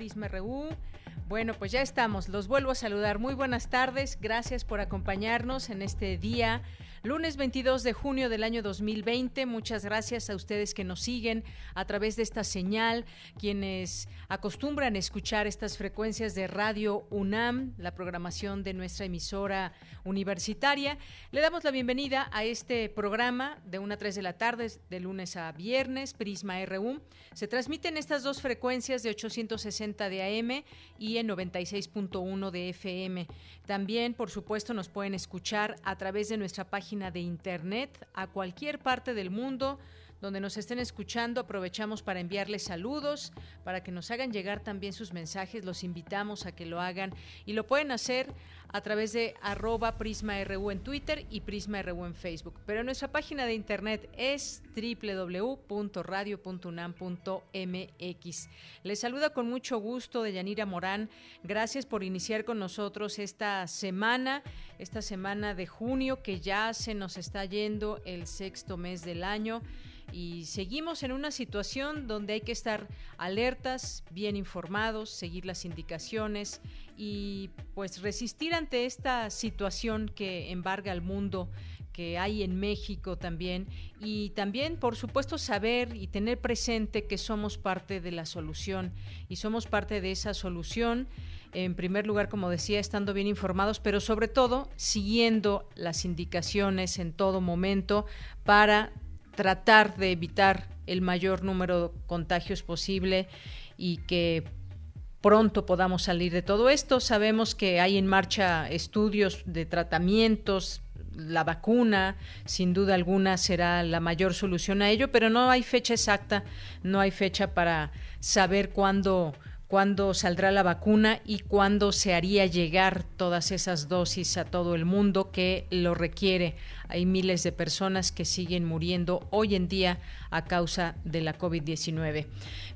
Prisma RU. Bueno, pues ya estamos. Los vuelvo a saludar. Muy buenas tardes. Gracias por acompañarnos en este día Lunes 22 de junio del año 2020. Muchas gracias a ustedes que nos siguen a través de esta señal, quienes acostumbran escuchar estas frecuencias de Radio UNAM, la programación de nuestra emisora universitaria. Le damos la bienvenida a este programa de 1 a 3 de la tarde, de lunes a viernes, Prisma RU. Se transmiten estas dos frecuencias de 860 de AM y en 96.1 de FM. También, por supuesto, nos pueden escuchar a través de nuestra página de internet a cualquier parte del mundo donde nos estén escuchando. Aprovechamos para enviarles saludos, para que nos hagan llegar también sus mensajes. Los invitamos a que lo hagan y lo pueden hacer a través de arroba PrismaRU en Twitter y PrismaRU en Facebook. Pero nuestra página de internet es www.radio.unam.mx. Les saluda con mucho gusto de Yanira Morán. Gracias por iniciar con nosotros esta semana, esta semana de junio que ya se nos está yendo el sexto mes del año y seguimos en una situación donde hay que estar alertas, bien informados, seguir las indicaciones y pues resistir ante esta situación que embarga al mundo que hay en México también. Y también por supuesto saber y tener presente que somos parte de la solución y somos parte de esa solución en primer lugar, como decía, estando bien informados, pero sobre todo siguiendo las indicaciones en todo momento para tratar de evitar el mayor número de contagios posible y que pronto podamos salir de todo esto. Sabemos que hay en marcha estudios de tratamientos, la vacuna, sin duda alguna, será la mayor solución a ello, pero no hay fecha exacta, no hay fecha para saber cuándo saldrá la vacuna y cuándo se haría llegar todas esas dosis a todo el mundo que lo requiere. Hay miles de personas que siguen muriendo hoy en día a causa de la COVID-19.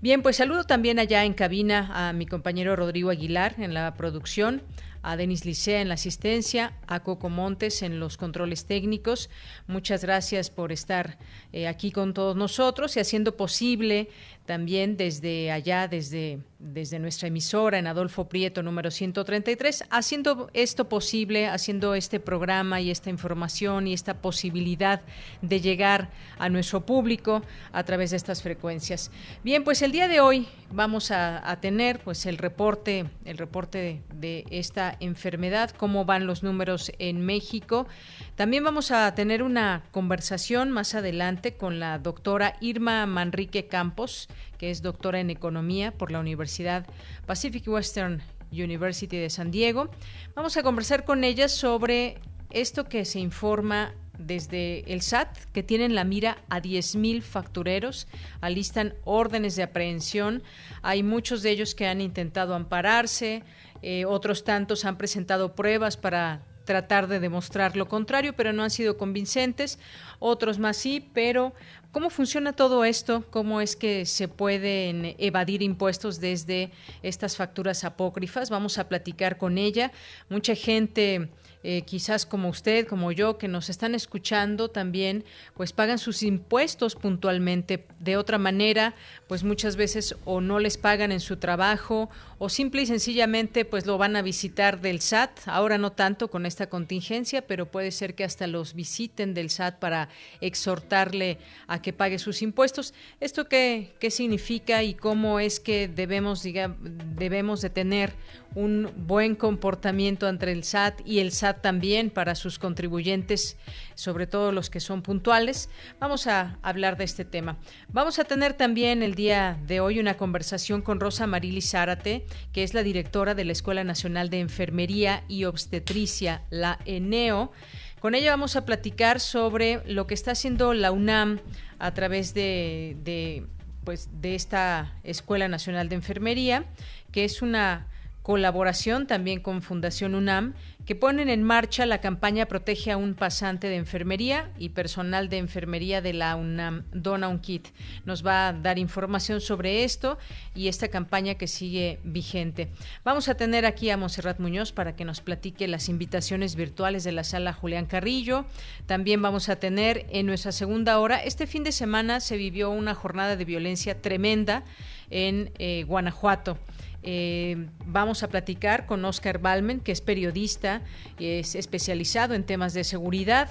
Bien, pues saludo también allá en cabina a mi compañero Rodrigo Aguilar en la producción, a Denis Licea en la asistencia, a Coco Montes en los controles técnicos. Muchas gracias por estar eh, aquí con todos nosotros y haciendo posible también desde allá, desde, desde nuestra emisora en Adolfo Prieto número 133, haciendo esto posible, haciendo este programa y esta información y esta posibilidad de llegar a nuestro público a través de estas frecuencias. Bien, pues el día de hoy vamos a, tener pues el reporte, el reporte de esta enfermedad, cómo van los números en México. También vamos a tener una conversación más adelante con la doctora Irma Manrique Campos, que es doctora en economía por la Universidad Pacific Western University de San Diego. Vamos a conversar con ella sobre esto que se informa desde el SAT, que tienen la mira a 10.000 factureros, alistan órdenes de aprehensión. Hay muchos de ellos que han intentado ampararse, eh, otros tantos han presentado pruebas para tratar de demostrar lo contrario, pero no han sido convincentes, otros más sí, pero ¿cómo funciona todo esto? ¿Cómo es que se pueden evadir impuestos desde estas facturas apócrifas? Vamos a platicar con ella. Mucha gente eh, quizás como usted, como yo, que nos están escuchando también, pues pagan sus impuestos puntualmente. De otra manera, pues muchas veces o no les pagan en su trabajo o simple y sencillamente pues lo van a visitar del SAT. Ahora no tanto con esta contingencia, pero puede ser que hasta los visiten del SAT para exhortarle a que pague sus impuestos. ¿Esto qué, qué significa y cómo es que debemos, debemos de tener un buen comportamiento entre el SAT y el SAT también para sus contribuyentes, sobre todo los que son puntuales. Vamos a hablar de este tema. Vamos a tener también el día de hoy una conversación con Rosa Marili Zárate, que es la directora de la Escuela Nacional de Enfermería y Obstetricia, la ENEO. Con ella vamos a platicar sobre lo que está haciendo la UNAM a través de, de pues, de esta Escuela Nacional de Enfermería, que es una colaboración también con Fundación UNAM, que ponen en marcha la campaña Protege a un pasante de enfermería y personal de enfermería de la UNAM Dona un Kit. Nos va a dar información sobre esto y esta campaña que sigue vigente. Vamos a tener aquí a Monserrat Muñoz para que nos platique las invitaciones virtuales de la sala Julián Carrillo. También vamos a tener en nuestra segunda hora, este fin de semana se vivió una jornada de violencia tremenda en eh, Guanajuato. Eh, vamos a platicar con Oscar Balmen, que es periodista, es especializado en temas de seguridad,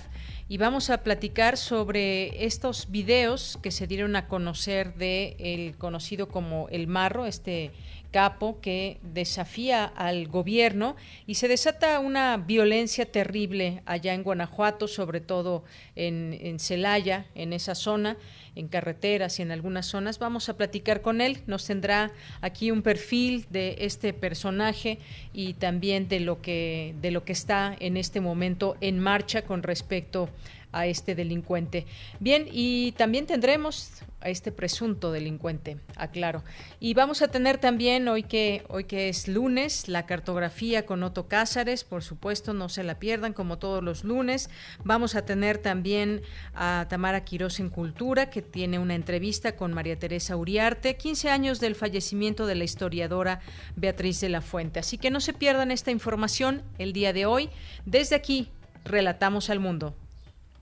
y vamos a platicar sobre estos videos que se dieron a conocer de el conocido como El Marro, este capo que desafía al gobierno y se desata una violencia terrible allá en Guanajuato, sobre todo en, Celaya, en esa zona en carreteras y en algunas zonas. Vamos a platicar con él, nos tendrá aquí un perfil de este personaje y también de lo que de lo que está en este momento en marcha con respecto a este delincuente. Bien, y también tendremos a este presunto delincuente, aclaro. Y vamos a tener también hoy que hoy que es lunes la cartografía con Otto Cázares, por supuesto, no se la pierdan como todos los lunes. Vamos a tener también a Tamara Quirós en Cultura que tiene una entrevista con María Teresa Uriarte, 15 años del fallecimiento de la historiadora Beatriz de la Fuente. Así que no se pierdan esta información el día de hoy. Desde aquí relatamos al mundo.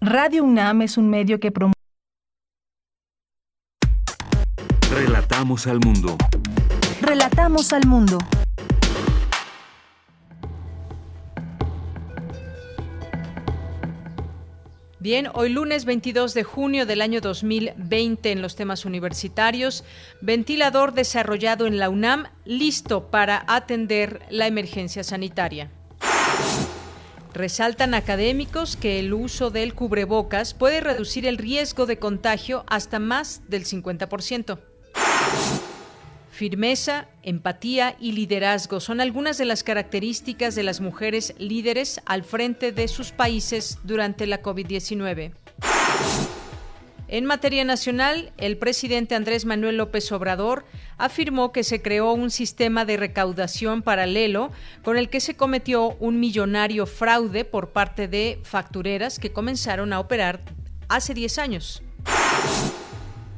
Radio UNAM es un medio que promueve Relatamos al mundo. Relatamos al mundo. Bien, hoy lunes 22 de junio del año 2020 en los temas universitarios, ventilador desarrollado en la UNAM listo para atender la emergencia sanitaria. Resaltan académicos que el uso del cubrebocas puede reducir el riesgo de contagio hasta más del 50%. Firmeza, empatía y liderazgo son algunas de las características de las mujeres líderes al frente de sus países durante la COVID-19. En materia nacional, el presidente Andrés Manuel López Obrador afirmó que se creó un sistema de recaudación paralelo con el que se cometió un millonario fraude por parte de factureras que comenzaron a operar hace 10 años.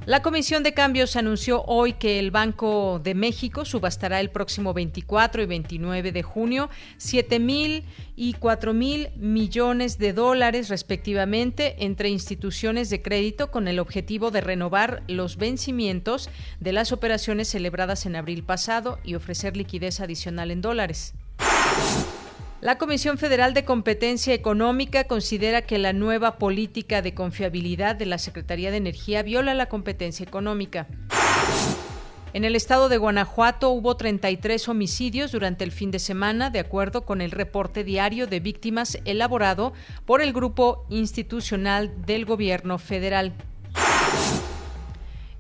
La Comisión de Cambios anunció hoy que el Banco de México subastará el próximo 24 y 29 de junio 7 mil y 4 mil millones de dólares respectivamente entre instituciones de crédito con el objetivo de renovar los vencimientos de las operaciones celebradas en abril pasado y ofrecer liquidez adicional en dólares. La Comisión Federal de Competencia Económica considera que la nueva política de confiabilidad de la Secretaría de Energía viola la competencia económica. En el estado de Guanajuato hubo 33 homicidios durante el fin de semana, de acuerdo con el reporte diario de víctimas elaborado por el Grupo Institucional del Gobierno Federal.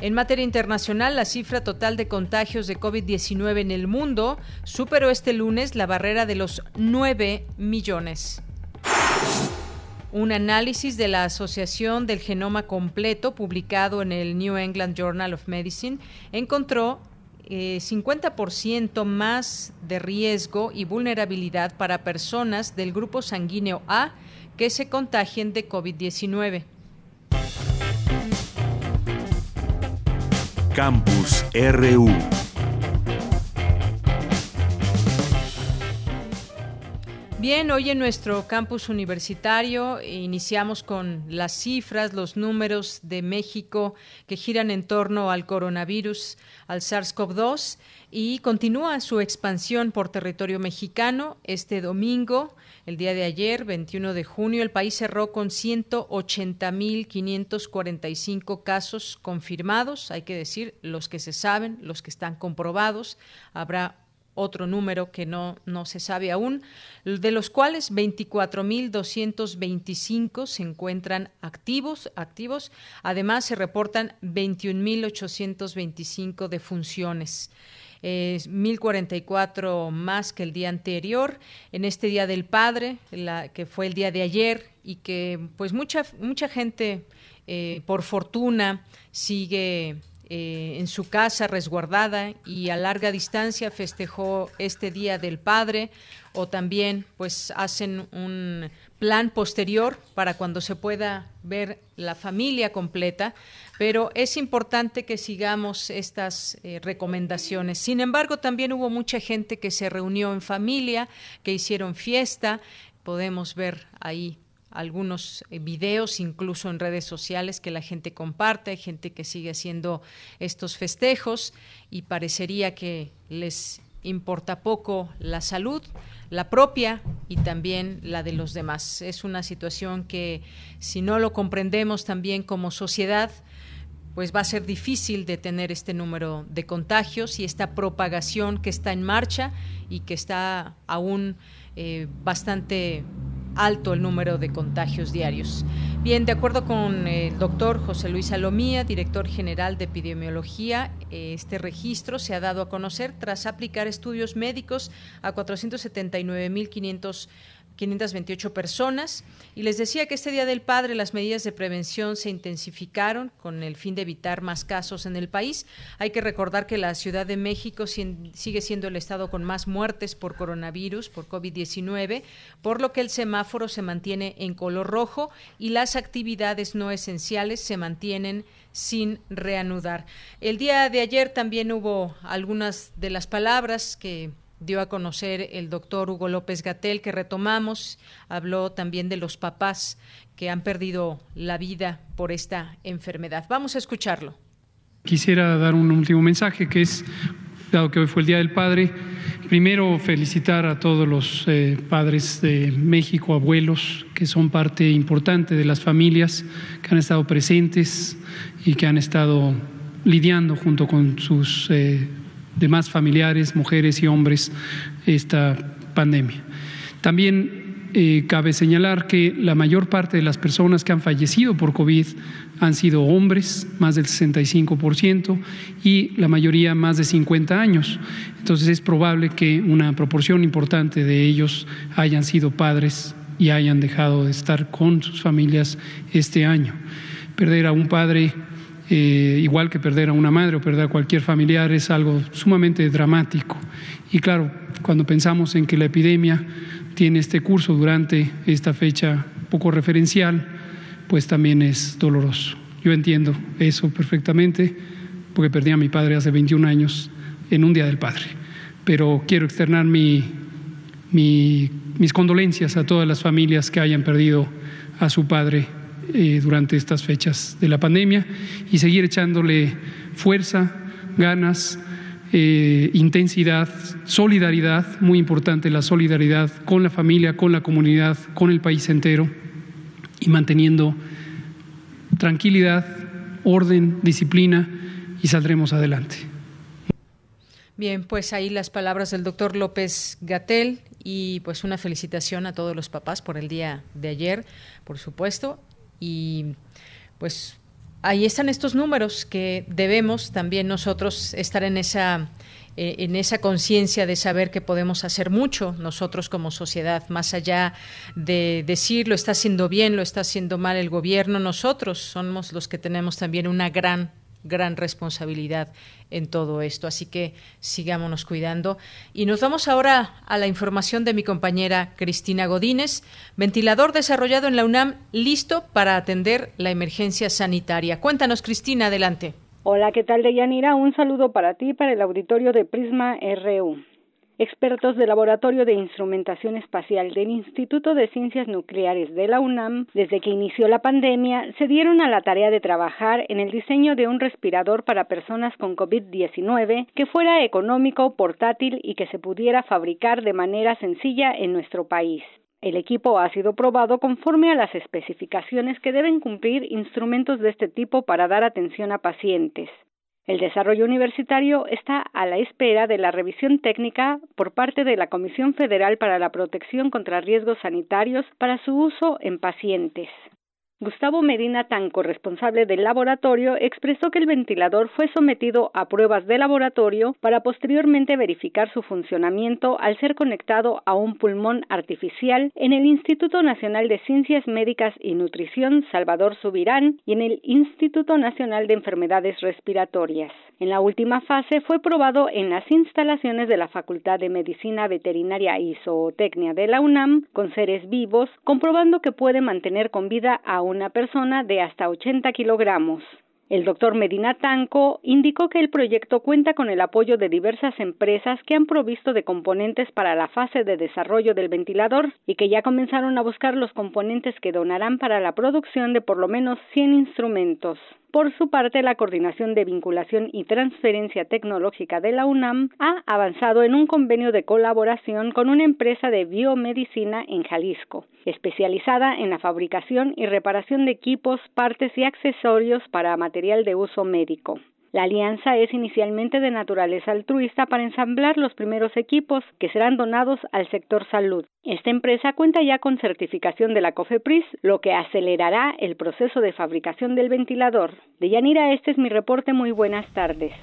En materia internacional, la cifra total de contagios de COVID-19 en el mundo superó este lunes la barrera de los 9 millones. Un análisis de la Asociación del Genoma Completo, publicado en el New England Journal of Medicine, encontró 50% eh, más de riesgo y vulnerabilidad para personas del grupo sanguíneo A que se contagien de COVID-19. Campus RU. Bien, hoy en nuestro campus universitario iniciamos con las cifras, los números de México que giran en torno al coronavirus, al SARS-CoV-2 y continúa su expansión por territorio mexicano. Este domingo el día de ayer, 21 de junio, el país cerró con 180.545 casos confirmados, hay que decir, los que se saben, los que están comprobados. Habrá otro número que no, no se sabe aún, de los cuales 24.225 se encuentran activos, activos. Además, se reportan 21.825 defunciones. Es 1044 más que el día anterior. En este Día del Padre, la, que fue el día de ayer, y que pues mucha, mucha gente, eh, por fortuna, sigue eh, en su casa resguardada y a larga distancia festejó este Día del Padre o también pues hacen un plan posterior para cuando se pueda ver la familia completa, pero es importante que sigamos estas eh, recomendaciones. Sin embargo, también hubo mucha gente que se reunió en familia, que hicieron fiesta, podemos ver ahí algunos eh, videos, incluso en redes sociales, que la gente comparte, hay gente que sigue haciendo estos festejos y parecería que les importa poco la salud, la propia y también la de los demás. Es una situación que si no lo comprendemos también como sociedad, pues va a ser difícil detener este número de contagios y esta propagación que está en marcha y que está aún eh, bastante alto el número de contagios diarios. Bien, de acuerdo con el doctor José Luis Salomía, director general de epidemiología, este registro se ha dado a conocer tras aplicar estudios médicos a 479.500 528 personas. Y les decía que este Día del Padre las medidas de prevención se intensificaron con el fin de evitar más casos en el país. Hay que recordar que la Ciudad de México sigue siendo el estado con más muertes por coronavirus, por COVID-19, por lo que el semáforo se mantiene en color rojo y las actividades no esenciales se mantienen sin reanudar. El día de ayer también hubo algunas de las palabras que dio a conocer el doctor Hugo López Gatel, que retomamos, habló también de los papás que han perdido la vida por esta enfermedad. Vamos a escucharlo. Quisiera dar un último mensaje que es, dado que hoy fue el Día del Padre, primero felicitar a todos los eh, padres de México, abuelos, que son parte importante de las familias, que han estado presentes y que han estado lidiando junto con sus eh, demás familiares, mujeres y hombres, esta pandemia. También eh, cabe señalar que la mayor parte de las personas que han fallecido por COVID han sido hombres, más del 65%, y la mayoría más de 50 años. Entonces es probable que una proporción importante de ellos hayan sido padres y hayan dejado de estar con sus familias este año. Perder a un padre eh, igual que perder a una madre o perder a cualquier familiar, es algo sumamente dramático. Y claro, cuando pensamos en que la epidemia tiene este curso durante esta fecha poco referencial, pues también es doloroso. Yo entiendo eso perfectamente, porque perdí a mi padre hace 21 años en un Día del Padre. Pero quiero externar mi, mis condolencias a todas las familias que hayan perdido a su padre eh, durante estas fechas de la pandemia y seguir echándole fuerza, ganas, eh, intensidad, solidaridad, muy importante la solidaridad con la familia, con la comunidad, con el país entero y manteniendo tranquilidad, orden, disciplina y saldremos adelante. Bien, pues ahí las palabras del doctor López Gatel y pues una felicitación a todos los papás por el día de ayer, por supuesto, y pues ahí están estos números que debemos también nosotros estar en esa eh, en esa conciencia de saber que podemos hacer mucho nosotros como sociedad, más allá de decir lo está haciendo bien, lo está haciendo mal el gobierno, nosotros somos los que tenemos también una gran gran responsabilidad en todo esto. Así que sigámonos cuidando. Y nos vamos ahora a la información de mi compañera Cristina Godínez, ventilador desarrollado en la UNAM, listo para atender la emergencia sanitaria. Cuéntanos, Cristina, adelante. Hola, ¿qué tal, Deyanira? Un saludo para ti, para el auditorio de Prisma RU. Expertos del Laboratorio de Instrumentación Espacial del Instituto de Ciencias Nucleares de la UNAM, desde que inició la pandemia, se dieron a la tarea de trabajar en el diseño de un respirador para personas con COVID-19 que fuera económico, portátil y que se pudiera fabricar de manera sencilla en nuestro país. El equipo ha sido probado conforme a las especificaciones que deben cumplir instrumentos de este tipo para dar atención a pacientes. El desarrollo universitario está a la espera de la revisión técnica por parte de la Comisión Federal para la Protección contra Riesgos Sanitarios para su uso en pacientes. Gustavo Medina Tanco, responsable del laboratorio, expresó que el ventilador fue sometido a pruebas de laboratorio para posteriormente verificar su funcionamiento al ser conectado a un pulmón artificial en el Instituto Nacional de Ciencias Médicas y Nutrición Salvador Subirán y en el Instituto Nacional de Enfermedades Respiratorias. En la última fase fue probado en las instalaciones de la Facultad de Medicina Veterinaria y Zootecnia de la UNAM con seres vivos, comprobando que puede mantener con vida a una persona de hasta 80 kilogramos. El doctor Medina Tanco indicó que el proyecto cuenta con el apoyo de diversas empresas que han provisto de componentes para la fase de desarrollo del ventilador y que ya comenzaron a buscar los componentes que donarán para la producción de por lo menos 100 instrumentos. Por su parte, la Coordinación de Vinculación y Transferencia Tecnológica de la UNAM ha avanzado en un convenio de colaboración con una empresa de biomedicina en Jalisco, especializada en la fabricación y reparación de equipos, partes y accesorios para de uso médico. La alianza es inicialmente de naturaleza altruista para ensamblar los primeros equipos que serán donados al sector salud. Esta empresa cuenta ya con certificación de la COFEPRIS, lo que acelerará el proceso de fabricación del ventilador. De Yanira, este es mi reporte. Muy buenas tardes.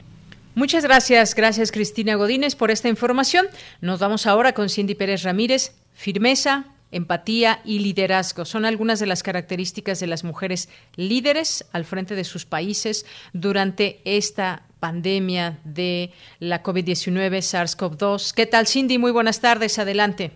Muchas gracias, gracias Cristina Godínez por esta información. Nos vamos ahora con Cindy Pérez Ramírez. Firmeza, empatía y liderazgo. Son algunas de las características de las mujeres líderes al frente de sus países durante esta pandemia de la COVID-19 SARS-CoV-2. ¿Qué tal, Cindy? Muy buenas tardes. Adelante.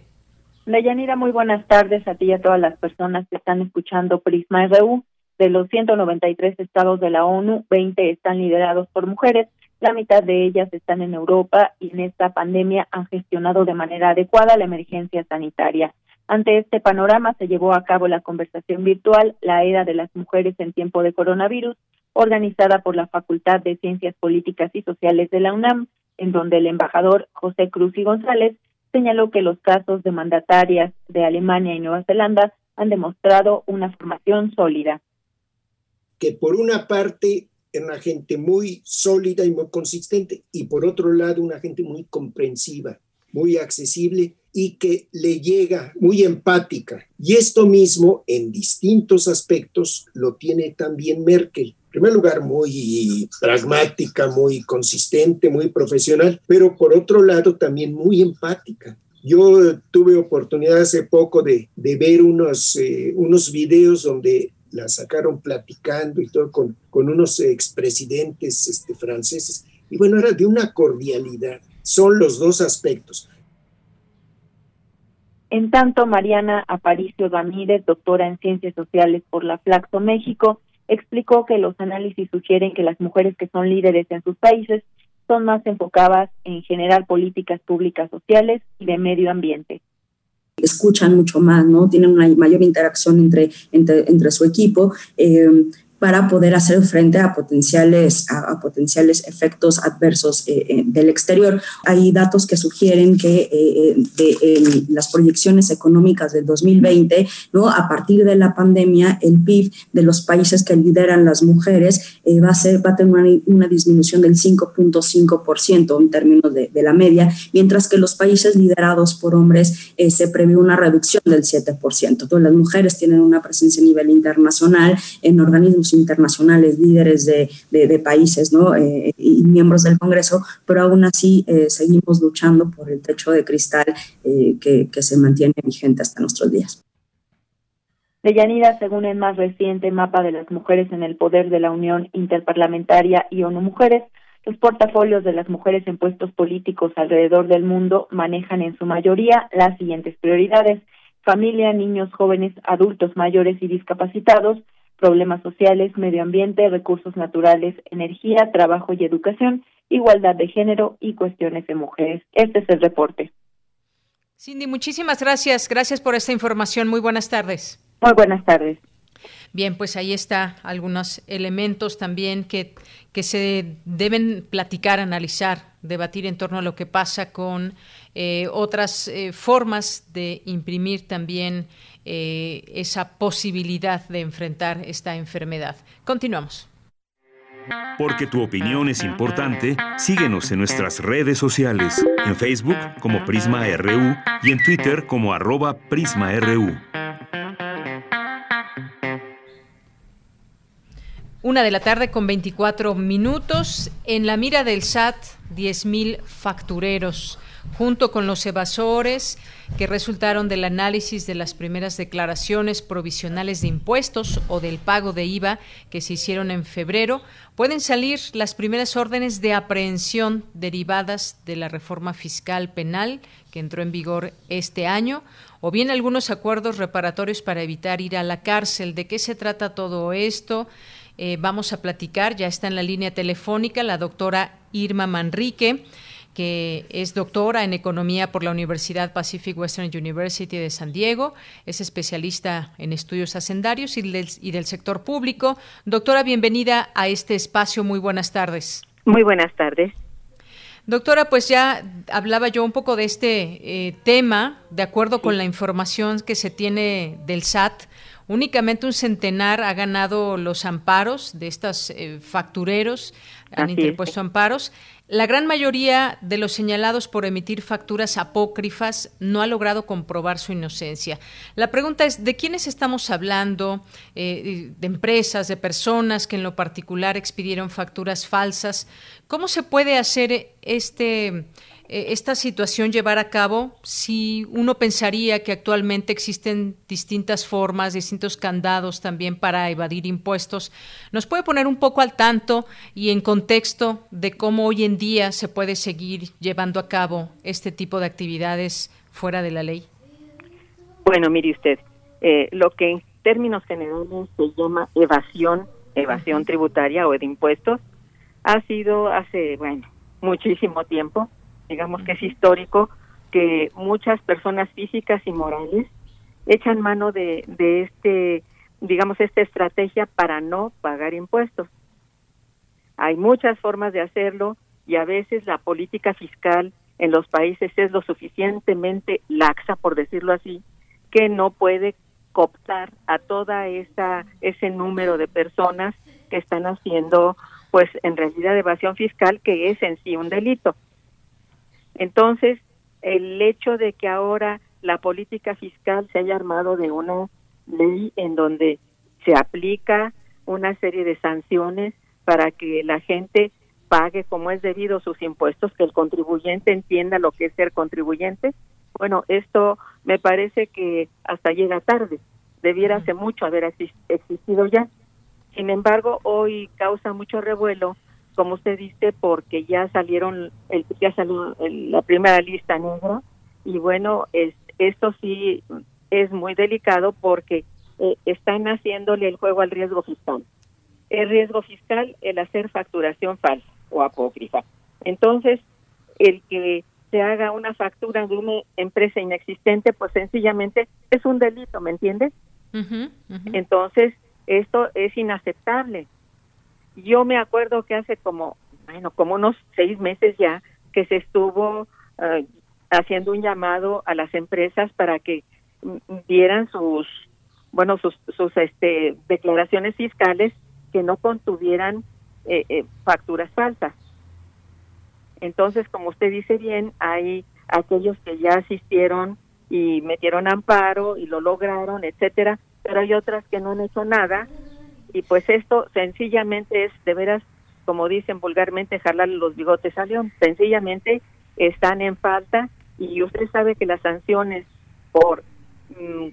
Deyanira, muy buenas tardes a ti y a todas las personas que están escuchando Prisma RU. De los 193 estados de la ONU, 20 están liderados por mujeres. La mitad de ellas están en Europa y en esta pandemia han gestionado de manera adecuada la emergencia sanitaria. Ante este panorama se llevó a cabo la conversación virtual La Era de las Mujeres en tiempo de coronavirus, organizada por la Facultad de Ciencias Políticas y Sociales de la UNAM, en donde el embajador José Cruz y González señaló que los casos de mandatarias de Alemania y Nueva Zelanda han demostrado una formación sólida. Que por una parte una gente muy sólida y muy consistente y por otro lado una gente muy comprensiva, muy accesible y que le llega muy empática. Y esto mismo en distintos aspectos lo tiene también Merkel. En primer lugar, muy pragmática, muy consistente, muy profesional, pero por otro lado también muy empática. Yo tuve oportunidad hace poco de, de ver unos, eh, unos videos donde la sacaron platicando y todo con, con unos expresidentes este, franceses. Y bueno, era de una cordialidad. Son los dos aspectos. En tanto, Mariana Aparicio Ramírez, doctora en Ciencias Sociales por la Flaxo México, explicó que los análisis sugieren que las mujeres que son líderes en sus países son más enfocadas en generar políticas públicas sociales y de medio ambiente escuchan mucho más, ¿no? Tienen una mayor interacción entre, entre, entre su equipo. Eh, para poder hacer frente a potenciales, a, potenciales efectos adversos eh, eh, del exterior. Hay datos que sugieren que eh, de las proyecciones económicas del 2020, ¿no? a partir de la pandemia, el PIB de los países que lideran las mujeres va, a ser, va a tener una, disminución del 5.5% en términos de, de, la media, mientras que los países liderados por hombres se prevé una reducción del 7%. Entonces, las mujeres tienen una presencia a nivel internacional en organismos internacionales, líderes de, países. Eh, y miembros del Congreso, pero aún así eh, seguimos luchando por el techo de cristal eh, que, que, se mantiene vigente hasta nuestros días. Deyanira, según el más reciente mapa de las mujeres en el poder de la Unión Interparlamentaria y ONU Mujeres, los portafolios de las mujeres en puestos políticos alrededor del mundo manejan en su mayoría las siguientes prioridades familia, niños, jóvenes, adultos mayores y discapacitados, problemas sociales, medio ambiente, recursos naturales, energía, trabajo y educación, igualdad de género y cuestiones de mujeres. Este es el reporte. Cindy, muchísimas gracias. Gracias por esta información. Muy buenas tardes. Muy buenas tardes. Bien, pues ahí está algunos elementos también que, que se deben platicar, analizar, debatir en torno a lo que pasa con eh, otras eh, formas de imprimir también eh, esa posibilidad de enfrentar esta enfermedad. Continuamos. Porque tu opinión es importante, síguenos en nuestras redes sociales, en Facebook como Prisma RU y en Twitter como arroba PrismaRU. Una de la tarde con 24 minutos. En la mira del SAT, 10.000 factureros junto con los evasores que resultaron del análisis de las primeras declaraciones provisionales de impuestos o del pago de IVA que se hicieron en febrero, pueden salir las primeras órdenes de aprehensión derivadas de la reforma fiscal penal que entró en vigor este año, o bien algunos acuerdos reparatorios para evitar ir a la cárcel. ¿De qué se trata todo esto? Eh, vamos a platicar, ya está en la línea telefónica la doctora Irma Manrique que es doctora en economía por la Universidad Pacific Western University de San Diego, es especialista en estudios hacendarios y del, y del sector público. Doctora, bienvenida a este espacio. Muy buenas tardes. Muy buenas tardes. Doctora, pues ya hablaba yo un poco de este eh, tema, de acuerdo con la información que se tiene del SAT. Únicamente un centenar ha ganado los amparos de estos eh, factureros, han interpuesto amparos. La gran mayoría de los señalados por emitir facturas apócrifas no ha logrado comprobar su inocencia. La pregunta es, ¿de quiénes estamos hablando? Eh, ¿De empresas, de personas que en lo particular expidieron facturas falsas? ¿Cómo se puede hacer este esta situación llevar a cabo si uno pensaría que actualmente existen distintas formas, distintos candados también para evadir impuestos. ¿Nos puede poner un poco al tanto y en contexto de cómo hoy en día se puede seguir llevando a cabo este tipo de actividades fuera de la ley? Bueno, mire usted, eh, lo que en términos generales se llama evasión, evasión tributaria o de impuestos, ha sido hace, bueno, muchísimo tiempo digamos que es histórico, que muchas personas físicas y morales echan mano de, este, digamos, esta estrategia para no pagar impuestos. Hay muchas formas de hacerlo y a veces la política fiscal en los países es lo suficientemente laxa, por decirlo así, que no puede cooptar a toda esa ese número de personas que están haciendo pues en realidad evasión fiscal que es en sí un delito. Entonces, el hecho de que ahora la política fiscal se haya armado de una ley en donde se aplica una serie de sanciones para que la gente pague como es debido sus impuestos, que el contribuyente entienda lo que es ser contribuyente. Bueno, esto me parece que hasta llega tarde, debiera hace mucho haber existido ya. Sin embargo, hoy causa mucho revuelo como usted dice, porque ya salieron, el, ya salió la primera lista negra y bueno, es, esto sí es muy delicado porque eh, están haciéndole el juego al riesgo fiscal. El riesgo fiscal, el hacer facturación falsa o apócrifa. Entonces, el que se haga una factura de una empresa inexistente, pues sencillamente es un delito, ¿me entiendes? Entonces, esto es inaceptable. Yo me acuerdo que hace como, bueno, como unos seis meses ya, que se estuvo eh, haciendo un llamado a las empresas para que dieran sus, bueno, sus, sus este, declaraciones fiscales que no contuvieran eh, eh, facturas falsas. Entonces, como usted dice bien, hay aquellos que ya asistieron y metieron amparo y lo lograron, etcétera, pero hay otras que no han hecho nada y pues esto sencillamente es de veras, como dicen vulgarmente, jalarle los bigotes a León. Sencillamente están en falta y usted sabe que las sanciones por, mm,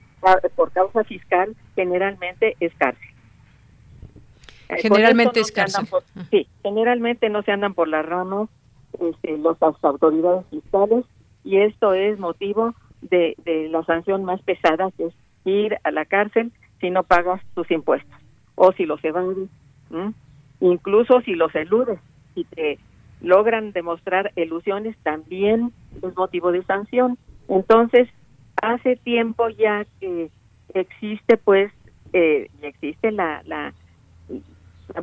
por causa fiscal generalmente es cárcel. Eh, generalmente es cárcel. sí, generalmente no se andan por las ramas este, los, las autoridades fiscales y esto es motivo de, de la sanción más pesada que es ir a la cárcel si no pagas tus impuestos o si los evades, incluso si los eludes, si te logran demostrar ilusiones, también es motivo de sanción. Entonces, hace tiempo ya que existe, pues, eh, existe la, la,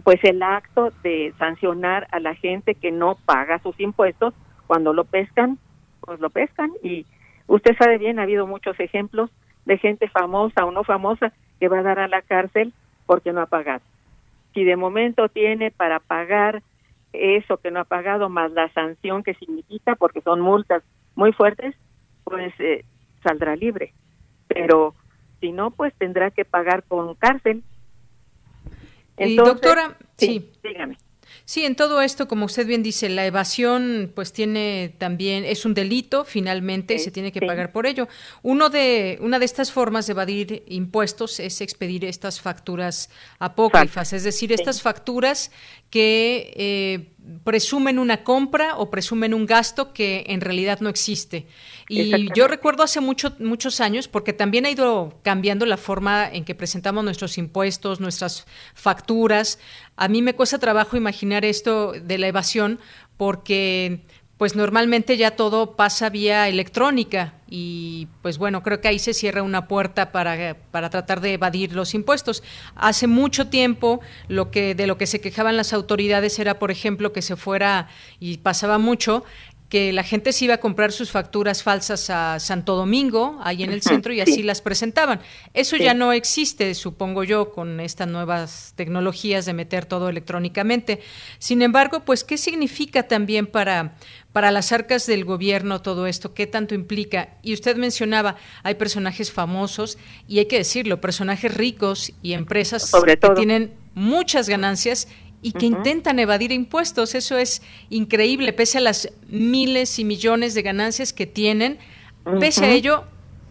pues, el acto de sancionar a la gente que no paga sus impuestos cuando lo pescan, pues lo pescan y usted sabe bien, ha habido muchos ejemplos de gente famosa o no famosa que va a dar a la cárcel porque no ha pagado. si de momento tiene para pagar eso que no ha pagado más la sanción que significa, porque son multas muy fuertes, pues eh, saldrá libre. Pero si no, pues tendrá que pagar con cárcel. y doctora, sí, dígame. Sí, en todo esto, como usted bien dice, la evasión pues tiene también, es un delito finalmente y se tiene que pagar por ello. Uno de, una de estas formas de evadir impuestos es expedir estas facturas apócrifas, es decir, estas facturas que eh, presumen una compra o presumen un gasto que en realidad no existe. Y yo recuerdo hace mucho, muchos años, porque también ha ido cambiando la forma en que presentamos nuestros impuestos, nuestras facturas. A mí me cuesta trabajo imaginar esto de la evasión porque pues normalmente ya todo pasa vía electrónica y pues bueno, creo que ahí se cierra una puerta para, para, tratar de evadir los impuestos. Hace mucho tiempo lo que de lo que se quejaban las autoridades era, por ejemplo, que se fuera y pasaba mucho que la gente se iba a comprar sus facturas falsas a Santo Domingo, ahí en el centro, y así las presentaban. Eso ya no existe, supongo yo, con estas nuevas tecnologías de meter todo electrónicamente. Sin embargo, pues, ¿qué significa también para, para las arcas del gobierno todo esto? ¿Qué tanto implica? Y usted mencionaba, hay personajes famosos, y hay que decirlo, personajes ricos y empresas que tienen muchas ganancias y que intentan evadir impuestos. Eso es increíble, pese a las miles y millones de ganancias que tienen, pese a ello,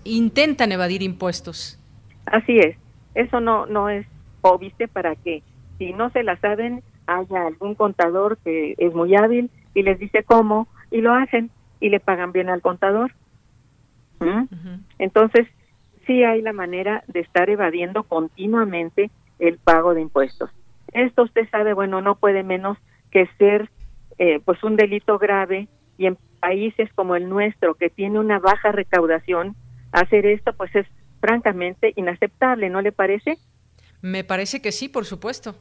intentan evadir impuestos. Así es, eso no, no es obvio para que si no se la saben, haya algún contador que es muy hábil y les dice cómo y lo hacen y le pagan bien al contador. Entonces, sí hay la manera de estar evadiendo continuamente el pago de impuestos. Esto usted sabe, bueno, no puede menos que ser eh, pues un delito grave y en países como el nuestro que tiene una baja recaudación, hacer esto pues es francamente inaceptable, ¿no le parece? Me parece que sí, por supuesto.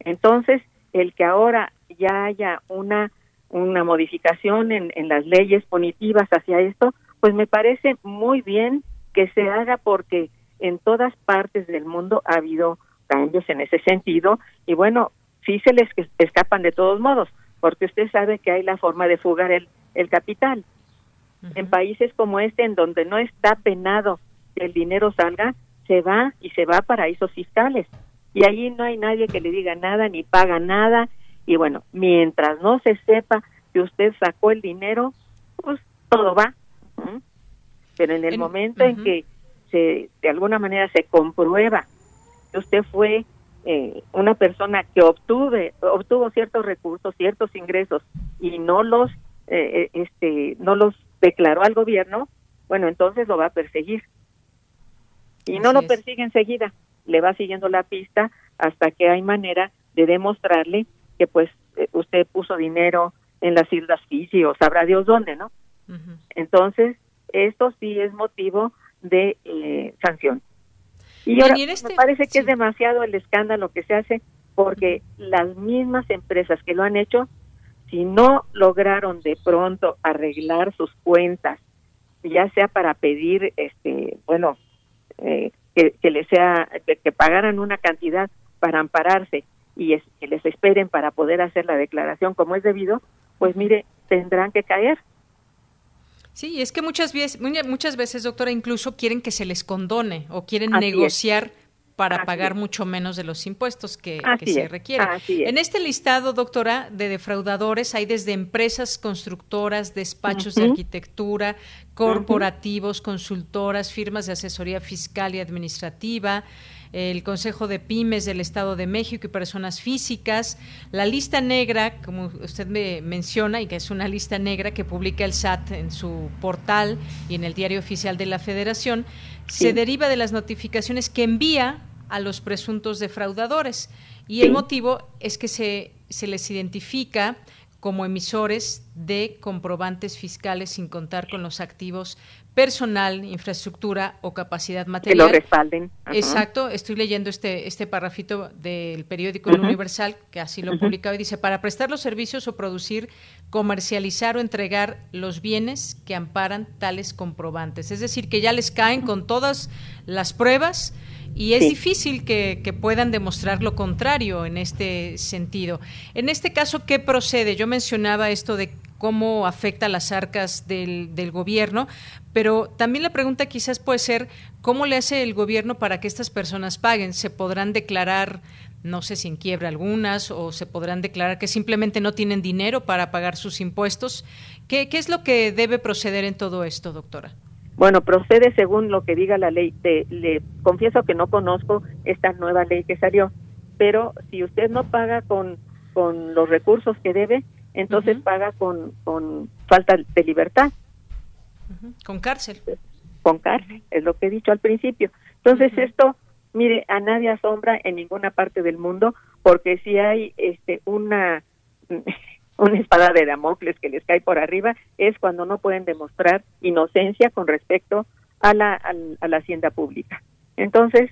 Entonces, el que ahora ya haya una, una modificación en, en las leyes punitivas hacia esto, pues me parece muy bien que se haga porque en todas partes del mundo ha habido cambios en ese sentido y bueno, sí se les escapan de todos modos, porque usted sabe que hay la forma de fugar el, el capital. En países como este, en donde no está penado que el dinero salga, se va y se va a paraísos fiscales. Y allí no hay nadie que le diga nada ni paga nada. Y bueno, mientras no se sepa que usted sacó el dinero, pues todo va. Pero en el momento en que se, de alguna manera se comprueba que usted fue eh, una persona que obtuve, obtuvo ciertos recursos, ciertos ingresos y no los, eh, eh, este, no los declaró al gobierno, bueno, entonces lo va a perseguir. Y no lo persigue enseguida, le va siguiendo la pista hasta que hay manera de demostrarle que pues usted puso dinero en las Islas Fiji o sabrá Dios dónde, ¿no? Entonces, esto sí es motivo de sanción. Y ahora me este parece que es demasiado el escándalo que se hace porque las mismas empresas que lo han hecho, si no lograron de pronto arreglar sus cuentas, ya sea para pedir, este, bueno, eh, que, que les sea, que, pagaran una cantidad para ampararse y que les esperen para poder hacer la declaración como es debido, pues mire, tendrán que caer. Sí, es que muchas veces, muchas veces, doctora, incluso quieren que se les condone o quieren negociar para pagar mucho menos de los impuestos que, se requieren. En este listado, doctora, de defraudadores hay desde empresas constructoras, despachos de arquitectura, corporativos, consultoras, firmas de asesoría fiscal y administrativa, el Consejo de Pymes del Estado de México y personas físicas. La lista negra, como usted me menciona, y que es una lista negra que publica el SAT en su portal y en el diario oficial de la Federación, se deriva de las notificaciones que envía a los presuntos defraudadores. Y el motivo es que se, se les identifica como emisores de comprobantes fiscales sin contar con los activos personal, infraestructura o capacidad material. Que lo respalden. Exacto, estoy leyendo este, este parrafito del periódico Universal, que así lo publicaba, y dice, para prestar los servicios o producir, comercializar o entregar los bienes que amparan tales comprobantes. Es decir, que ya les caen con todas las pruebas y es difícil que, que, puedan demostrar lo contrario en este sentido. En este caso, ¿qué procede? Yo mencionaba esto de cómo afecta las arcas del, del gobierno, pero también la pregunta quizás puede ser, ¿cómo le hace el gobierno para que estas personas paguen? ¿Se podrán declarar no sé si en quiebra algunas o se podrán declarar que simplemente no tienen dinero para pagar sus impuestos. ¿Qué, qué es lo que debe proceder en todo esto, doctora? Bueno, procede según lo que diga la ley. le confieso que no conozco esta nueva ley que salió, pero si usted no paga con, con los recursos que debe, entonces paga con, con falta de libertad. Con cárcel. Con cárcel, es lo que he dicho al principio. Entonces esto mire, a nadie asombra en ninguna parte del mundo, porque si hay este una una espada de Damocles que les cae por arriba es cuando no pueden demostrar inocencia con respecto a la, a, la hacienda pública. Entonces,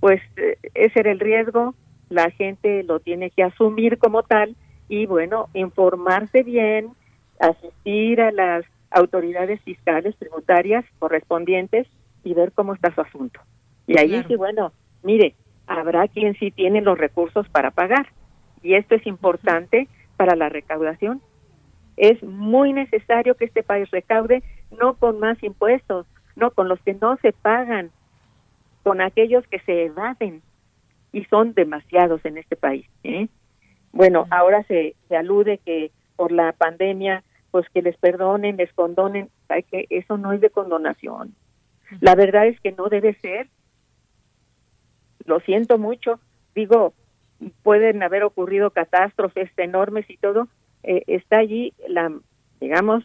pues eh, ese era el riesgo, la gente lo tiene que asumir como tal y bueno, informarse bien, asistir a las autoridades fiscales tributarias correspondientes y ver cómo está su asunto. Y ahí sí, bueno, mire, habrá quien sí tiene los recursos para pagar. Y esto es importante para la recaudación. Es muy necesario que este país recaude no con más impuestos, no con los que no se pagan, con aquellos que se evaden. Y son demasiados en este país. ¿eh? Bueno, ahora se, se alude que por la pandemia, pues que les perdonen, les condonen, que eso no es de condonación. La verdad es que no debe ser lo siento mucho, digo, pueden haber ocurrido catástrofes enormes y todo, eh, está allí la, digamos,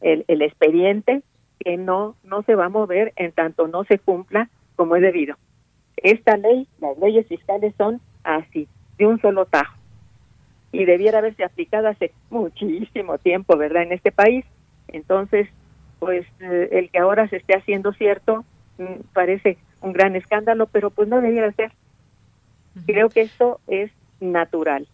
el, el expediente que no, no se va a mover en tanto no se cumpla como es debido. Esta ley, las leyes fiscales son así, de un solo tajo. Y debiera haberse aplicado hace muchísimo tiempo, ¿verdad?, en este país. Entonces, pues eh, el que ahora se esté haciendo cierto, mm, parece un gran escándalo, pero pues no debiera ser. Creo que esto es natural.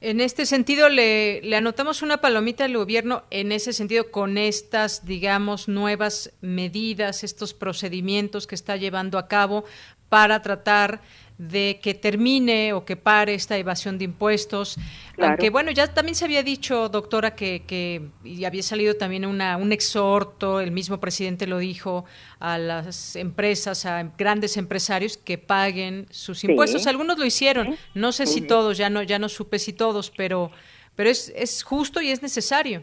En este sentido, le, le, anotamos una palomita al gobierno en ese sentido con estas, digamos, nuevas medidas, estos procedimientos que está llevando a cabo para tratar de que termine o que pare esta evasión de impuestos. Aunque bueno, ya también se había dicho, doctora, que, que y había salido también una, un exhorto, el mismo presidente lo dijo, a las empresas, a grandes empresarios que paguen sus impuestos. Algunos lo hicieron, no sé si todos, ya no, ya no supe si todos, pero, pero es, es justo y es necesario.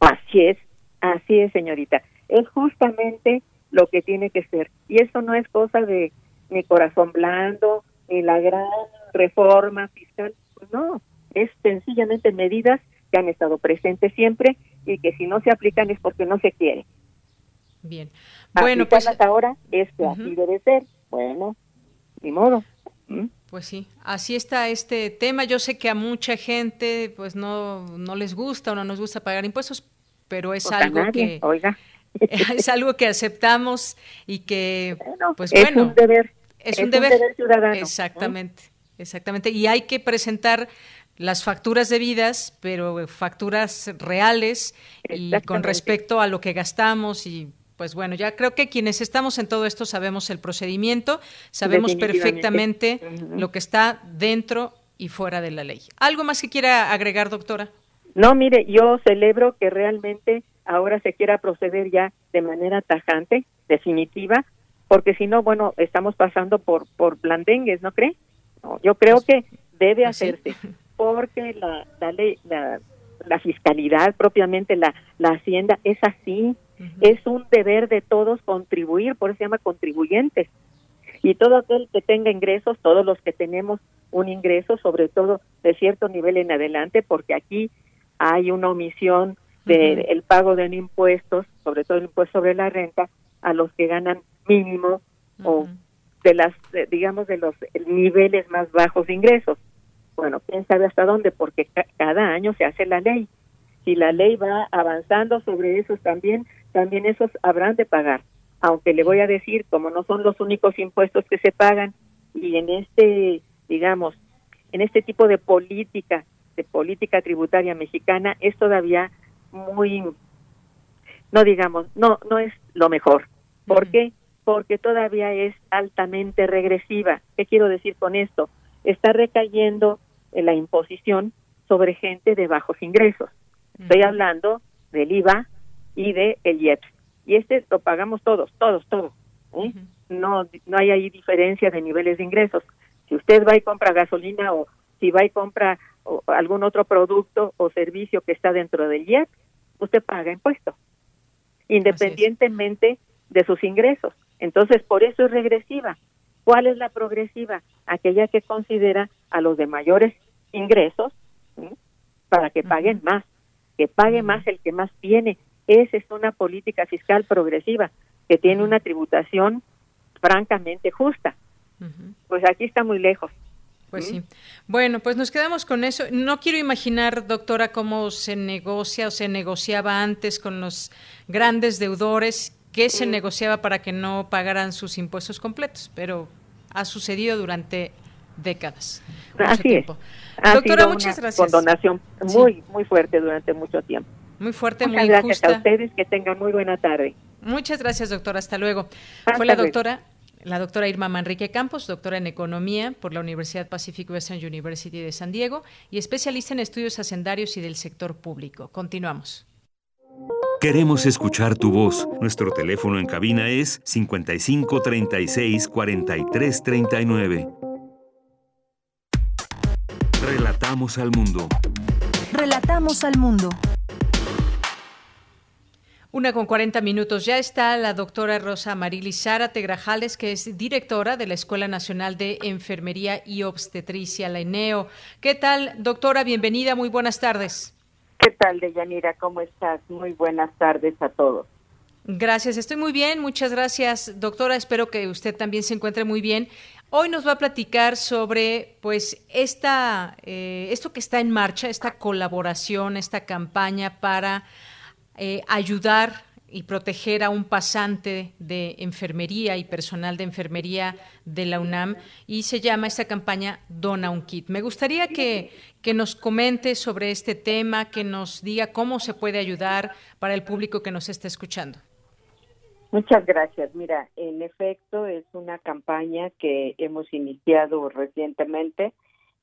Así es, así es, señorita. Es justamente lo que tiene que ser. Y eso no es cosa de ni corazón blando, ni la gran reforma fiscal. No, es sencillamente medidas que han estado presentes siempre y que si no se aplican es porque no se quiere. Bien. Bueno, pues ahora es que así debe ser. Bueno, ni modo. ¿Mm? Pues sí, así está este tema. Yo sé que a mucha gente pues no, no les gusta o no nos gusta pagar impuestos, pero es pues algo que oiga. es algo que aceptamos y que pues es bueno, un deber es, un, deber, ciudadano. Exactamente, exactamente. Y hay que presentar las facturas debidas, pero facturas reales y con respecto a lo que gastamos y pues bueno, ya creo que quienes estamos en todo esto sabemos el procedimiento, sabemos perfectamente lo que está dentro y fuera de la ley. ¿Algo más que quiera agregar, doctora? No, mire, yo celebro que realmente ahora se quiera proceder ya de manera tajante, definitiva, porque si no, bueno, estamos pasando por por blandengues, ¿no cree? yo creo que debe pues hacerse, porque la, la ley, la, la fiscalidad propiamente, la, la hacienda es así, es un deber de todos contribuir, por eso se llama contribuyentes. Y todo aquel que tenga ingresos, todos los que tenemos un ingreso, sobre todo de cierto nivel en adelante, porque aquí hay una omisión del el pago de impuestos, sobre todo el impuesto sobre la renta, a los que ganan mínimo o de las, digamos, de los niveles más bajos de ingresos. Bueno, quién sabe hasta dónde, porque cada año se hace la ley. Si la ley va avanzando sobre esos también, también esos habrán de pagar. Aunque le voy a decir, como no son los únicos impuestos que se pagan, y en este, digamos, en este tipo de política, de política tributaria mexicana, es todavía muy, no digamos, no, no es lo mejor. ¿Por qué? Porque todavía es altamente regresiva. ¿Qué quiero decir con esto? Está recayendo la imposición sobre gente de bajos ingresos. Estoy hablando del IVA y de el IEPS. Y este lo pagamos todos, todos, todos. ¿eh? No, no hay ahí diferencia de niveles de ingresos. Si usted va y compra gasolina o si va y compra algún otro producto o servicio que está dentro del IEPS, usted paga impuestos, independientemente de sus ingresos. Entonces, por eso es regresiva. ¿Cuál es la progresiva? Aquella que considera a los de mayores ingresos para que paguen más, que pague más el que más tiene. Esa es una política fiscal progresiva que tiene una tributación francamente justa. Pues aquí está muy lejos. Pues sí. Bueno, pues nos quedamos con eso. No quiero imaginar, doctora, cómo se negocia o se negociaba antes con los grandes deudores, qué se negociaba para que no pagaran sus impuestos completos, pero ha sucedido durante décadas. Así es. Doctora, muchas gracias. Con donación muy, muy fuerte durante mucho tiempo. Muy fuerte, muchas muy gracias a ustedes, que tengan muy buena tarde. Muchas gracias, doctora. Hasta luego. Fue la doctora la doctora Irma Manrique Campos, doctora en Economía por la Universidad Pacific Western University de San Diego y especialista en estudios hacendarios y del sector público. Continuamos. Queremos escuchar tu voz. Nuestro teléfono en cabina es 55 36 43 39. Relatamos al mundo. Relatamos al mundo. Una con 40 minutos. Ya está la doctora Rosa Marily Zárate Grajales, que es directora de la Escuela Nacional de Enfermería y Obstetricia, la ENEO. ¿Qué tal, doctora? Bienvenida, muy buenas tardes. ¿Qué tal, Deyanira? ¿Cómo estás? Muy buenas tardes a todos. Gracias, estoy muy bien, muchas gracias, doctora. Espero que usted también se encuentre muy bien. Hoy nos va a platicar sobre, pues, esta, eh, esto que está en marcha, esta colaboración, esta campaña para eh, ayudar y proteger a un pasante de enfermería y personal de enfermería de la UNAM y se llama esta campaña Dona un Kit. Me gustaría que, que nos comente sobre este tema, que nos diga cómo se puede ayudar para el público que nos está escuchando. Muchas gracias. Mira, en efecto es una campaña que hemos iniciado recientemente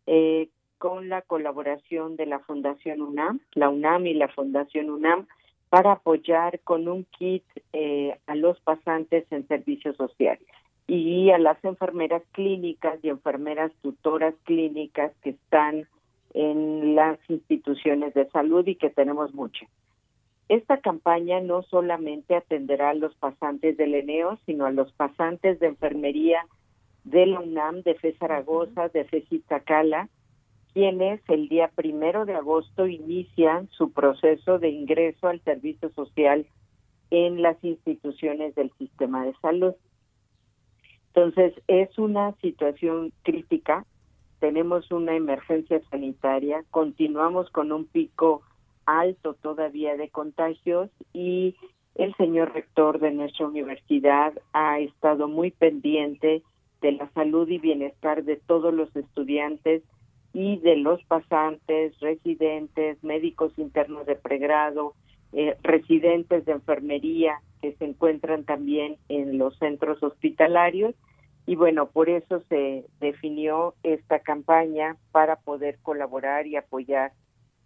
eh, con la colaboración de la Fundación UNAM, la UNAM y la Fundación UNAM para apoyar con un kit eh, a los pasantes en servicios sociales y a las enfermeras clínicas y enfermeras tutoras clínicas que están en las instituciones de salud y que tenemos muchas. Esta campaña no solamente atenderá a los pasantes del ENEO, sino a los pasantes de enfermería de la UNAM, de FE Zaragoza, de FE Iztacala, quienes el día primero de agosto inician su proceso de ingreso al servicio social en las instituciones del sistema de salud. Entonces, es una situación crítica, tenemos una emergencia sanitaria, continuamos con un pico alto todavía de contagios y el señor rector de nuestra universidad ha estado muy pendiente de la salud y bienestar de todos los estudiantes y de los pasantes, residentes, médicos internos de pregrado, eh, residentes de enfermería que se encuentran también en los centros hospitalarios. Y bueno, por eso se definió esta campaña para poder colaborar y apoyar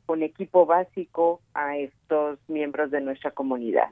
con equipo básico a estos miembros de nuestra comunidad.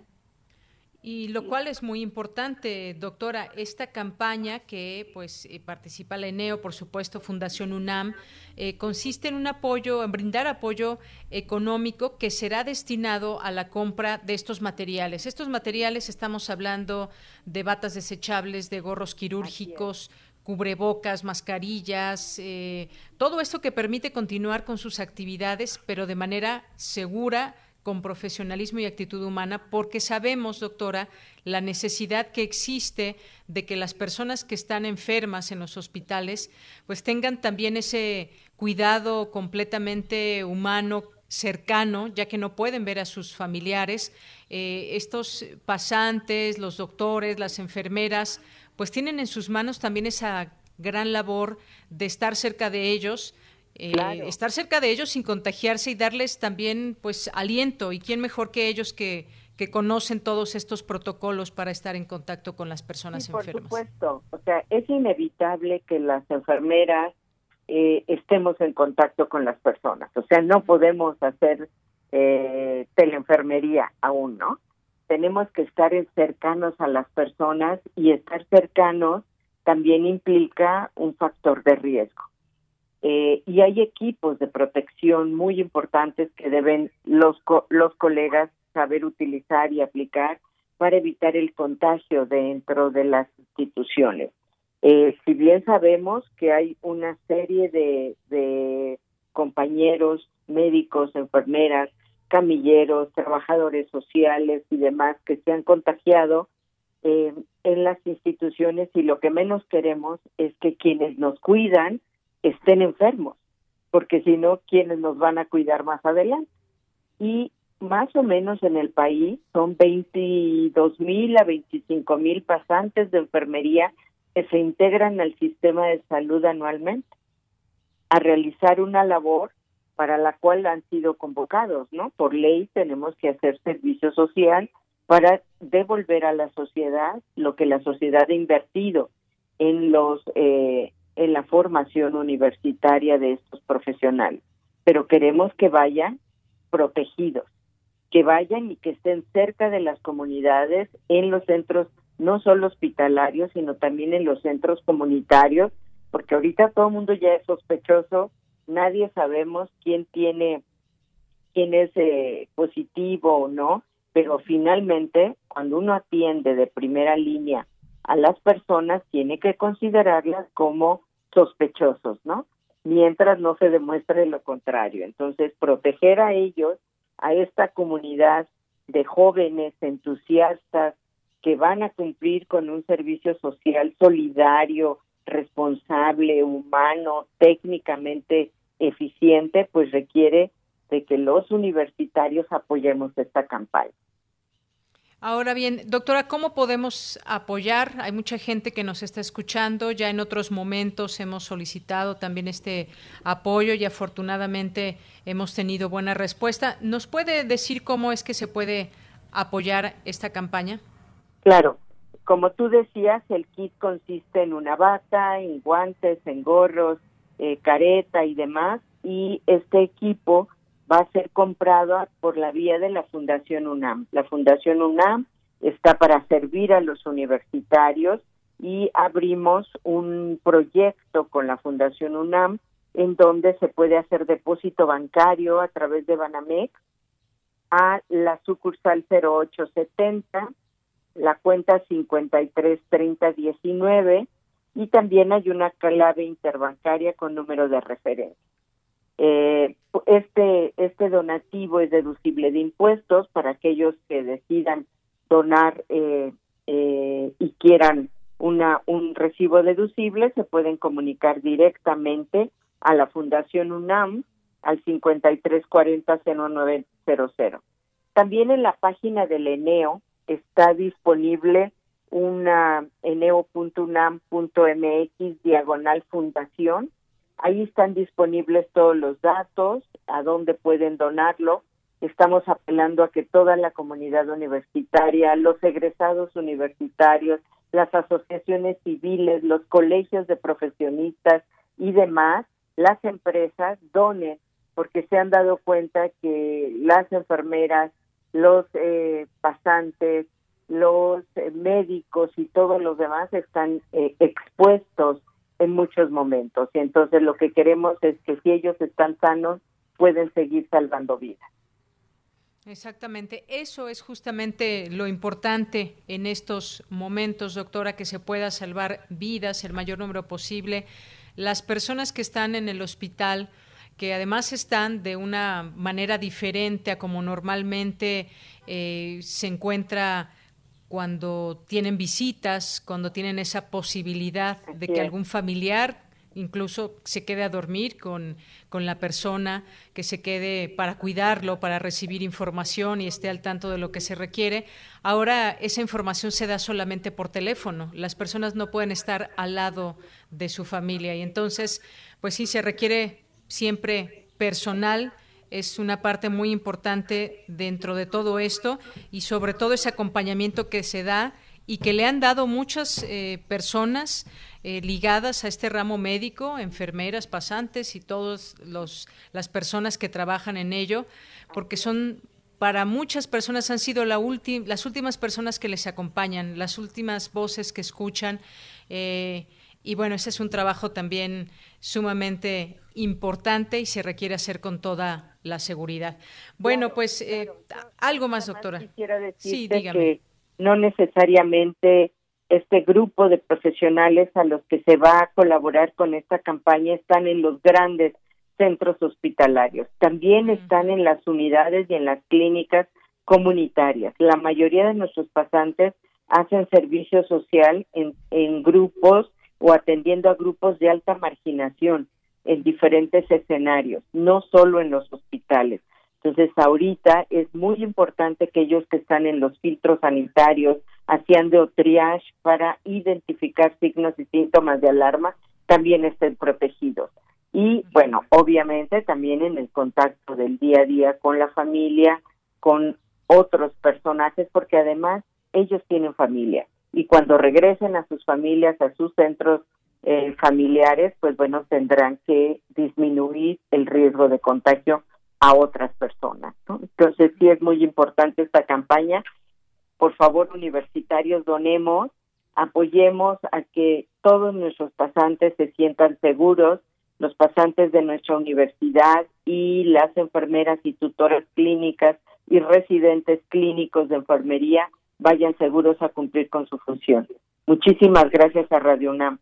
Y lo cual es muy importante, doctora, esta campaña que pues eh, participa la ENEO, por supuesto, Fundación UNAM, eh, consiste en un apoyo, en brindar apoyo económico que será destinado a la compra de estos materiales. Estos materiales estamos hablando de batas desechables, de gorros quirúrgicos, cubrebocas, mascarillas, eh, todo esto que permite continuar con sus actividades, pero de manera segura, con profesionalismo y actitud humana, porque sabemos, doctora, la necesidad que existe de que las personas que están enfermas en los hospitales, pues tengan también ese cuidado completamente humano, cercano, ya que no pueden ver a sus familiares. Eh, estos pasantes, los doctores, las enfermeras, pues tienen en sus manos también esa gran labor de estar cerca de ellos, eh, estar cerca de ellos sin contagiarse y darles también pues aliento y quién mejor que ellos que, que conocen todos estos protocolos para estar en contacto con las personas enfermas. Por supuesto, o sea, es inevitable que las enfermeras eh, estemos en contacto con las personas, o sea, no podemos hacer eh, teleenfermería aún, ¿no? Tenemos que estar cercanos a las personas y estar cercanos también implica un factor de riesgo. Eh, y hay equipos de protección muy importantes que deben los, los colegas saber utilizar y aplicar para evitar el contagio dentro de las instituciones. Eh, si bien sabemos que hay una serie de, de compañeros, médicos, enfermeras, camilleros, trabajadores sociales y demás que se han contagiado eh, en las instituciones y lo que menos queremos es que quienes nos cuidan estén enfermos, porque si no, ¿quiénes nos van a cuidar más adelante? Y más o menos en el país son 22 mil a 25 mil pasantes de enfermería que se integran al sistema de salud anualmente a realizar una labor para la cual han sido convocados, ¿no? Por ley tenemos que hacer servicio social para devolver a la sociedad lo que la sociedad ha invertido en los eh, en la formación universitaria de estos profesionales, pero queremos que vayan protegidos, que vayan y que estén cerca de las comunidades en los centros no solo hospitalarios, sino también en los centros comunitarios, porque ahorita todo el mundo ya es sospechoso, nadie sabemos quién tiene, quién es eh, positivo o no, pero finalmente cuando uno atiende de primera línea a las personas, tiene que considerarlas como sospechosos, ¿no? Mientras no se demuestre lo contrario. Entonces, proteger a ellos, a esta comunidad de jóvenes entusiastas que van a cumplir con un servicio social solidario, responsable, humano, técnicamente eficiente, pues requiere de que los universitarios apoyemos esta campaña. Ahora bien, doctora, ¿cómo podemos apoyar? Hay mucha gente que nos está escuchando, ya en otros momentos hemos solicitado también este apoyo y afortunadamente hemos tenido buena respuesta. ¿Nos puede decir cómo es que se puede apoyar esta campaña? Claro, como tú decías, el kit consiste en una bata, en guantes, en gorros, eh, careta y demás, y este equipo va a ser comprado por la vía de la Fundación UNAM. La Fundación UNAM está para servir a los universitarios y abrimos un proyecto con la Fundación UNAM en donde se puede hacer depósito bancario a través de Banamex a la sucursal 0870, la cuenta 533019 y también hay una clave interbancaria con número de referencia. Eh, este, este donativo es deducible de impuestos para aquellos que decidan donar eh, eh, y quieran una, un recibo deducible, se pueden comunicar directamente a la Fundación UNAM al 5340-0900. También en la página del ENEO está disponible una eneo.unam.mx diagonal fundación Ahí están disponibles todos los datos, a dónde pueden donarlo. Estamos apelando a que toda la comunidad universitaria, los egresados universitarios, las asociaciones civiles, los colegios de profesionistas y demás, las empresas donen, porque se han dado cuenta que las enfermeras, los eh, pasantes, los eh, médicos y todos los demás están eh, expuestos en muchos momentos. Y entonces lo que queremos es que si ellos están sanos, pueden seguir salvando vidas. Exactamente, eso es justamente lo importante en estos momentos, doctora, que se pueda salvar vidas el mayor número posible. Las personas que están en el hospital, que además están de una manera diferente a como normalmente eh, se encuentra cuando tienen visitas, cuando tienen esa posibilidad de que algún familiar incluso se quede a dormir con, con, la persona, que se quede para cuidarlo, para recibir información y esté al tanto de lo que se requiere. Ahora esa información se da solamente por teléfono. Las personas no pueden estar al lado de su familia y entonces, pues sí, se requiere siempre personal es una parte muy importante dentro de todo esto y sobre todo ese acompañamiento que se da y que le han dado muchas eh, personas eh, ligadas a este ramo médico, enfermeras, pasantes y todas las personas que trabajan en ello, porque son para muchas personas han sido la las últimas personas que les acompañan, las últimas voces que escuchan. Eh, y bueno, ese es un trabajo también sumamente importante y se requiere hacer con toda la seguridad. Bueno, pues eh, algo más, doctora. Quisiera decir que no necesariamente este grupo de profesionales a los que se va a colaborar con esta campaña están en los grandes centros hospitalarios, también están en las unidades y en las clínicas comunitarias. La mayoría de nuestros pasantes hacen servicio social en, en grupos o atendiendo a grupos de alta marginación en diferentes escenarios, no solo en los hospitales. Entonces, ahorita es muy importante que ellos que están en los filtros sanitarios, haciendo triage para identificar signos y síntomas de alarma, también estén protegidos. Y bueno, obviamente también en el contacto del día a día con la familia, con otros personajes, porque además ellos tienen familia. Y cuando regresen a sus familias, a sus centros eh, familiares, pues bueno, tendrán que disminuir el riesgo de contagio a otras personas. Entonces sí es muy importante esta campaña. Por favor, universitarios, donemos, apoyemos a que todos nuestros pasantes se sientan seguros, los pasantes de nuestra universidad y las enfermeras y tutoras clínicas y residentes clínicos de enfermería vayan seguros a cumplir con su función. Muchísimas gracias a Radio UNAM.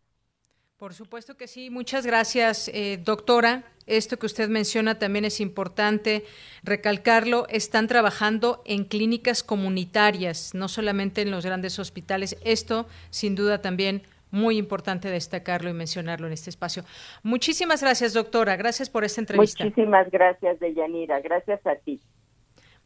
Por supuesto que sí. Muchas gracias, eh, doctora. Esto que usted menciona también es importante recalcarlo. Están trabajando en clínicas comunitarias, no solamente en los grandes hospitales. Esto, sin duda, también muy importante destacarlo y mencionarlo en este espacio. Muchísimas gracias, doctora. Gracias por esta entrevista. Muchísimas gracias, Deyanira. Gracias a ti.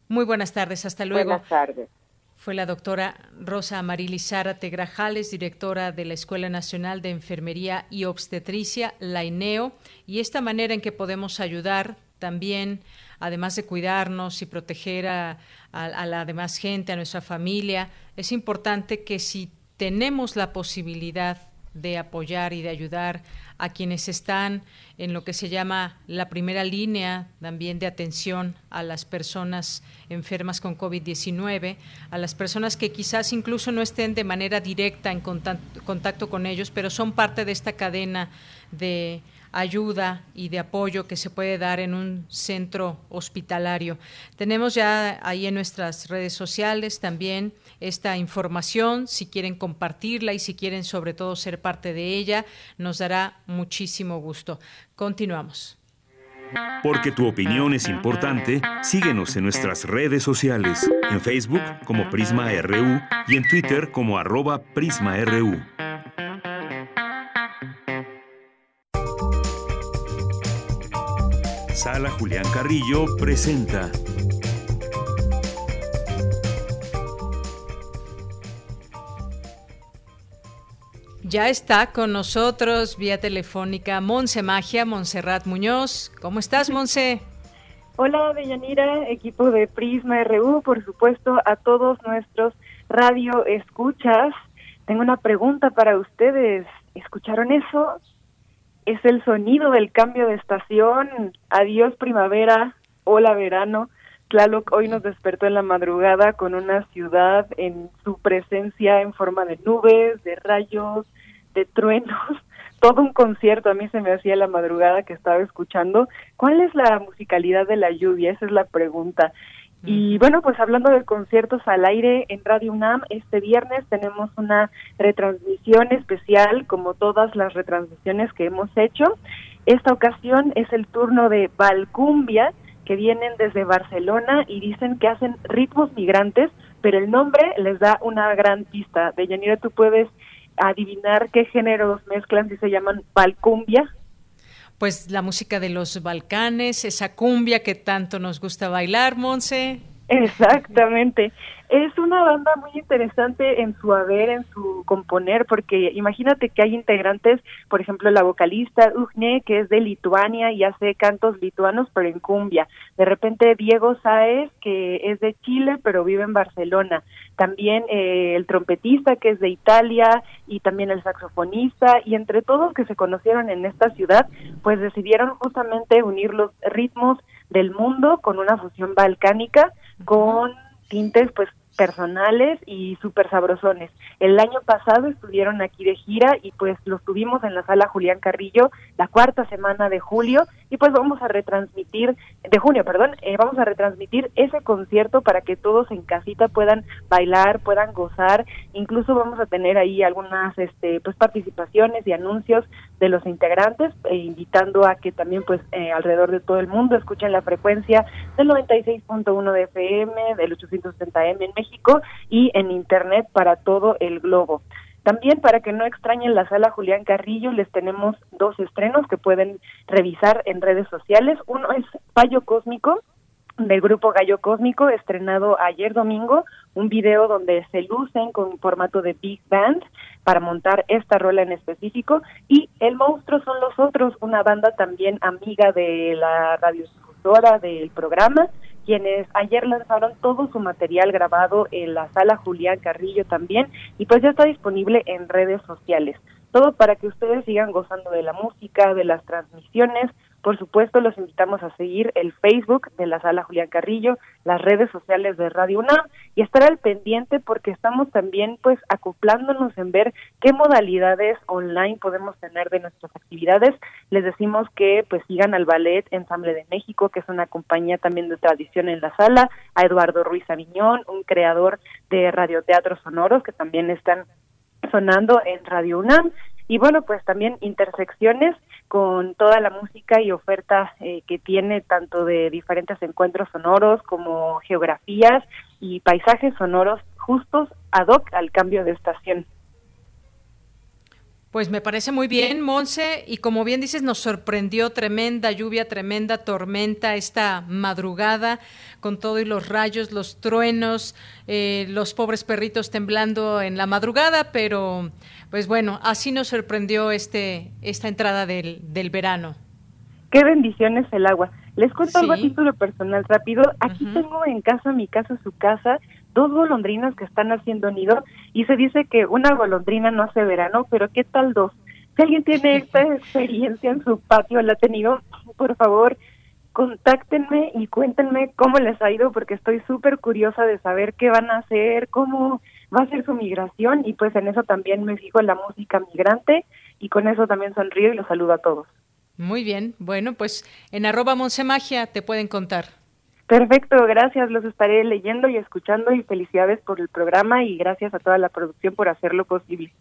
Muy buenas tardes. Hasta luego. Buenas tardes fue la doctora Rosa Amarili Zárate Grajales, directora de la Escuela Nacional de Enfermería y Obstetricia, la INEO, y esta manera en que podemos ayudar también, además de cuidarnos y proteger a, a la demás gente, a nuestra familia, es importante que si tenemos la posibilidad de apoyar y de ayudar a quienes están en lo que se llama la primera línea también de atención a las personas enfermas con COVID-19, a las personas que quizás incluso no estén de manera directa en contacto, con ellos, pero son parte de esta cadena de ayuda y de apoyo que se puede dar en un centro hospitalario. Tenemos ya ahí en nuestras redes sociales también esta información, si quieren compartirla y si quieren sobre todo ser parte de ella, nos dará muchísimo gusto. Continuamos. Porque tu opinión es importante, síguenos en nuestras redes sociales, en Facebook como Prisma RU y en Twitter como arroba PrismaRU. Sala Julián Carrillo presenta Ya está con nosotros vía telefónica Monse Magia, Monserrat Muñoz. ¿Cómo estás, Monse? Hola, Deyanira, equipo de Prisma RU, por supuesto, a todos nuestros radio escuchas. Tengo una pregunta para ustedes. ¿Escucharon eso? Es el sonido del cambio de estación. Adiós primavera, hola verano. Tlaloc hoy nos despertó en la madrugada con una ciudad en su presencia en forma de nubes, de rayos, de truenos, todo un concierto. A mí se me hacía la madrugada que estaba escuchando. ¿Cuál es la musicalidad de la lluvia? Esa es la pregunta. Y bueno, pues hablando de conciertos al aire en Radio UNAM, este viernes tenemos una retransmisión especial, como todas las retransmisiones que hemos hecho. Esta ocasión es el turno de Valcumbia, que vienen desde Barcelona y dicen que hacen ritmos migrantes, pero el nombre les da una gran pista. De Yanira, tú puedes adivinar qué géneros mezclan si se llaman balcumbia? Pues la música de los Balcanes, esa cumbia que tanto nos gusta bailar, Monse. Exactamente. Es una banda muy interesante en su haber, en su componer, porque imagínate que hay integrantes, por ejemplo, la vocalista Ugne, que es de Lituania y hace cantos lituanos, pero en cumbia. De repente Diego Saez, que es de Chile, pero vive en Barcelona. También eh, el trompetista, que es de Italia, y también el saxofonista, y entre todos que se conocieron en esta ciudad, pues decidieron justamente unir los ritmos del mundo con una fusión balcánica, con tintes pues personales y súper sabrosones. El año pasado estuvieron aquí de gira y pues los tuvimos en la sala Julián Carrillo la cuarta semana de julio y pues vamos a retransmitir, de junio, perdón, eh, vamos a retransmitir ese concierto para que todos en casita puedan bailar, puedan gozar, incluso vamos a tener ahí algunas este pues participaciones y anuncios de los integrantes, e invitando a que también pues eh, alrededor de todo el mundo escuchen la frecuencia del 96.1 de FM, del 870M en México y en internet para todo el globo. También para que no extrañen la sala Julián Carrillo, les tenemos dos estrenos que pueden revisar en redes sociales. Uno es Fallo Cósmico, del grupo Gallo Cósmico, estrenado ayer domingo, un video donde se lucen con formato de Big Band para montar esta rola en específico. Y El Monstruo son los otros, una banda también amiga de la radiodifusora del programa, quienes ayer lanzaron todo su material grabado en la sala Julián Carrillo también, y pues ya está disponible en redes sociales. Todo para que ustedes sigan gozando de la música, de las transmisiones, por supuesto, los invitamos a seguir el Facebook de la Sala Julián Carrillo, las redes sociales de Radio UNAM y estar al pendiente porque estamos también pues acoplándonos en ver qué modalidades online podemos tener de nuestras actividades. Les decimos que pues sigan al Ballet Ensamble de México, que es una compañía también de tradición en la sala, a Eduardo Ruiz Aviñón, un creador de radioteatros sonoros que también están sonando en Radio UNAM y bueno, pues también intersecciones con toda la música y oferta eh, que tiene tanto de diferentes encuentros sonoros como geografías y paisajes sonoros justos ad hoc al cambio de estación. Pues me parece muy bien, Monse, y como bien dices, nos sorprendió tremenda lluvia, tremenda tormenta esta madrugada, con todo y los rayos, los truenos, eh, los pobres perritos temblando en la madrugada, pero pues bueno, así nos sorprendió este esta entrada del, del verano. Qué bendiciones el agua. Les cuento algo a título personal rápido. Aquí tengo en casa, mi casa, su casa, dos golondrinas que están haciendo nido y se dice que una golondrina no hace verano, pero ¿qué tal dos? Si alguien tiene esta experiencia en su patio, la ha tenido, por favor, contáctenme y cuéntenme cómo les ha ido porque estoy súper curiosa de saber qué van a hacer, cómo va a ser su migración y pues en eso también me fijo en la música migrante y con eso también sonrío y los saludo a todos. Muy bien, bueno, pues en arroba Magia te pueden contar. Perfecto, gracias, los estaré leyendo y escuchando y felicidades por el programa y gracias a toda la producción por hacerlo posible.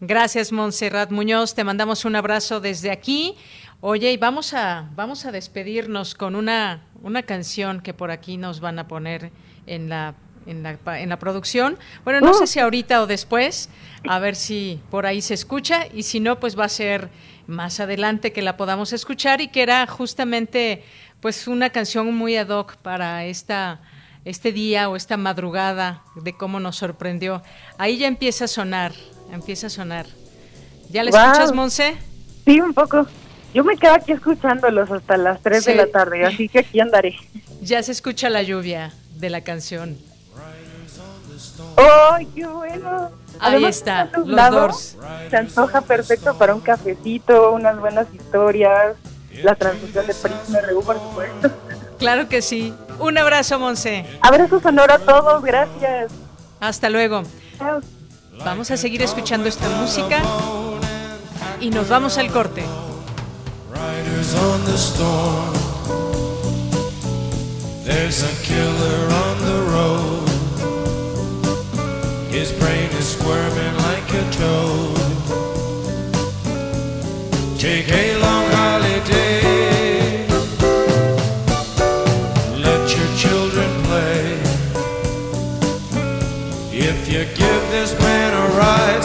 Gracias, Montserrat Muñoz, te mandamos un abrazo desde aquí. Oye, y vamos a vamos a despedirnos con una una canción que por aquí nos van a poner en la en la, en la producción. Bueno, no sé uh. si ahorita o después, a ver si por ahí se escucha y si no, pues va a ser más adelante que la podamos escuchar y que era justamente pues una canción muy ad hoc para esta este día o esta madrugada de cómo nos sorprendió. Ahí ya empieza a sonar, empieza a sonar. ¿Ya la escuchas, Monse? Sí, un poco. Yo me quedo aquí escuchándolos hasta las 3 de la tarde, así que aquí andaré. Ya se escucha la lluvia de la canción. ¡Ay, qué bueno! Ahí está, los dos. Se antoja perfecto para un cafecito, unas buenas historias, la transmisión de Prisma RU, por supuesto. Claro que sí. Un abrazo, Monse. Abrazo sonoro a todos, gracias. Hasta luego. Vamos a seguir escuchando esta música y nos vamos al corte. There's a killer on the road. His brain is squirming like a toad. Take a long holiday. Let your children play. If you give this man a ride,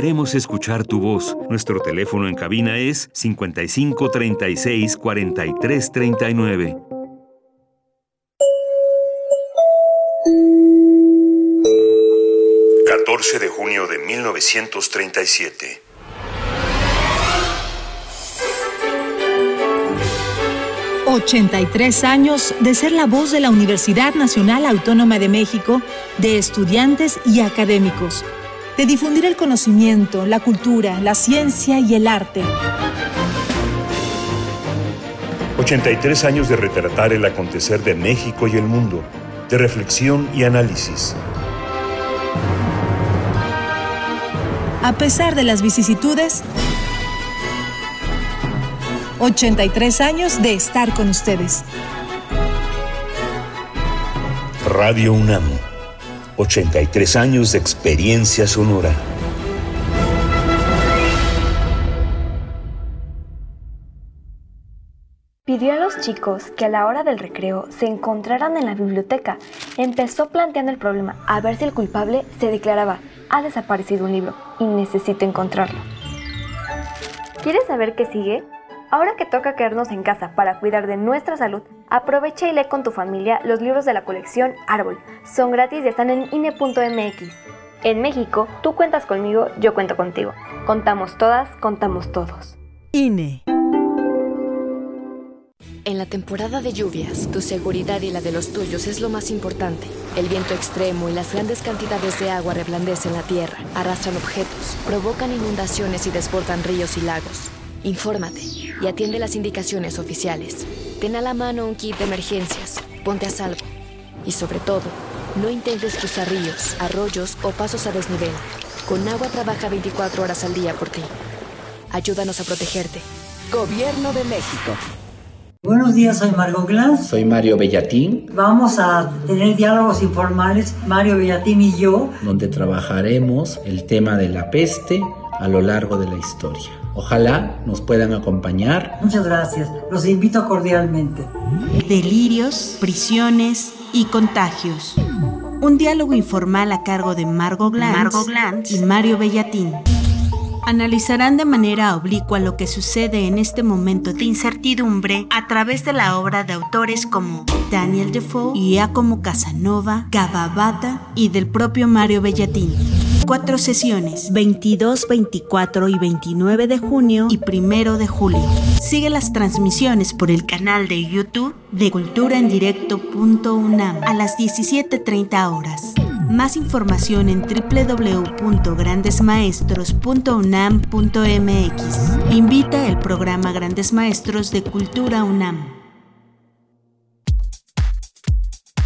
Queremos escuchar tu voz. Nuestro teléfono en cabina es 55 36 43 39. ...14 de junio de 1937... 83 años de ser la voz de la Universidad Nacional Autónoma de México, de estudiantes y académicos, de difundir el conocimiento, la cultura, la ciencia y el arte. 83 años de retratar el acontecer de México y el mundo, de reflexión y análisis. A pesar de las vicisitudes, 83 años de estar con ustedes. Radio UNAM, 83 años de experiencia sonora. Pidió a los chicos que a la hora del recreo se encontraran en la biblioteca. Empezó planteando el problema a ver si el culpable se declaraba, ha desaparecido un libro y necesito encontrarlo. ¿Quieres saber qué sigue? Ahora que toca quedarnos en casa para cuidar de nuestra salud, aprovecha y lee con tu familia los libros de la colección Árbol. Son gratis y están en INE.mx. En México, tú cuentas conmigo, yo cuento contigo. Contamos todas, contamos todos. INE. En la temporada de lluvias, tu seguridad y la de los tuyos es lo más importante. El viento extremo y las grandes cantidades de agua reblandecen la tierra, arrastran objetos, provocan inundaciones y desbordan ríos y lagos. Infórmate y atiende las indicaciones oficiales. Ten a la mano un kit de emergencias, ponte a salvo. Y sobre todo, no intentes cruzar ríos, arroyos o pasos a desnivel. Con agua trabaja 24 horas al día por ti. Ayúdanos a protegerte. Gobierno de México. Buenos días, soy Margot Glantz. Soy Mario Bellatín. Vamos a tener diálogos informales, Mario Bellatín y yo, donde trabajaremos el tema de la peste a lo largo de la historia. Ojalá nos puedan acompañar. Muchas gracias, los invito cordialmente. Delirios, prisiones y contagios. Un diálogo informal a cargo de Margot Glantz, y Mario Bellatín. Analizarán de manera oblicua lo que sucede en este momento de incertidumbre a través de la obra de autores como Daniel Defoe, Giacomo Casanova, Gavabata y del propio Mario Bellatín. Cuatro sesiones, 22, 24 y 29 de junio y 1 de julio. Sigue las transmisiones por el canal de YouTube de culturaendirecto.unam a las 17.30 horas. Más información en www.grandesmaestros.unam.mx. Invita el programa Grandes Maestros de Cultura UNAM.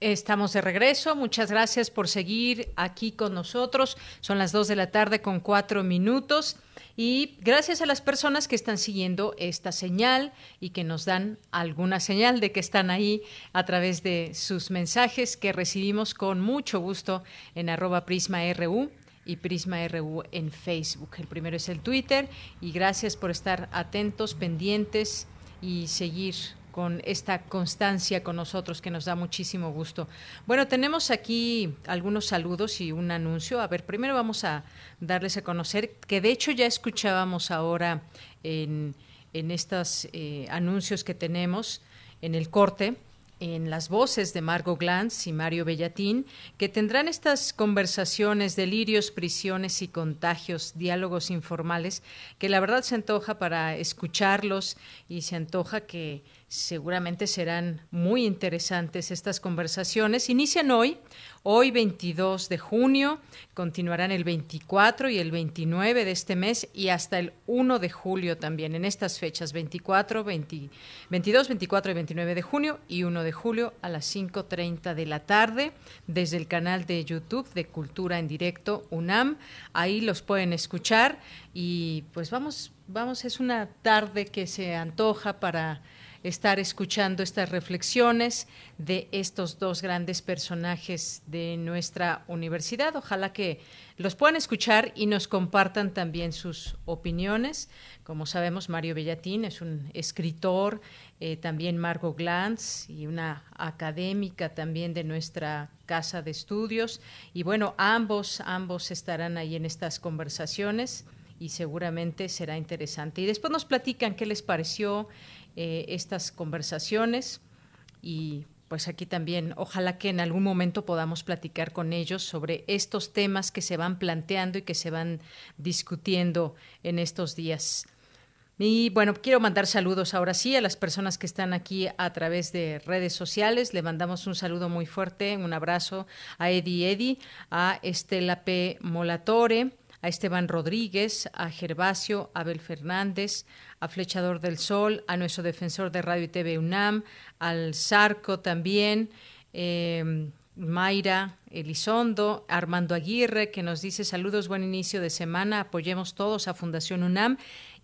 Estamos de regreso. Muchas gracias por seguir aquí con nosotros. Son las 2 de la tarde con cuatro minutos. Y gracias a las personas que están siguiendo esta señal y que nos dan alguna señal de que están ahí a través de sus mensajes que recibimos con mucho gusto en arroba prisma.ru y Prisma RU en Facebook. El primero es el Twitter y gracias por estar atentos, pendientes y seguir con esta constancia con nosotros que nos da muchísimo gusto. Bueno, tenemos aquí algunos saludos y un anuncio. A ver, primero vamos a darles a conocer que de hecho ya escuchábamos ahora en, estos eh, anuncios que tenemos en el corte en las voces de Margot Glantz y Mario Bellatín, que tendrán estas conversaciones, delirios, prisiones y contagios, diálogos informales, que la verdad se antoja para escucharlos y se antoja que seguramente serán muy interesantes estas conversaciones. Inician hoy, hoy 22 de junio, continuarán el 24 y el 29 de este mes y hasta el 1 de julio también, en estas fechas, 24, 22, 24 y 29 de junio y 1 de julio a las 5.30 de la tarde desde el canal de YouTube de Cultura en Directo UNAM. Ahí los pueden escuchar y pues vamos, vamos, es una tarde que se antoja para estar escuchando estas reflexiones de estos dos grandes personajes de nuestra universidad. Ojalá que los puedan escuchar y nos compartan también sus opiniones. Como sabemos, Mario Bellatín es un escritor, eh, también Margot Glantz y una académica también de nuestra casa de estudios. Y bueno, ambos, ambos estarán ahí en estas conversaciones y seguramente será interesante. Y después nos platican qué les pareció eh, estas conversaciones y pues aquí también ojalá que en algún momento podamos platicar con ellos sobre estos temas que se van planteando y que se van discutiendo en estos días. Y bueno, quiero mandar saludos ahora sí a las personas que están aquí a través de redes sociales. Le mandamos un saludo muy fuerte, un abrazo a Eddie Eddy, a Estela P. Molatore, a Esteban Rodríguez, a Gervasio Abel Fernández, a Flechador del Sol, a nuestro defensor de Radio y TV UNAM, al Zarco también, em, Mayra Elizondo, Armando Aguirre, que nos dice saludos, buen inicio de semana, apoyemos todos a Fundación UNAM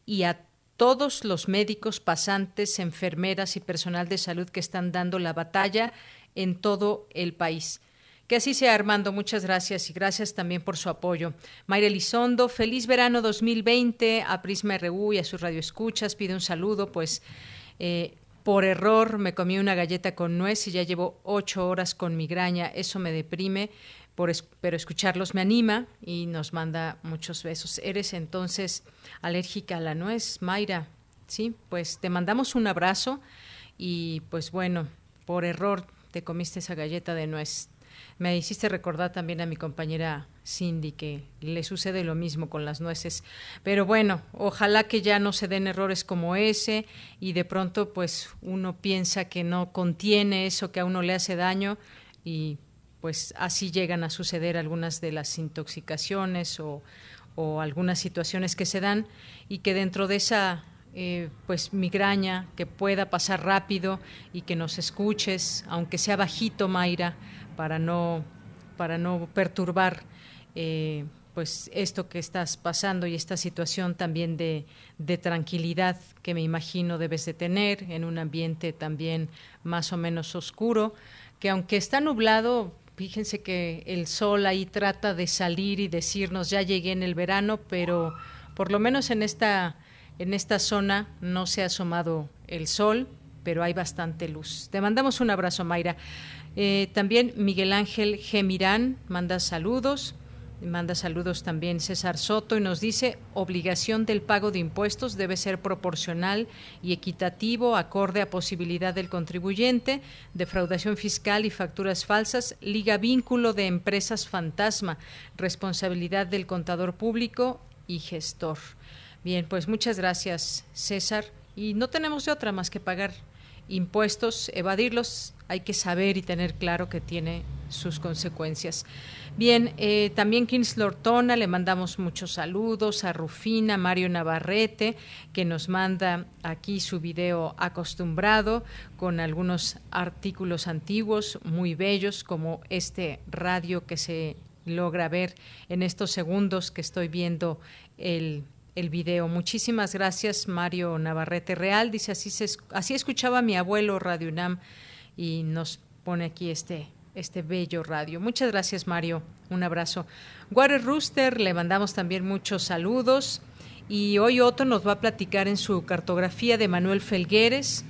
y a todos los médicos, pasantes, enfermeras y personal de salud que están dando la batalla en todo el país. Que así sea, Armando. Muchas gracias y gracias también por su apoyo. Mayra Elizondo, feliz verano 2020 a Prisma RU y a sus radioescuchas. Pide un saludo, pues eh, por error me comí una galleta con nuez y ya llevo ocho horas con migraña. Eso me deprime, pero escucharlos me anima y nos manda muchos besos. ¿Eres entonces alérgica a la nuez, Mayra? Sí, pues te mandamos un abrazo y pues bueno, por error te comiste esa galleta de nuez. Me hiciste recordar también a mi compañera Cindy que le sucede lo mismo con las nueces. Pero bueno, ojalá que ya no se den errores como ese y de pronto pues uno piensa que no contiene eso que a uno le hace daño y pues así llegan a suceder algunas de las intoxicaciones o, algunas situaciones que se dan y que dentro de esa eh, pues migraña que pueda pasar rápido y que nos escuches, aunque sea bajito, Mayra, para no, para no perturbar eh, pues esto que estás pasando y esta situación también de, de, tranquilidad que me imagino debes de tener en un ambiente también más o menos oscuro, que aunque está nublado, fíjense que el sol ahí trata de salir y decirnos ya llegué en el verano, pero por lo menos en esta, en esta zona no se ha asomado el sol, pero hay bastante luz. Te mandamos un abrazo, Mayra. Eh, también Miguel Ángel Gemirán manda saludos. Manda saludos también César Soto y nos dice, obligación del pago de impuestos debe ser proporcional y equitativo, acorde a posibilidad del contribuyente, defraudación fiscal y facturas falsas, liga vínculo de empresas fantasma, responsabilidad del contador público y gestor. Bien, pues muchas gracias César y no tenemos de otra más que pagar impuestos, evadirlos, hay que saber y tener claro que tiene sus consecuencias. Bien, eh, también Kings Lortona, le mandamos muchos saludos a Rufina, Mario Navarrete, que nos manda aquí su video acostumbrado con algunos artículos antiguos muy bellos, como este radio que se logra ver en estos segundos que estoy viendo el, el video. Muchísimas gracias, Mario Navarrete Real. Dice, así, se, así escuchaba mi abuelo Radio UNAM y nos pone aquí este este bello radio. Muchas gracias, Mario. Un abrazo. Water Rooster, le mandamos también muchos saludos. Y hoy Otto nos va a platicar en su cartografía de Manuel Felgueres,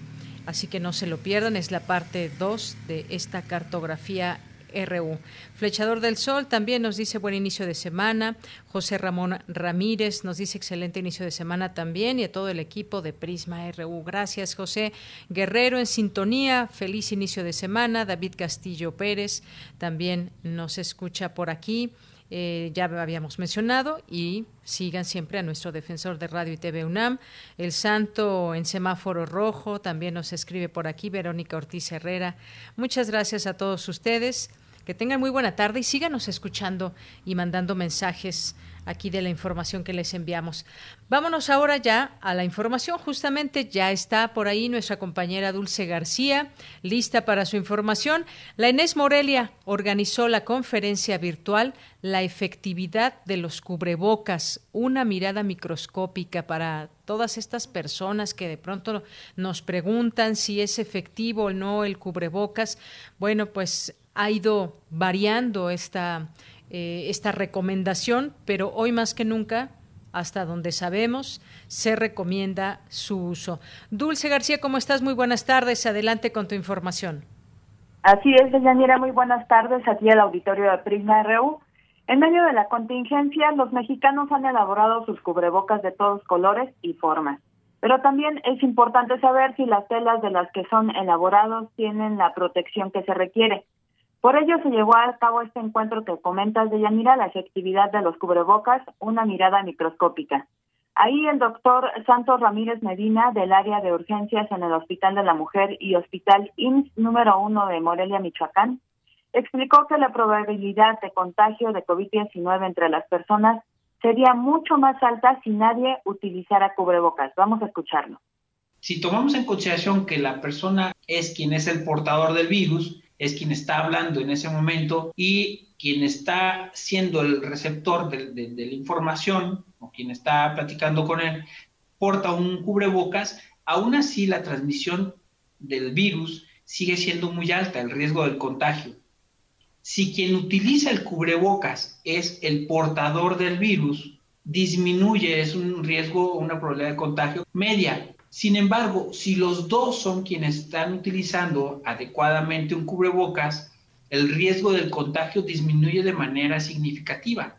así que no se lo pierdan, es la parte 2 de esta cartografía RU. Flechador del Sol también nos dice buen inicio de semana. José Ramón Ramírez nos dice excelente inicio de semana también y a todo el equipo de Prisma RU. Gracias, José Guerrero en sintonía. Feliz inicio de semana. David Castillo Pérez también nos escucha por aquí. Eh, ya habíamos mencionado, y sigan siempre a nuestro defensor de radio y TV UNAM. El Santo en semáforo rojo también nos escribe por aquí, Verónica Ortiz Herrera. Muchas gracias a todos ustedes. Que tengan muy buena tarde y síganos escuchando y mandando mensajes aquí de la información que les enviamos. Vámonos ahora ya a la información. Justamente ya está por ahí nuestra compañera Dulce García, lista para su información. La Inés Morelia organizó la conferencia virtual La efectividad de los cubrebocas, una mirada microscópica para todas estas personas que de pronto nos preguntan si es efectivo o no el cubrebocas. Bueno, pues ha ido variando esta, eh, esta recomendación, pero hoy más que nunca, hasta donde sabemos, se recomienda su uso. Dulce García, ¿cómo estás? Muy buenas tardes. Adelante con tu información. Así es, Deyanira, muy buenas tardes aquí al auditorio de Prisma RU. En medio de la contingencia, los mexicanos han elaborado sus cubrebocas de todos colores y formas. Pero también es importante saber si las telas de las que son elaborados tienen la protección que se requiere. Por ello se llevó a cabo este encuentro que comentas de Yanira, la efectividad de los cubrebocas, una mirada microscópica. Ahí el doctor Santos Ramírez Medina, del área de urgencias en el Hospital de la Mujer y Hospital IMSS número uno de Morelia, Michoacán, explicó que la probabilidad de contagio de COVID-19 entre las personas sería mucho más alta si nadie utilizara cubrebocas. Vamos a escucharlo. Si tomamos en consideración que la persona es quien es el portador del virus, es quien está hablando en ese momento y quien está siendo el receptor de, la información o quien está platicando con él porta un cubrebocas, aún así la transmisión del virus sigue siendo muy alta, el riesgo del contagio. Si quien utiliza el cubrebocas es el portador del virus, disminuye, es un riesgo, una probabilidad de contagio media, sin embargo, si los dos son quienes están utilizando adecuadamente un cubrebocas, el riesgo del contagio disminuye de manera significativa.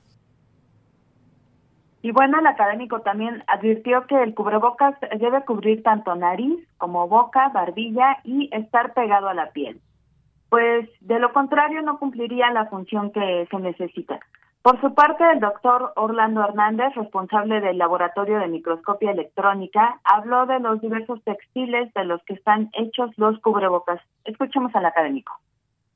Y bueno, el académico también advirtió que el cubrebocas debe cubrir tanto nariz como boca, barbilla y estar pegado a la piel. Pues de lo contrario no cumpliría la función que se necesita. Por su parte, el doctor Orlando Hernández, responsable del Laboratorio de Microscopía Electrónica, habló de los diversos textiles de los que están hechos los cubrebocas. Escuchemos al académico.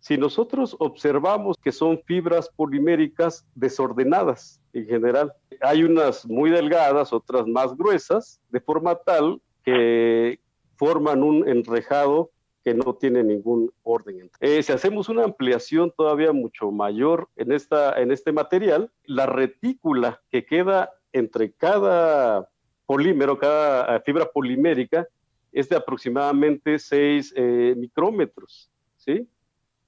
Si nosotros observamos que son fibras poliméricas desordenadas en general, hay unas muy delgadas, otras más gruesas, de forma tal que forman un enrejado que no tiene ningún orden. Eh, si hacemos una ampliación todavía mucho mayor en, esta, en este material, la retícula que queda entre cada polímero, cada eh, fibra polimérica, es de aproximadamente 6 eh, micrómetros. ¿sí?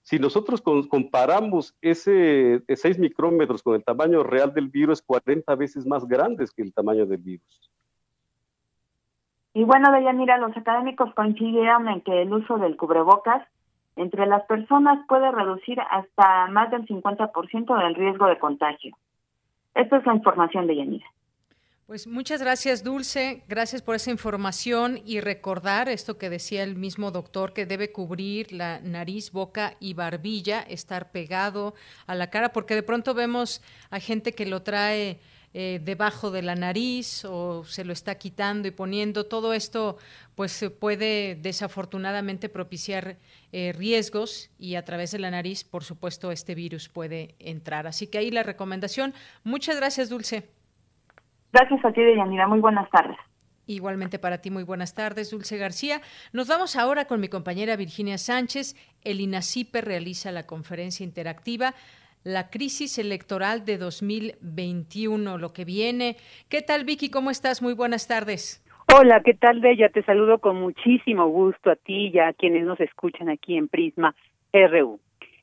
Si nosotros comparamos ese 6 micrómetros con el tamaño real del virus, es 40 veces más grande que el tamaño del virus. Y bueno, mira, los académicos coincidieron en que el uso del cubrebocas entre las personas puede reducir hasta más del 50% del riesgo de contagio. Esta es la información de Yanira. Pues muchas gracias, Dulce. Gracias por esa información y recordar esto que decía el mismo doctor, que debe cubrir la nariz, boca y barbilla, estar pegado a la cara, porque de pronto vemos a gente que lo trae eh, debajo de la nariz o se lo está quitando y poniendo. Todo esto pues puede desafortunadamente propiciar eh, riesgos y a través de la nariz, por supuesto, este virus puede entrar. Así que ahí la recomendación. Muchas gracias, Dulce. Gracias a ti, Deyanira. Muy buenas tardes. Igualmente para ti, muy buenas tardes, Dulce García. Nos vamos ahora con mi compañera Virginia Sánchez. El INACIPE realiza la conferencia interactiva La crisis electoral de 2021, lo que viene. ¿Qué tal, Vicky? ¿Cómo estás? Muy buenas tardes. Hola, ¿qué tal, Bella? Te saludo con muchísimo gusto a ti y a quienes nos escuchan aquí en Prisma RU.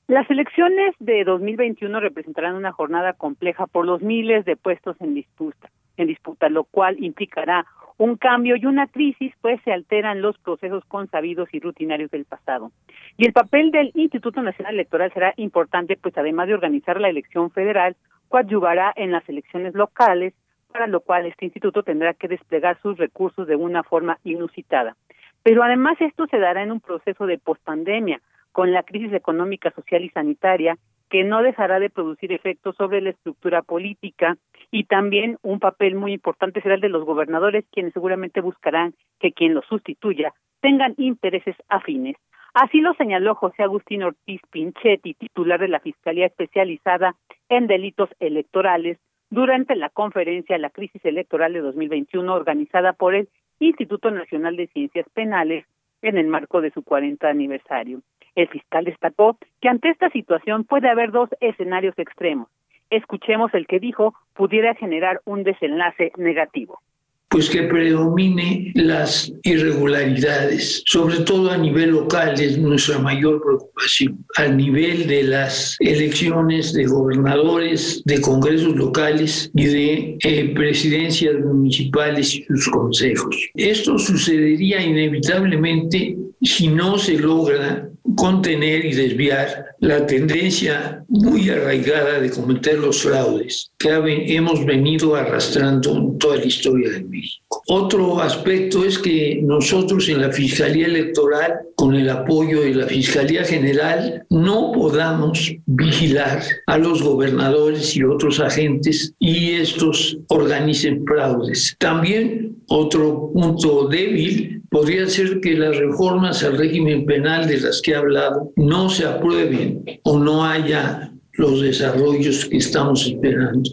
Las elecciones de 2021 representarán una jornada compleja por los miles de puestos en disputa en disputa, lo cual implicará un cambio y una crisis, pues se alteran los procesos consabidos y rutinarios del pasado. Y el papel del Instituto Nacional Electoral será importante, pues además de organizar la elección federal, coadyuvará en las elecciones locales, para lo cual este instituto tendrá que desplegar sus recursos de una forma inusitada. Pero además esto se dará en un proceso de pospandemia, con la crisis económica, social y sanitaria, que no dejará de producir efectos sobre la estructura política y también un papel muy importante será el de los gobernadores, quienes seguramente buscarán que quien los sustituya tengan intereses afines. Así lo señaló José Agustín Ortiz Pinchetti, titular de la Fiscalía Especializada en Delitos Electorales, durante la conferencia La Crisis Electoral de 2021 organizada por el Instituto Nacional de Ciencias Penales en el marco de su 40 aniversario. El fiscal destacó que ante esta situación puede haber dos escenarios extremos escuchemos el que dijo pudiera generar un desenlace negativo pues que predomine las irregularidades, sobre todo a nivel local es nuestra mayor preocupación, a nivel de las elecciones de gobernadores, de congresos locales y de eh, presidencias municipales y sus consejos. Esto sucedería inevitablemente si no se logra contener y desviar la tendencia muy arraigada de cometer los fraudes que hemos venido arrastrando en toda la historia de México. Otro aspecto es que nosotros en la Fiscalía Electoral, con el apoyo de la Fiscalía General, no podamos vigilar a los gobernadores y otros agentes y estos organicen fraudes. También otro punto débil podría ser que las reformas al régimen penal de las que he hablado no se aprueben o no haya los desarrollos que estamos esperando.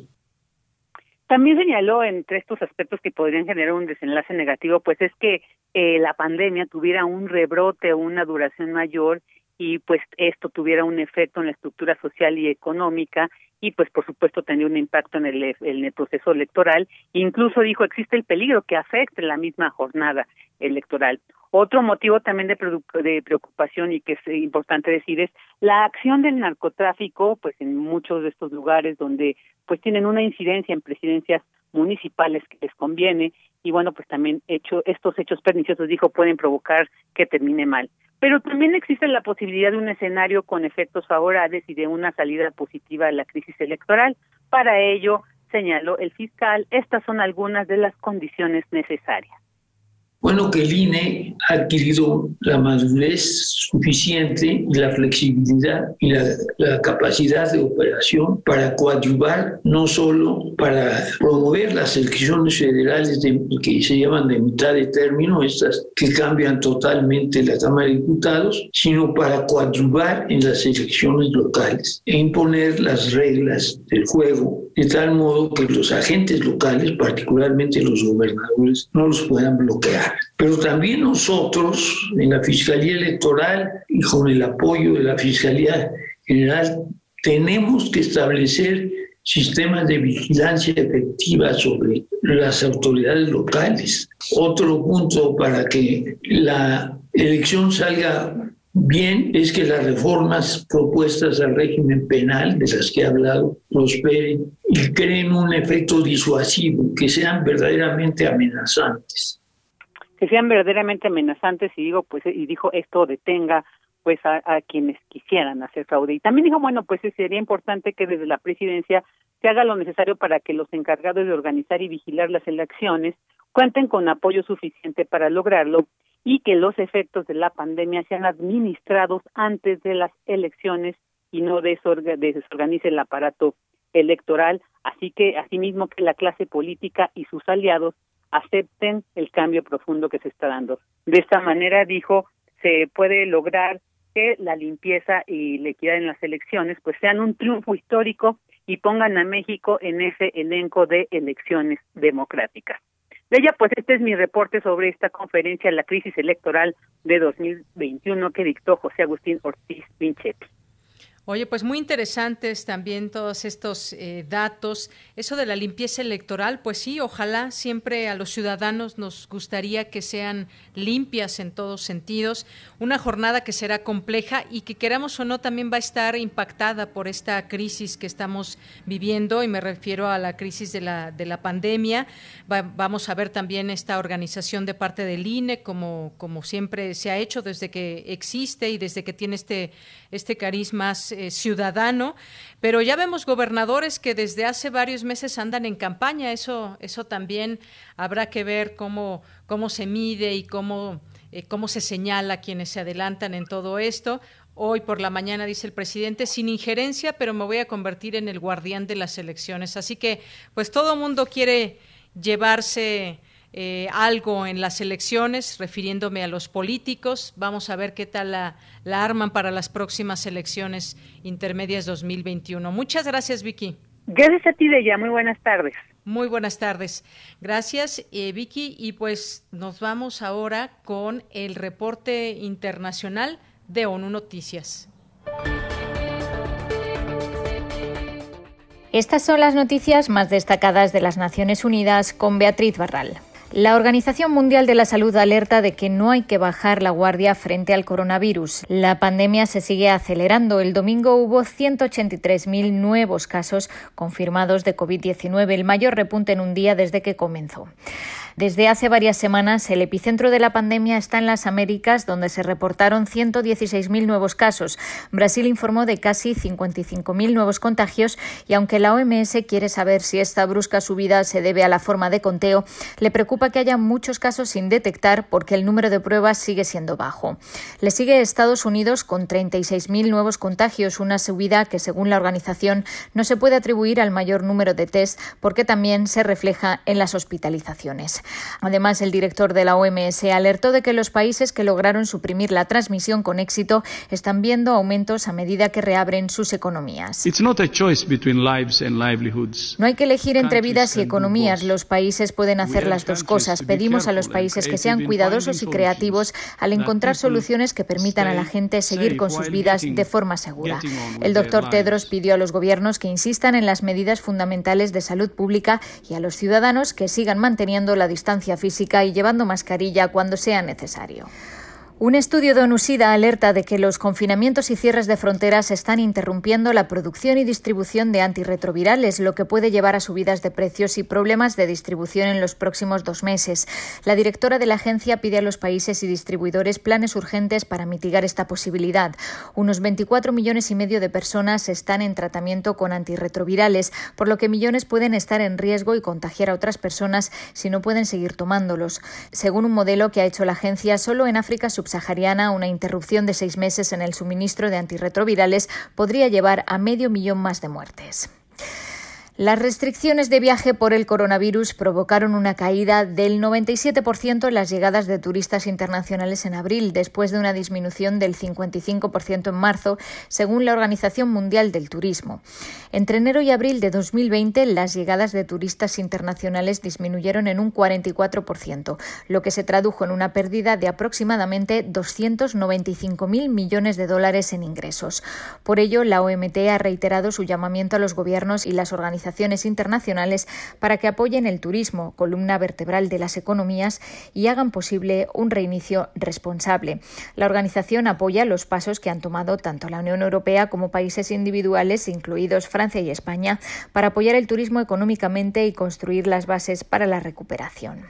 También señaló entre estos aspectos que podrían generar un desenlace negativo, pues es que eh, la pandemia tuviera un rebrote o una duración mayor y pues esto tuviera un efecto en la estructura social y económica y pues por supuesto tendría un impacto en el, proceso electoral. Incluso dijo existe el peligro que afecte la misma jornada electoral. Otro motivo también de, de preocupación y que es importante decir es la acción del narcotráfico, pues en muchos de estos lugares donde pues tienen una incidencia en presidencias municipales que les conviene y bueno pues también hecho estos hechos perniciosos dijo pueden provocar que termine mal pero también existe la posibilidad de un escenario con efectos favorables y de una salida positiva de la crisis electoral. Para ello, señaló el fiscal, estas son algunas de las condiciones necesarias. Bueno, que el INE ha adquirido la madurez suficiente la flexibilidad y la, capacidad de operación para coadyuvar, no solo para promover las elecciones federales de, que se llaman de mitad de término, estas que cambian totalmente la Cámara de Diputados, sino para coadyuvar en las elecciones locales e imponer las reglas del juego de tal modo que los agentes locales, particularmente los gobernadores, no los puedan bloquear. Pero también nosotros, en la Fiscalía Electoral y con el apoyo de la Fiscalía General, tenemos que establecer sistemas de vigilancia efectiva sobre las autoridades locales. Otro punto para que la elección salga bien es que las reformas propuestas al régimen penal, de las que he hablado, prosperen y creen un efecto disuasivo, que sean verdaderamente amenazantes. Que sean verdaderamente amenazantes y digo, pues, y dijo esto detenga pues a, quienes quisieran hacer fraude. Y también dijo, bueno, pues sería importante que desde la presidencia se haga lo necesario para que los encargados de organizar y vigilar las elecciones cuenten con apoyo suficiente para lograrlo y que los efectos de la pandemia sean administrados antes de las elecciones y no desorganice el aparato electoral, así que asimismo que la clase política y sus aliados acepten el cambio profundo que se está dando. De esta manera, dijo, se puede lograr que la limpieza y la equidad en las elecciones pues sean un triunfo histórico y pongan a México en ese elenco de elecciones democráticas. De pues este es mi reporte sobre esta conferencia, la crisis electoral de 2021 que dictó José Agustín Ortiz Pinchetti. Oye, pues muy interesantes también todos estos eh, datos. Eso de la limpieza electoral, pues sí, ojalá siempre a los ciudadanos nos gustaría que sean limpias en todos sentidos. Una jornada que será compleja y que queramos o no también va a estar impactada por esta crisis que estamos viviendo y me refiero a la crisis de la, de la pandemia. vamos a ver también esta organización de parte del INE como, como siempre se ha hecho desde que existe y desde que tiene este, este carisma eh, ciudadano, pero ya vemos gobernadores que desde hace varios meses andan en campaña, eso, eso también habrá que ver cómo, cómo se mide y cómo, eh, cómo se señala quienes se adelantan en todo esto. Hoy por la mañana dice el presidente, sin injerencia, pero me voy a convertir en el guardián de las elecciones. Así que, pues todo mundo quiere llevarse eh, algo en las elecciones, refiriéndome a los políticos. Vamos a ver qué tal la, arman para las próximas elecciones intermedias 2021. Muchas gracias, Vicky. Gracias a ti, Deya. Muy buenas tardes. Muy buenas tardes. Gracias, eh, Vicky. Y pues nos vamos ahora con el reporte internacional de ONU Noticias. Estas son las noticias más destacadas de las Naciones Unidas con Beatriz Barral. La Organización Mundial de la Salud alerta de que no hay que bajar la guardia frente al coronavirus. La pandemia se sigue acelerando. El domingo hubo 183.000 nuevos casos confirmados de COVID-19, el mayor repunte en un día desde que comenzó. Desde hace varias semanas, el epicentro de la pandemia está en las Américas, donde se reportaron 116.000 nuevos casos. Brasil informó de casi 55.000 nuevos contagios y aunque la OMS quiere saber si esta brusca subida se debe a la forma de conteo, le preocupa que haya muchos casos sin detectar porque el número de pruebas sigue siendo bajo. Le sigue Estados Unidos con 36.000 nuevos contagios, una subida que según la organización no se puede atribuir al mayor número de test porque también se refleja en las hospitalizaciones. Además, el director de la OMS alertó de que los países que lograron suprimir la transmisión con éxito están viendo aumentos a medida que reabren sus economías. No hay que elegir entre vidas y economías. Los países pueden hacer las dos cosas. Pedimos a los países que sean cuidadosos y creativos al encontrar soluciones que permitan a la gente seguir con sus vidas de forma segura. El doctor Tedros pidió a los gobiernos que insistan en las medidas fundamentales de salud pública y a los ciudadanos que sigan manteniendo la distancia física y llevando mascarilla cuando sea necesario. Un estudio de ONUSIDA alerta de que los confinamientos y cierres de fronteras están interrumpiendo la producción y distribución de antirretrovirales, lo que puede llevar a subidas de precios y problemas de distribución en los próximos dos meses. La directora de la agencia pide a los países y distribuidores planes urgentes para mitigar esta posibilidad. Unos 24 millones y medio de personas están en tratamiento con antirretrovirales, por lo que millones pueden estar en riesgo y contagiar a otras personas si no pueden seguir tomándolos. Según un modelo que ha hecho la agencia, solo en África subsahariana, una interrupción de seis meses en el suministro de antirretrovirales podría llevar a medio millón más de muertes. Las restricciones de viaje por el coronavirus provocaron una caída del 97% en las llegadas de turistas internacionales en abril, después de una disminución del 55% en marzo, según la Organización Mundial del Turismo. Entre enero y abril de 2020, las llegadas de turistas internacionales disminuyeron en un 44%, lo que se tradujo en una pérdida de aproximadamente 295.000 millones de dólares en ingresos. Por ello, la OMT ha reiterado su llamamiento a los gobiernos y las organizaciones internacionales para que apoyen el turismo, columna vertebral de las economías, y hagan posible un reinicio responsable. La organización apoya los pasos que han tomado tanto la Unión Europea como países individuales, incluidos Francia y España, para apoyar el turismo económicamente y construir las bases para la recuperación.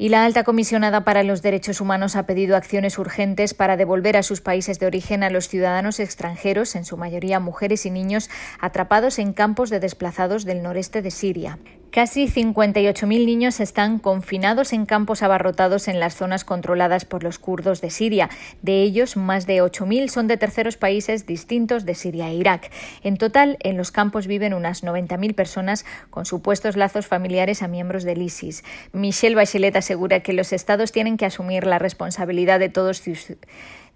Y la alta comisionada para los derechos humanos ha pedido acciones urgentes para devolver a sus países de origen a los ciudadanos extranjeros, en su mayoría mujeres y niños, atrapados en campos de desplazados del noreste de Siria. Casi 58.000 niños están confinados en campos abarrotados en las zonas controladas por los kurdos de Siria. De ellos, más de 8.000 son de terceros países distintos de Siria e Irak. En total, en los campos viven unas 90.000 personas con supuestos lazos familiares a miembros del ISIS. Michelle Bachelet asegura que los estados tienen que asumir la responsabilidad de todos sus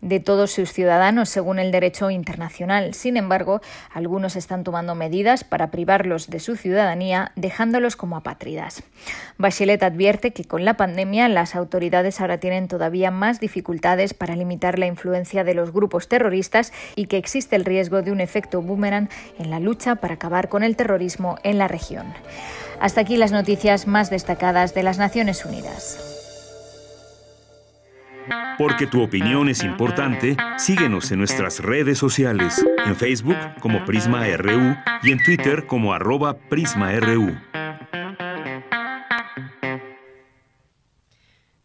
de todos sus ciudadanos según el derecho internacional. Sin embargo, algunos están tomando medidas para privarlos de su ciudadanía, dejándolos como apátridas. Bachelet advierte que con la pandemia las autoridades ahora tienen todavía más dificultades para limitar la influencia de los grupos terroristas y que existe el riesgo de un efecto boomerang en la lucha para acabar con el terrorismo en la región. Hasta aquí las noticias más destacadas de las Naciones Unidas. Porque tu opinión es importante, síguenos en nuestras redes sociales, en Facebook como Prisma RU y en Twitter como arroba PrismaRU.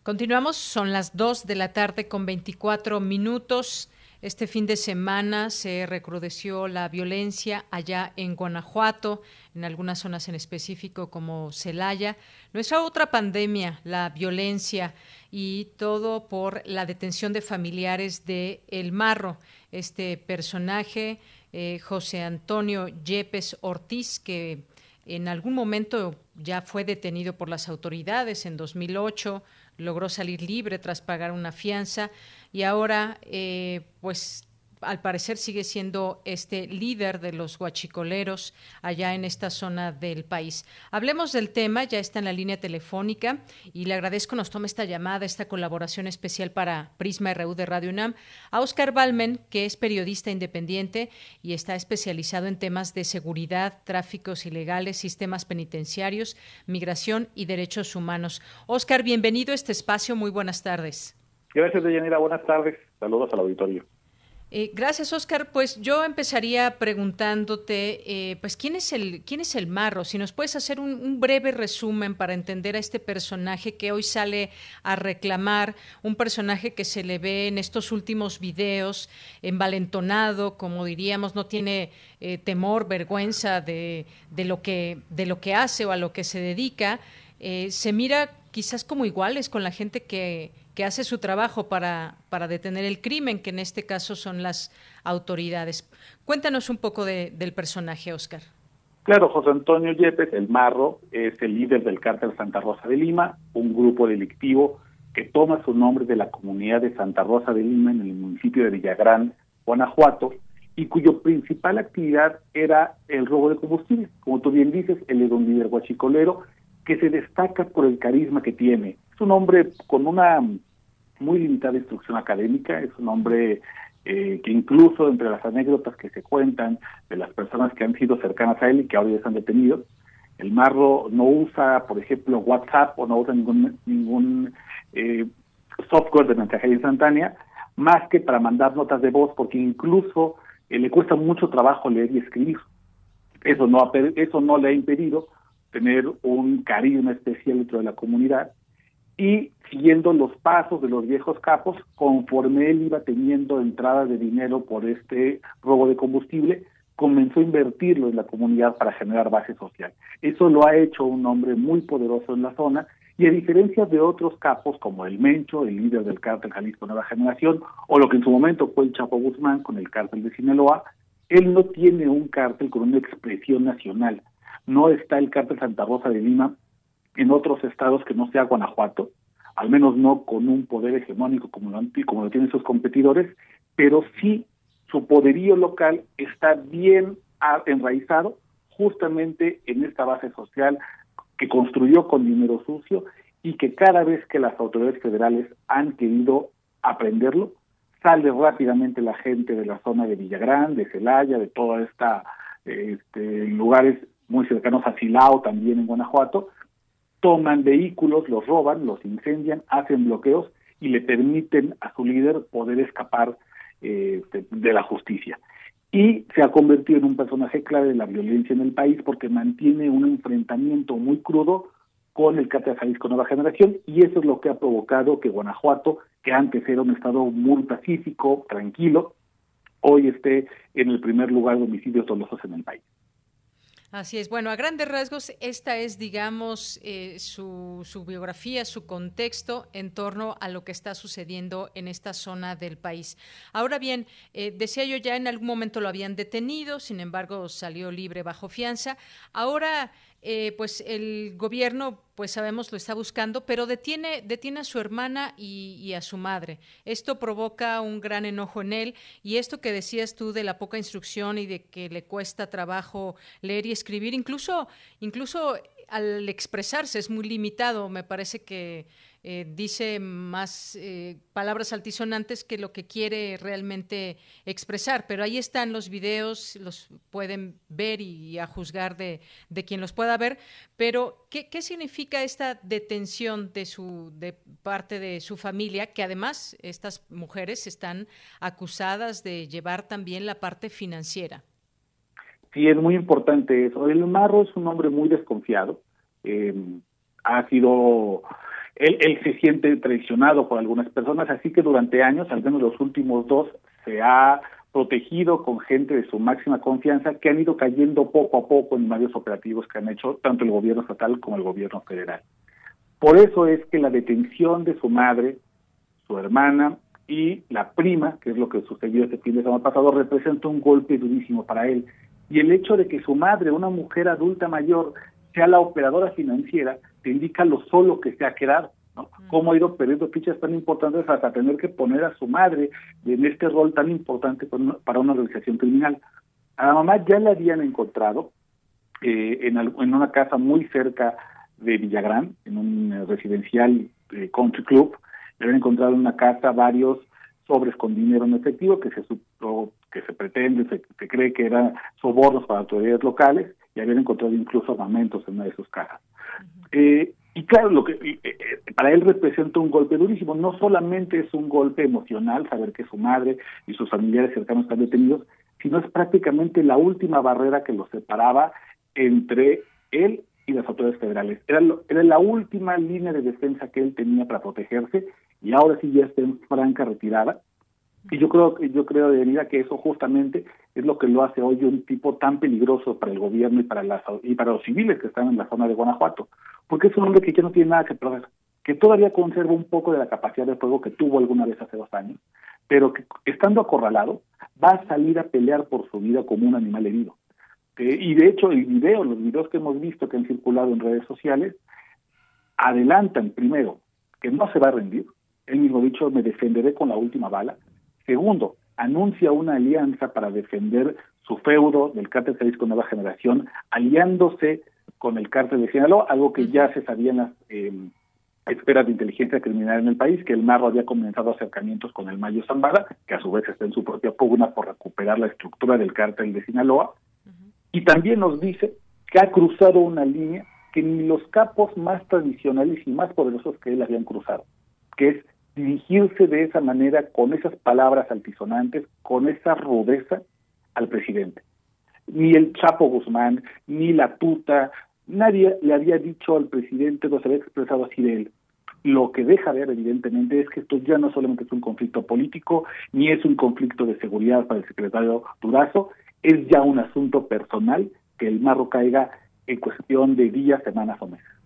Continuamos, son las 2 de la tarde con 24 minutos. Este fin de semana se recrudeció la violencia allá en Guanajuato, en algunas zonas en específico como Celaya. Nuestra otra pandemia, la violencia y todo por la detención de familiares de El Marro, este personaje, eh, José Antonio Yepes Ortiz, que en algún momento ya fue detenido por las autoridades en 2008, logró salir libre tras pagar una fianza. Y ahora eh, pues al parecer sigue siendo este líder de los guachicoleros allá en esta zona del país. Hablemos del tema, ya está en la línea telefónica y le agradezco nos tome esta llamada, esta colaboración especial para Prisma RU de Radio UNAM, a Oscar Balmen, que es periodista independiente y está especializado en temas de seguridad, tráficos ilegales, sistemas penitenciarios, migración y derechos humanos. Oscar, bienvenido a este espacio, muy buenas tardes. Gracias, Deyanira. Buenas tardes. Saludos al auditorio. Eh, gracias, Oscar. Pues yo empezaría preguntándote, eh, pues, ¿quién es, el, ¿quién es el marro? Si nos puedes hacer un, breve resumen para entender a este personaje que hoy sale a reclamar, un personaje que se le ve en estos últimos videos envalentonado, como diríamos, no tiene eh, temor, vergüenza de, de, lo que, de lo que hace o a lo que se dedica. se mira quizás como iguales con la gente que que hace su trabajo para, para detener el crimen, que en este caso son las autoridades. Cuéntanos un poco del personaje, Oscar. Claro, José Antonio Yepes, el Marro, es el líder del cártel Santa Rosa de Lima, un grupo delictivo que toma su nombre de la comunidad de Santa Rosa de Lima en el municipio de Villagrán, Guanajuato, y cuyo principal actividad era el robo de combustible. Como tú bien dices, él es un líder guachicolero que se destaca por el carisma que tiene. Es un hombre con una muy limitada instrucción académica, es un hombre eh, que incluso entre las anécdotas que se cuentan de las personas que han sido cercanas a él y que ahora ya están detenidos, el marro no usa, por ejemplo, WhatsApp o no usa ningún, ningún eh, software de mensajería instantánea, más que para mandar notas de voz, porque incluso eh, le cuesta mucho trabajo leer y escribir. Eso no, eso no le ha impedido tener un carisma especial dentro de la comunidad y siguiendo los pasos de los viejos capos, conforme él iba teniendo entrada de dinero por este robo de combustible, comenzó a invertirlo en la comunidad para generar base social. Eso lo ha hecho un hombre muy poderoso en la zona y a diferencia de otros capos como el Mencho, el líder del cártel Jalisco Nueva Generación, o lo que en su momento fue el Chapo Guzmán con el cártel de Sinaloa, él no tiene un cártel con una expresión nacional. No está el cártel Santa Rosa de Lima en otros estados que no sea Guanajuato, al menos no con un poder hegemónico como lo, como lo tienen sus competidores, pero sí su poderío local está bien enraizado justamente en esta base social que construyó con dinero sucio y que cada vez que las autoridades federales han querido aprenderlo, sale rápidamente la gente de la zona de Villagrán, de Celaya, de toda esta este, lugares muy cercanos a Silao, también en Guanajuato, toman vehículos, los roban, los incendian, hacen bloqueos y le permiten a su líder poder escapar eh, de, la justicia. Y se ha convertido en un personaje clave de la violencia en el país porque mantiene un enfrentamiento muy crudo con el cártel Jalisco Nueva Generación y eso es lo que ha provocado que Guanajuato, que antes era un estado muy pacífico, tranquilo, hoy esté en el primer lugar de homicidios dolosos en el país. Así es. Bueno, a grandes rasgos, esta es, digamos, eh, su, su, biografía, su contexto en torno a lo que está sucediendo en esta zona del país. Ahora bien, eh, decía yo ya en algún momento lo habían detenido, sin embargo salió libre bajo fianza. Ahora eh, pues el gobierno, pues sabemos, lo está buscando, pero detiene, detiene a su hermana y, a su madre. Esto provoca un gran enojo en él y esto que decías tú de la poca instrucción y de que le cuesta trabajo leer y escribir, incluso, incluso al expresarse es muy limitado. Me parece que eh, dice más eh, palabras altisonantes que lo que quiere realmente expresar. Pero ahí están los videos, los pueden ver y, a juzgar de, quien los pueda ver. Pero, ¿qué, significa esta detención de, su, de parte de su familia? Que además estas mujeres están acusadas de llevar también la parte financiera. Sí, es muy importante eso. El Marro es un hombre muy desconfiado. Eh, ha sido él, se siente traicionado por algunas personas, así que durante años, al menos los últimos dos, se ha protegido con gente de su máxima confianza que han ido cayendo poco a poco en varios operativos que han hecho tanto el gobierno estatal como el gobierno federal. Por eso es que la detención de su madre, su hermana y la prima, que es lo que sucedió este fin de semana pasado, representa un golpe durísimo para él. Y el hecho de que su madre, una mujer adulta mayor, sea la operadora financiera, indica lo solo que se ha quedado. ¿no? Cómo ha ido perdiendo fichas tan importantes hasta tener que poner a su madre en este rol tan importante para una organización criminal. A la mamá ya la habían encontrado eh, en, en una casa muy cerca de Villagrán, en un eh, residencial eh, country club. Le habían encontrado en una casa varios sobres con dinero en efectivo que se que se pretende, se, se cree que eran sobornos para autoridades locales y habían encontrado incluso armamentos en una de sus casas. Eh, y claro, lo que eh, eh, para él representa un golpe durísimo. No solamente es un golpe emocional saber que su madre y sus familiares cercanos están detenidos, sino es prácticamente la última barrera que los separaba entre él y las autoridades federales. Era, era la última línea de defensa que él tenía para protegerse y ahora sí ya está en franca retirada y yo creo, yo creo de venida que eso justamente es lo que lo hace hoy un tipo tan peligroso para el gobierno y para las y para los civiles que están en la zona de Guanajuato, porque es un hombre que ya no tiene nada que perder, que todavía conserva un poco de la capacidad de fuego que tuvo alguna vez hace dos años, pero que estando acorralado va a salir a pelear por su vida como un animal herido. y de hecho el video, los videos que hemos visto que han circulado en redes sociales, adelantan primero que no se va a rendir, él mismo dicho me defenderé con la última bala, Segundo, anuncia una alianza para defender su feudo del cártel Jalisco Nueva Generación, aliándose con el cártel de Sinaloa, algo que ya se sabía en las eh, esferas de inteligencia criminal en el país, que el Marro había comenzado acercamientos con el Mayo Zambada, que a su vez está en su propia pugna por recuperar la estructura del cártel de Sinaloa, y también nos dice que ha cruzado una línea que ni los capos más tradicionales y más poderosos que él habían cruzado, que es dirigirse de esa manera, con esas palabras altisonantes, con esa rudeza al presidente. Ni el Chapo Guzmán, ni la tuta, nadie le había dicho al presidente, no se había expresado así de él. Lo que deja ver, evidentemente, es que esto ya no solamente es un conflicto político, ni es un conflicto de seguridad para el secretario Durazo, es ya un asunto personal que el marro caiga en cuestión de días, semanas o meses.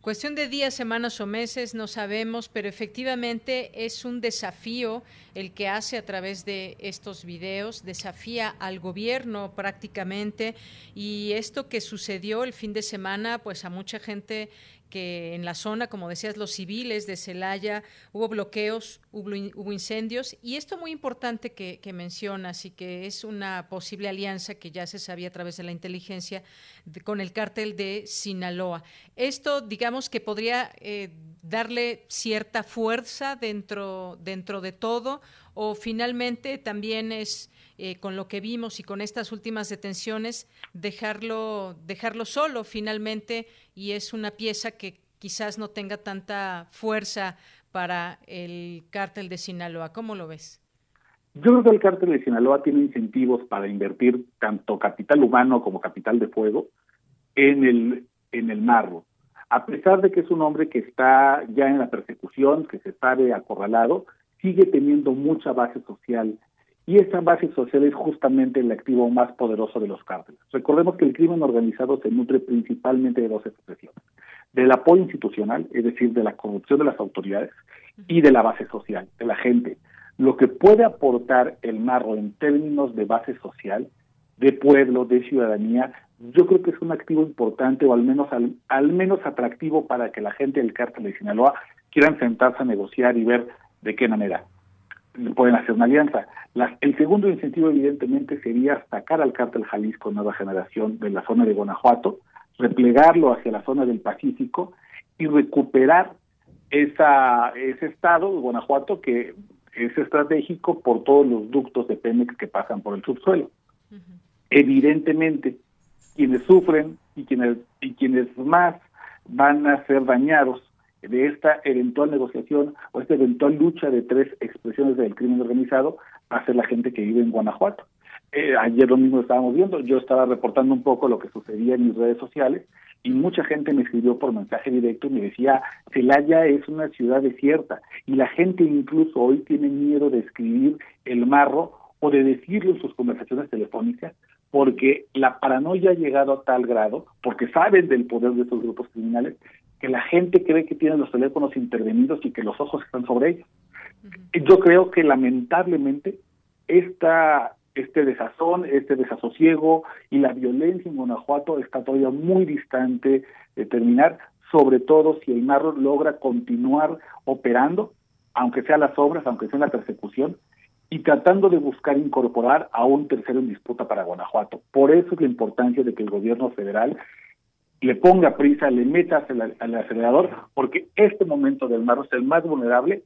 Cuestión de días, semanas o meses, no sabemos, pero efectivamente es un desafío el que hace a través de estos videos, desafía al gobierno prácticamente. Y esto que sucedió el fin de semana, pues a mucha gente que en la zona, como decías, los civiles de Celaya, hubo bloqueos, hubo, incendios, y esto muy importante que, mencionas y que es una posible alianza que ya se sabía a través de la inteligencia con el cártel de Sinaloa. Esto, digamos, que podría eh, darle cierta fuerza dentro, dentro de todo, o finalmente también es... Eh, con lo que vimos y con estas últimas detenciones, dejarlo, dejarlo solo finalmente y es una pieza que quizás no tenga tanta fuerza para el cártel de Sinaloa. ¿Cómo lo ves? Yo creo que el cártel de Sinaloa tiene incentivos para invertir tanto capital humano como capital de fuego en el en el marro. a pesar de que es un hombre que está ya en la persecución, que se sabe acorralado, sigue teniendo mucha base social y esa base social es justamente el activo más poderoso de los cárteles. Recordemos que el crimen organizado se nutre principalmente de dos expresiones, del apoyo institucional, es decir, de la corrupción de las autoridades, y de la base social, de la gente. Lo que puede aportar el marro en términos de base social, de pueblo, de ciudadanía, yo creo que es un activo importante o al menos al, menos atractivo para que la gente del cártel de Sinaloa quieran sentarse a negociar y ver de qué manera pueden hacer una alianza. el segundo incentivo, evidentemente, sería sacar al cártel Jalisco Nueva Generación de la zona de Guanajuato, replegarlo hacia la zona del Pacífico y recuperar esa, ese estado, Guanajuato, que es estratégico por todos los ductos de Pemex que pasan por el subsuelo. Evidentemente, quienes sufren y quienes, y quienes más van a ser dañados de esta eventual negociación o esta eventual lucha de tres expresiones del crimen organizado va la gente que vive en Guanajuato. Eh, ayer lo mismo estábamos viendo, yo estaba reportando un poco lo que sucedía en mis redes sociales y mucha gente me escribió por mensaje directo y me decía, Celaya es una ciudad desierta y la gente incluso hoy tiene miedo de escribir el marro o de decirlo en sus conversaciones telefónicas porque la paranoia ha llegado a tal grado, porque saben del poder de estos grupos criminales, que la gente cree que tienen los teléfonos intervenidos y que los ojos están sobre ellos. Yo creo que lamentablemente esta, este desazón, este desasosiego y la violencia en Guanajuato está todavía muy distante de terminar, sobre todo si el marro logra continuar operando, aunque sea las obras, aunque sea la persecución, y tratando de buscar incorporar a un tercero en disputa para Guanajuato. Por eso es la importancia de que el gobierno federal le ponga prisa, le meta al acelerador, porque este momento del mar es el más vulnerable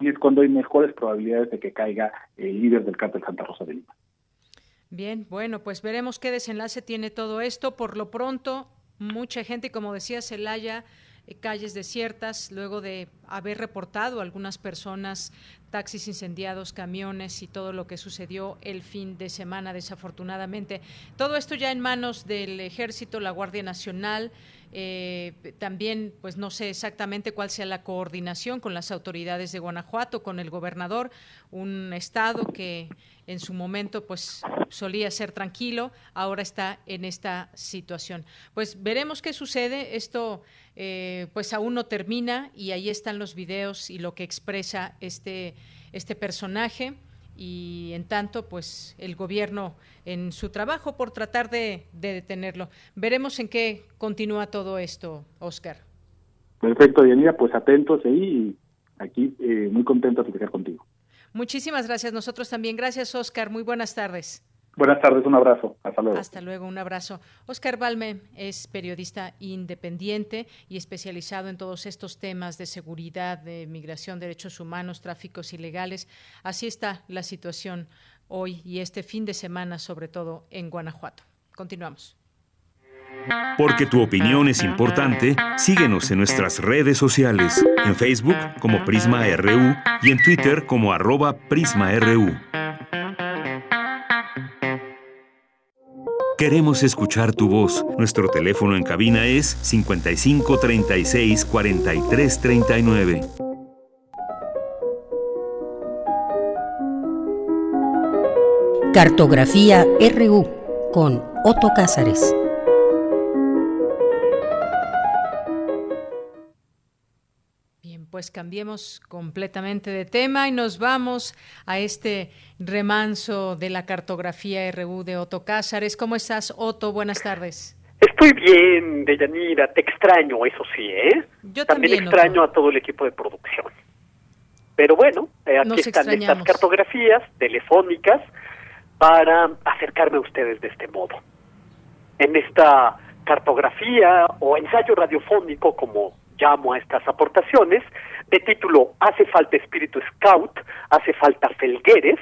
y es cuando hay mejores probabilidades de que caiga el líder del cártel Santa Rosa de Lima. Bien, bueno, pues veremos qué desenlace tiene todo esto. Por lo pronto, mucha gente, como decía Celaya, calles desiertas, luego de haber reportado algunas personas taxis incendiados, camiones y todo lo que sucedió el fin de semana, desafortunadamente. Todo esto ya en manos del Ejército, la Guardia Nacional. Eh, también, pues no sé exactamente cuál sea la coordinación con las autoridades de Guanajuato, con el gobernador, un estado que en su momento pues solía ser tranquilo, ahora está en esta situación. Pues veremos qué sucede. Esto eh, pues aún no termina y ahí están los videos y lo que expresa este, este personaje y en tanto pues el gobierno en su trabajo por tratar de, detenerlo. Veremos en qué continúa todo esto, Oscar. Perfecto, Dianira, pues atentos ahí y aquí eh, muy contento de platicar contigo. Muchísimas gracias. Nosotros también. Gracias, Oscar. Muy buenas tardes. Buenas tardes, un abrazo. Hasta luego. Hasta luego, un abrazo. Oscar Balme es periodista independiente y especializado en todos estos temas de seguridad, de migración, derechos humanos, tráficos ilegales. Así está la situación hoy y este fin de semana, sobre todo en Guanajuato. Continuamos. Porque tu opinión es importante, síguenos en nuestras redes sociales, en Facebook como Prisma RU y en Twitter como arroba PrismaRU. Queremos escuchar tu voz. Nuestro teléfono en cabina es 55 36 43 39. Cartografía RU con Otto Cázares. Pues cambiemos completamente de tema y nos vamos a este remanso de la cartografía RU de Otto Cázares. ¿Cómo estás, Otto? Buenas tardes. Estoy bien, Deyanira. Te extraño, eso sí, ¿eh? Yo también. extraño a todo el equipo de producción. Pero bueno, eh, aquí están estas cartografías telefónicas para acercarme a ustedes de este modo. En esta cartografía o ensayo radiofónico, como llamo a estas aportaciones, de título Hace falta espíritu scout, hace falta felgueres,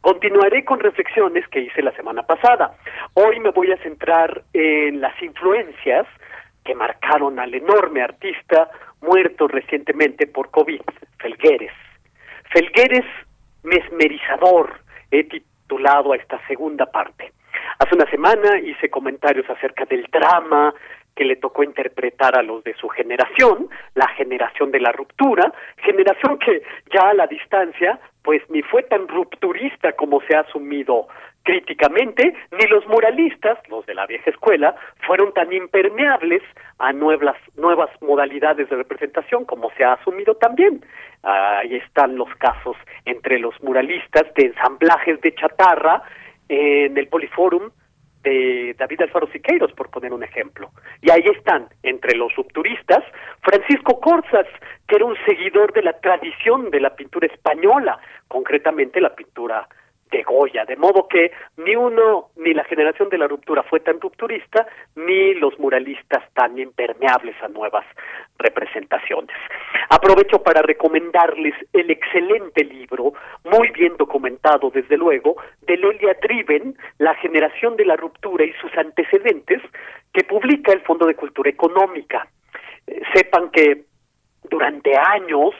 continuaré con reflexiones que hice la semana pasada. Hoy me voy a centrar en las influencias que marcaron al enorme artista muerto recientemente por COVID, Felgueres. Felgueres mesmerizador, he titulado a esta segunda parte. Hace una semana hice comentarios acerca del drama que le tocó interpretar a los de su generación, la generación de la ruptura, generación que ya a la distancia pues ni fue tan rupturista como se ha asumido críticamente, ni los muralistas, los de la vieja escuela, fueron tan impermeables a nuevas, nuevas modalidades de representación como se ha asumido también. Ahí están los casos entre los muralistas de ensamblajes de chatarra en el Poliforum de David Alfaro Siqueiros, por poner un ejemplo. Y ahí están, entre los rupturistas, Francisco Corzas, que era un seguidor de la tradición de la pintura española, concretamente la pintura de Goya, de modo que ni uno, ni la generación de la ruptura fue tan rupturista, ni los muralistas tan impermeables a nuevas representaciones. Aprovecho para recomendarles el excelente libro, muy bien documentado desde luego, de Lelia Driven, La generación de la ruptura y sus antecedentes, que publica el Fondo de Cultura Económica. Eh, sepan que durante años,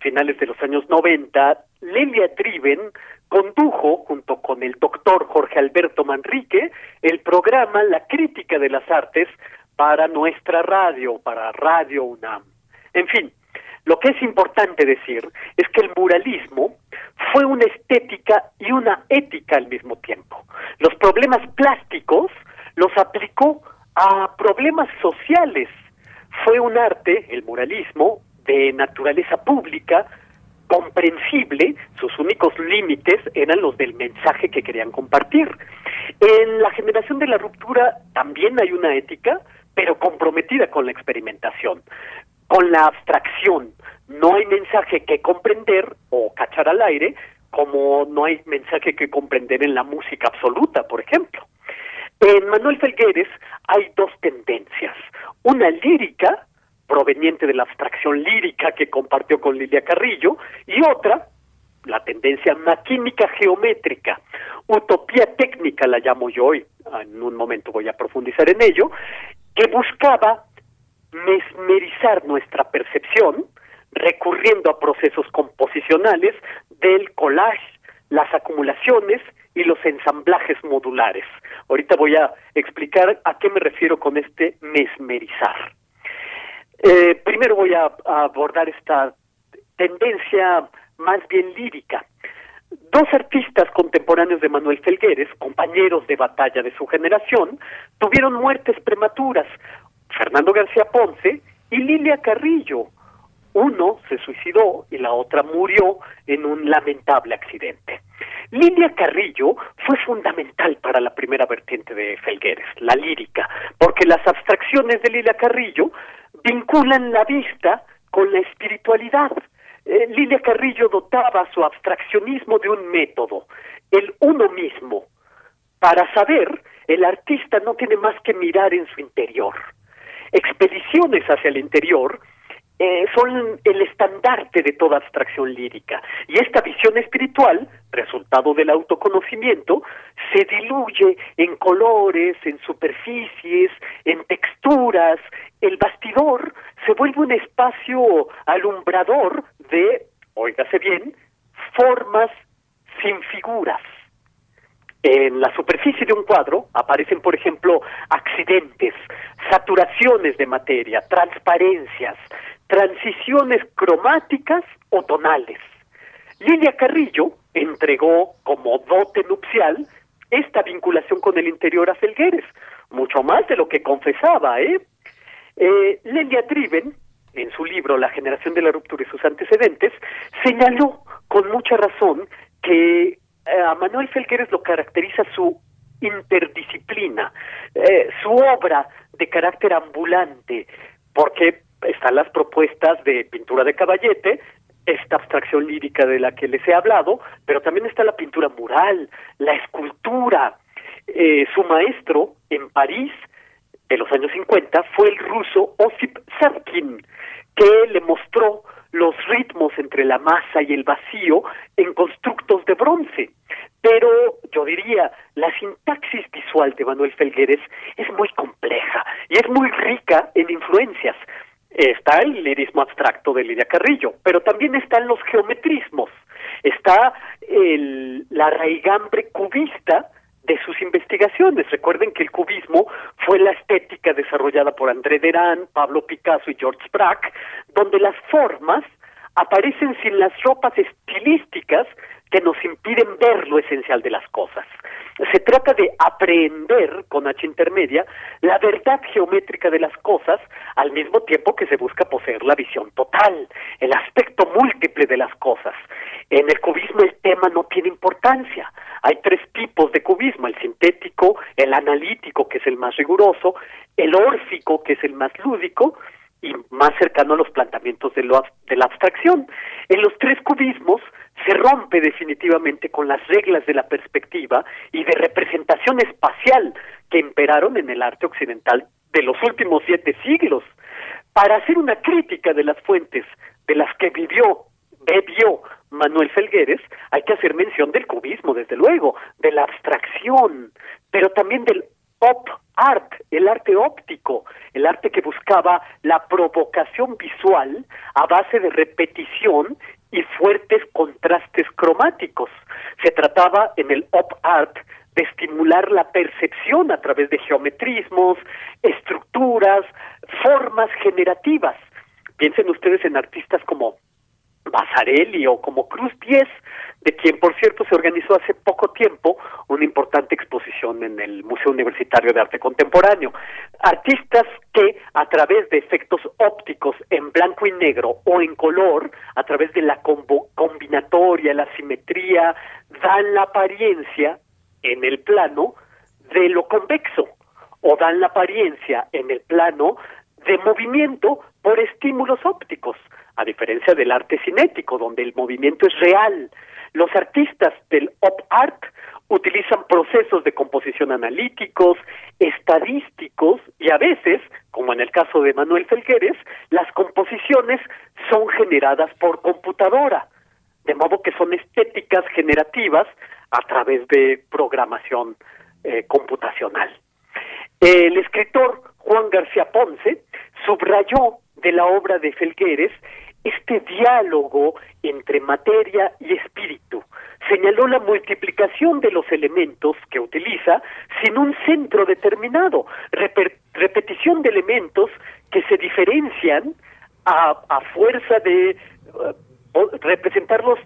finales de los años 90, Lelia Driven condujo, junto con el doctor Jorge Alberto Manrique, el programa La Crítica de las Artes para nuestra radio, para Radio UNAM. En fin, lo que es importante decir es que el muralismo fue una estética y una ética al mismo tiempo. Los problemas plásticos los aplicó a problemas sociales. Fue un arte, el muralismo, de naturaleza pública, comprensible, sus únicos límites eran los del mensaje que querían compartir. En la generación de la ruptura también hay una ética, pero comprometida con la experimentación, con la abstracción. No hay mensaje que comprender o cachar al aire, como no hay mensaje que comprender en la música absoluta, por ejemplo. En Manuel Felgueres hay dos tendencias, una lírica proveniente de la abstracción lírica que compartió con Lilia Carrillo, y otra, la tendencia maquímica geométrica, utopía técnica la llamo yo hoy, en un momento voy a profundizar en ello, que buscaba mesmerizar nuestra percepción recurriendo a procesos composicionales del collage, las acumulaciones y los ensamblajes modulares. Ahorita voy a explicar a qué me refiero con este mesmerizar. Eh, primero voy a, abordar esta tendencia más bien lírica. Dos artistas contemporáneos de Manuel Felgueres, compañeros de batalla de su generación, tuvieron muertes prematuras, Fernando García Ponce y Lilia Carrillo. Uno se suicidó y la otra murió en un lamentable accidente. Lilia Carrillo fue fundamental para la primera vertiente de Felgueres, la lírica, porque las abstracciones de Lilia Carrillo vinculan la vista con la espiritualidad. Eh, Lilia Carrillo dotaba su abstraccionismo de un método, el uno mismo. Para saber, el artista no tiene más que mirar en su interior. Expediciones hacia el interior eh, son el estandarte de toda abstracción lírica. Y esta visión espiritual, resultado del autoconocimiento, se diluye en colores, en superficies, en texturas. El bastidor se vuelve un espacio alumbrador de, oígase bien, formas sin figuras. En la superficie de un cuadro aparecen, por ejemplo, accidentes, saturaciones de materia, transparencias, transiciones cromáticas o tonales. Lilia Carrillo entregó como dote nupcial esta vinculación con el interior a Felgueres, mucho más de lo que confesaba, ¿eh? eh Triven, en su libro La generación de la ruptura y sus antecedentes, señaló con mucha razón que eh, a Manuel Felgueres lo caracteriza su interdisciplina, eh, su obra de carácter ambulante, porque están las propuestas de pintura de caballete, esta abstracción lírica de la que les he hablado, pero también está la pintura mural, la escultura. Eh, su maestro en París, de los años 50, fue el ruso Osip Sadkin, que le mostró los ritmos entre la masa y el vacío en constructos de bronce. Pero yo diría, la sintaxis visual de Manuel Felgueres es muy compleja y es muy rica en influencias está el lirismo abstracto de Lidia Carrillo, pero también están los geometrismos, está el, la raigambre cubista de sus investigaciones. Recuerden que el cubismo fue la estética desarrollada por André Derain, Pablo Picasso y George Braque, donde las formas aparecen sin las ropas estilísticas que nos impiden ver lo esencial de las cosas. Se trata de aprender, con H intermedia, la verdad geométrica de las cosas al mismo tiempo que se busca poseer la visión total, el aspecto múltiple de las cosas. En el cubismo el tema no tiene importancia. Hay tres tipos de cubismo, el sintético, el analítico, que es el más riguroso, el órfico, que es el más lúdico, y más cercano a los planteamientos de, lo, de la abstracción. En los tres cubismos se rompe definitivamente con las reglas de la perspectiva y de representación espacial que imperaron en el arte occidental de los últimos siete siglos. Para hacer una crítica de las fuentes de las que vivió, bebió Manuel Felgueres, hay que hacer mención del cubismo, desde luego, de la abstracción, pero también del op art, el arte óptico, el arte que buscaba la provocación visual a base de repetición y fuertes contrastes cromáticos. Se trataba en el op art de estimular la percepción a través de geometrismos, estructuras, formas generativas. Piensen ustedes en artistas como Basarelli o como Cruz Diez, de quien por cierto se organizó hace poco tiempo una importante exposición en el Museo Universitario de Arte Contemporáneo. Artistas que a través de efectos ópticos en blanco y negro o en color, a través de la combinatoria, la simetría, dan la apariencia en el plano de lo convexo o dan la apariencia en el plano de movimiento por estímulos ópticos, a diferencia del arte cinético, donde el movimiento es real. Los artistas del op art utilizan procesos de composición analíticos, estadísticos y a veces, como en el caso de Manuel Felgueres, las composiciones son generadas por computadora, de modo que son estéticas generativas a través de programación eh, computacional. El escritor Juan García Ponce subrayó de la obra de Felgueres este diálogo entre materia y espíritu. Señaló la multiplicación de los elementos que utiliza sin un centro determinado, repetición de elementos que se diferencian a, a fuerza de uh, representarlos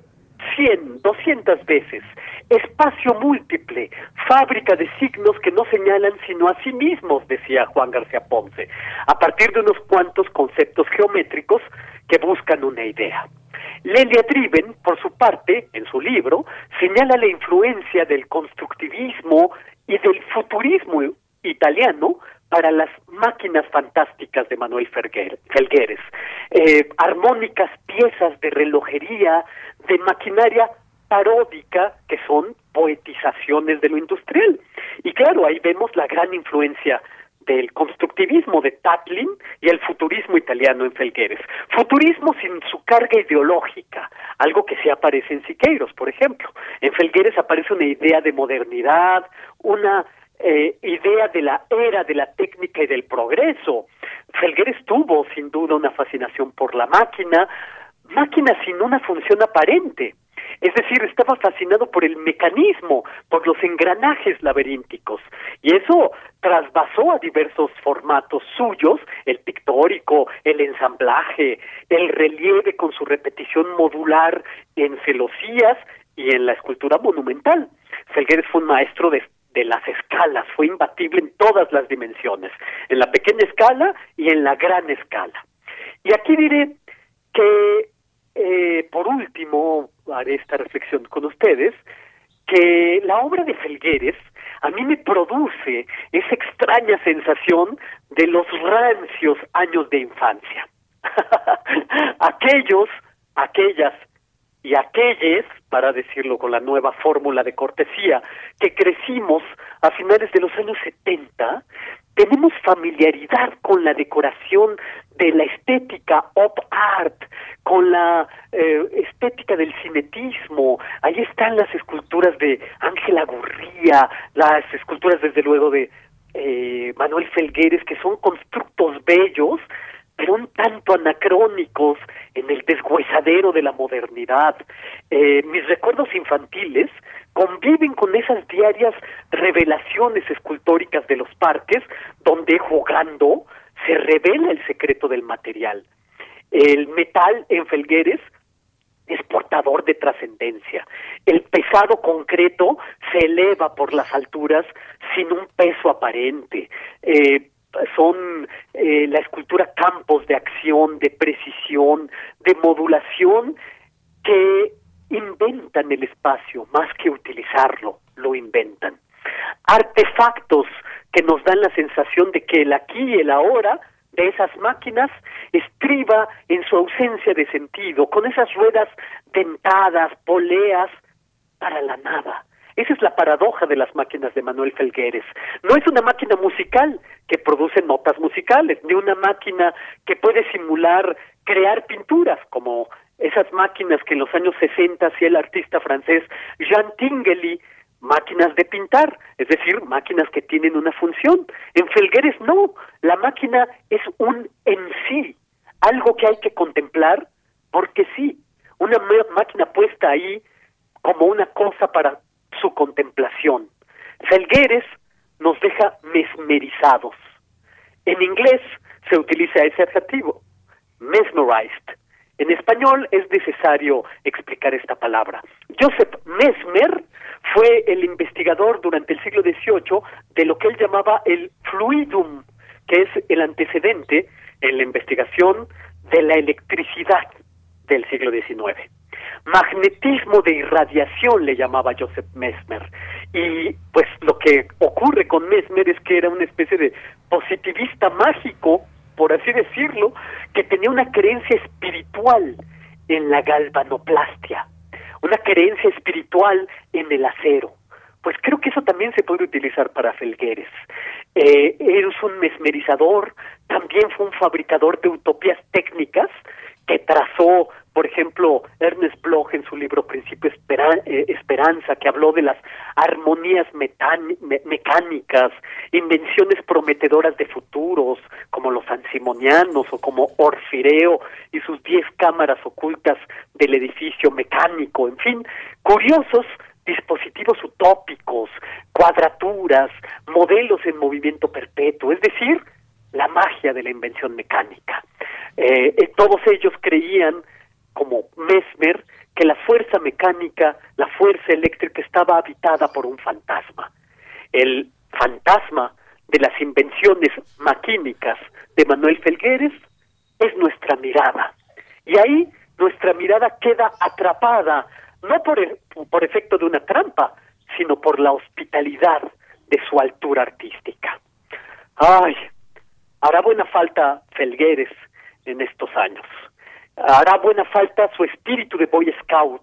100, 200 veces. Espacio múltiple, fábrica de signos que no señalan sino a sí mismos, decía Juan García Ponce, a partir de unos cuantos conceptos geométricos que buscan una idea. Lelia Driven, por su parte, en su libro, señala la influencia del constructivismo y del futurismo italiano para las máquinas fantásticas de Manuel Felgueres, eh, armónicas piezas de relojería, de maquinaria paródica que son poetizaciones de lo industrial. Y claro, ahí vemos la gran influencia del constructivismo de Tatlin y el futurismo italiano en Felgueres. Futurismo sin su carga ideológica, algo que sí aparece en Siqueiros, por ejemplo. En Felgueres aparece una idea de modernidad, una eh, idea de la era de la técnica y del progreso. Felgueres tuvo sin duda una fascinación por la máquina, máquina sin una función aparente. Es decir, estaba fascinado por el mecanismo, por los engranajes laberínticos, y eso trasvasó a diversos formatos suyos, el pictórico, el ensamblaje, el relieve con su repetición modular en celosías y en la escultura monumental. Felgueres fue un maestro de de las escalas, fue imbatible en todas las dimensiones, en la pequeña escala y en la gran escala. Y aquí diré que, eh, por último, haré esta reflexión con ustedes, que la obra de Felgueres a mí me produce esa extraña sensación de los rancios años de infancia. aquellos, aquellas y aquellos, para decirlo con la nueva fórmula de cortesía, que crecimos a finales de los años 70, tenemos familiaridad con la decoración de la estética op art, con la eh, estética del cinetismo. Ahí están las esculturas de Ángela Gurría, las esculturas desde luego de eh, Manuel Felgueres, que son constructos bellos, pero un tanto anacrónicos en el deshuesadero de la modernidad. Eh, mis recuerdos infantiles conviven con esas diarias revelaciones escultóricas de los parques, donde jugando se revela el secreto del material. El metal en Felgueres es portador de trascendencia. El pesado concreto se eleva por las alturas sin un peso aparente. Eh, son eh, la escultura campos de acción, de precisión, de modulación que inventan el espacio más que utilizarlo, lo inventan. Artefactos que nos dan la sensación de que el aquí y el ahora de esas máquinas estriba en su ausencia de sentido, con esas ruedas dentadas, poleas, para la nada. Esa es la paradoja de las máquinas de Manuel Felgueres. No es una máquina musical que produce notas musicales, ni una máquina que puede simular crear pinturas, como esas máquinas que en los años 60 hacía el artista francés Jean Tinguely, máquinas de pintar, es decir, máquinas que tienen una función. En Felgueres no, la máquina es un en sí, algo que hay que contemplar porque sí, una máquina puesta ahí como una cosa para su contemplación. Felgueres nos deja mesmerizados. En inglés se utiliza ese adjetivo, mesmerized. En español es necesario explicar esta palabra. Joseph Mesmer fue el investigador durante el siglo XVIII de lo que él llamaba el fluidum, que es el antecedente en la investigación de la electricidad del siglo XIX. Magnetismo de irradiación le llamaba Joseph Mesmer. Y pues lo que ocurre con Mesmer es que era una especie de positivista mágico, por así decirlo, que tenía una creencia espiritual en la galvanoplastia, una creencia espiritual en el acero. Pues creo que eso también se puede utilizar para Felgueres. Eh, es un mesmerizador, también fue un fabricador de utopías técnicas que trazó por ejemplo, Ernest Bloch en su libro Principio eh, Esperanza, que habló de las armonías mecánicas, invenciones prometedoras de futuros, como los ansimonianos o como Orfireo y sus diez cámaras ocultas del edificio mecánico, en fin, curiosos dispositivos utópicos, cuadraturas, modelos en movimiento perpetuo, es decir, la magia de la invención mecánica. Eh, eh, todos ellos creían como Mesmer, que la fuerza mecánica, la fuerza eléctrica estaba habitada por un fantasma. El fantasma de las invenciones maquínicas de Manuel Felgueres es nuestra mirada. Y ahí nuestra mirada queda atrapada, no por, por efecto de una trampa, sino por la hospitalidad de su altura artística. Ay, hará buena falta Felgueres en estos años hará buena falta su espíritu de Boy Scout,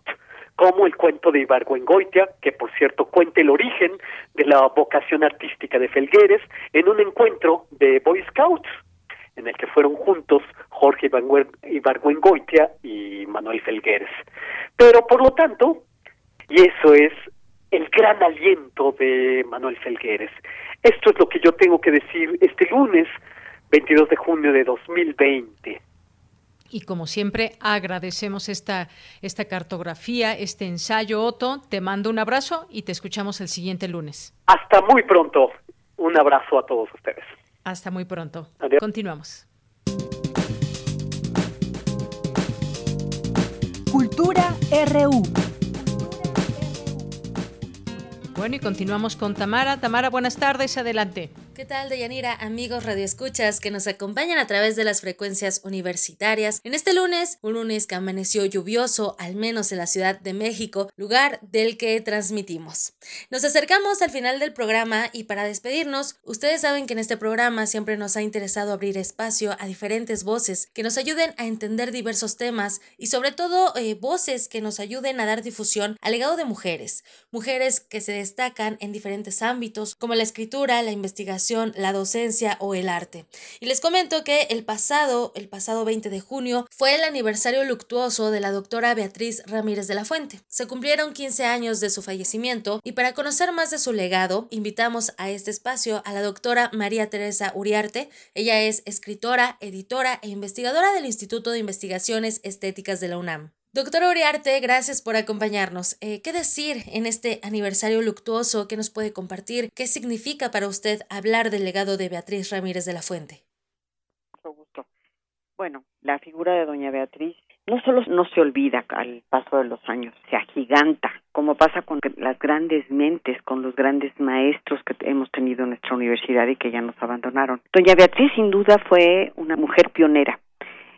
como el cuento de Ibargüengoitia, que por cierto cuenta el origen de la vocación artística de Felgueres en un encuentro de Boy Scouts, en el que fueron juntos Jorge Ibargüengoitia y Manuel Felgueres. Pero por lo tanto, y eso es el gran aliento de Manuel Felgueres. Esto es lo que yo tengo que decir este lunes 22 de junio de 2020. Y como siempre, agradecemos esta, esta cartografía, este ensayo, Otto. Te mando un abrazo y te escuchamos el siguiente lunes. Hasta muy pronto. Un abrazo a todos ustedes. Hasta muy pronto. Continuamos. Cultura RU. Bueno, y continuamos con Tamara. Tamara, buenas tardes, adelante. ¿Qué tal, Deyanira, amigos radioescuchas que nos acompañan a través de las frecuencias universitarias? En este lunes, un lunes que amaneció lluvioso, al menos en la Ciudad de México, lugar del que transmitimos. Nos acercamos al final del programa y para despedirnos, ustedes saben que en este programa siempre nos ha interesado abrir espacio a diferentes voces que nos ayuden a entender diversos temas y sobre todo eh, voces que nos ayuden a dar difusión al legado de mujeres, mujeres que se destacan en diferentes ámbitos como la escritura, la investigación, la docencia o el arte. Y les comento que el pasado, el pasado 20 de junio, fue el aniversario luctuoso de la doctora Beatriz Ramírez de la Fuente. Se cumplieron 15 años de su fallecimiento y para conocer más de su legado, invitamos a este espacio a la doctora María Teresa Uriarte. Ella es escritora, editora e investigadora del Instituto de Investigaciones Estéticas de la UNAM. Doctora Uriarte, gracias por acompañarnos. Eh, ¿Qué decir en este aniversario luctuoso? ¿Qué nos puede compartir? ¿Qué significa para usted hablar del legado de Beatriz Ramírez de la Fuente? Mucho gusto. Bueno, la figura de doña Beatriz no solo no se olvida al paso de los años, se agiganta, como pasa con las grandes mentes, con los grandes maestros que hemos tenido en nuestra universidad y que ya nos abandonaron. Doña Beatriz sin duda fue una mujer pionera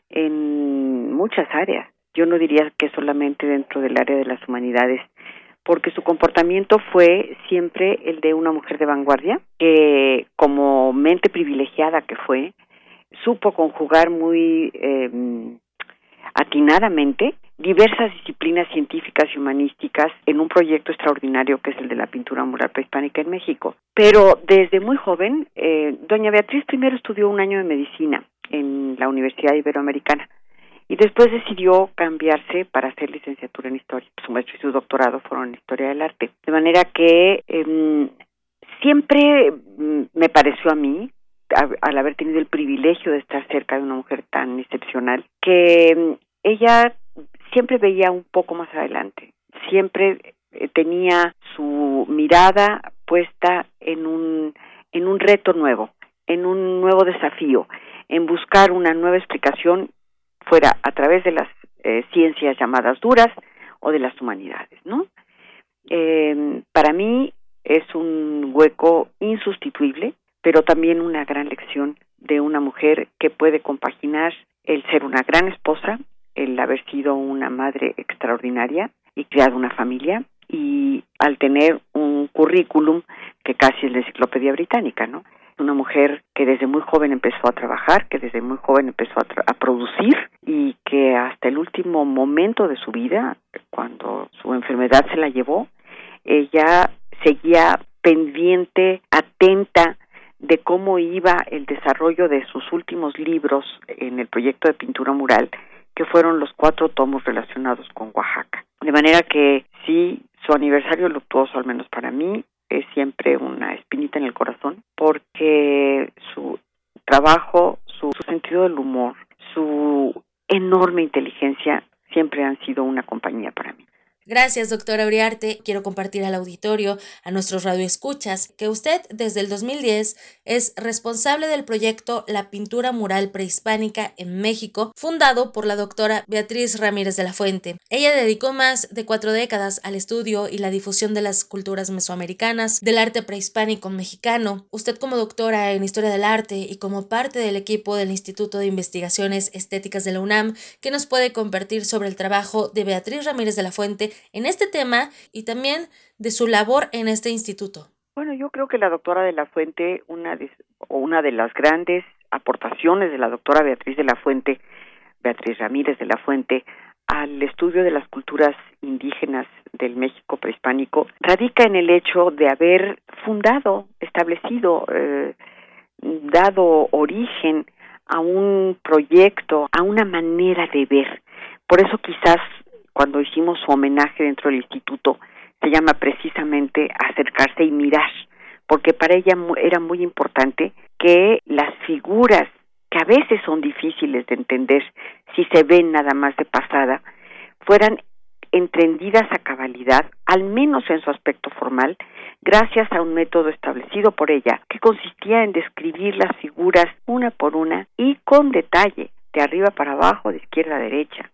en muchas áreas yo no diría que solamente dentro del área de las humanidades, porque su comportamiento fue siempre el de una mujer de vanguardia, que como mente privilegiada que fue, supo conjugar muy eh, atinadamente diversas disciplinas científicas y humanísticas en un proyecto extraordinario que es el de la pintura mural prehispánica en México. Pero desde muy joven, eh, doña Beatriz primero estudió un año de medicina en la Universidad Iberoamericana y después decidió cambiarse para hacer licenciatura en historia. Su maestro y su doctorado fueron en historia del arte. De manera que em, siempre mm, me pareció a mí, al haber tenido el privilegio de estar cerca de una mujer tan excepcional, que em, ella siempre veía un poco más adelante, siempre eh, tenía su mirada puesta en un, en un reto nuevo, en un nuevo desafío, en buscar una nueva explicación fuera a través de las eh, ciencias llamadas duras o de las humanidades, ¿no? Eh, para mí es un hueco insustituible, pero también una gran lección de una mujer que puede compaginar el ser una gran esposa, el haber sido una madre extraordinaria y creado una familia y al tener un currículum que casi es la enciclopedia británica, ¿no? Una mujer que desde muy joven empezó a trabajar, que desde muy joven empezó a, producir y que hasta el último momento de su vida, cuando su enfermedad se la llevó, ella seguía pendiente, atenta de cómo iba el desarrollo de sus últimos libros en el proyecto de pintura mural, que fueron los cuatro tomos relacionados con Oaxaca. De manera que sí, su aniversario luctuoso, al menos para mí, es siempre una espinita en el corazón porque su trabajo, su, su sentido del humor, su enorme inteligencia siempre han sido una compañía para mí. Gracias, doctora Uriarte. Quiero compartir al auditorio, a nuestros radioescuchas, que usted desde el 2010 es responsable del proyecto La Pintura Mural Prehispánica en México, fundado por la doctora Beatriz Ramírez de la Fuente. Ella dedicó más de cuatro décadas al estudio y la difusión de las culturas mesoamericanas, del arte prehispánico mexicano. Usted como doctora en Historia del Arte y como parte del equipo del Instituto de Investigaciones Estéticas de la UNAM, que nos puede compartir sobre el trabajo de Beatriz Ramírez de la Fuente en este tema y también de su labor en este instituto. Bueno, yo creo que la doctora de la Fuente, una de, o una de las grandes aportaciones de la doctora Beatriz de la Fuente, Beatriz Ramírez de la Fuente, al estudio de las culturas indígenas del México prehispánico, radica en el hecho de haber fundado, establecido, eh, dado origen a un proyecto, a una manera de ver. Por eso quizás cuando hicimos su homenaje dentro del instituto, se llama precisamente acercarse y mirar, porque para ella era muy importante que las figuras que a veces son difíciles de entender si se ven nada más de pasada, fueran entendidas a cabalidad, al menos en su aspecto formal, gracias a un método establecido por ella, que consistía en describir las figuras una por una y con detalle, de arriba para abajo, de izquierda a derecha,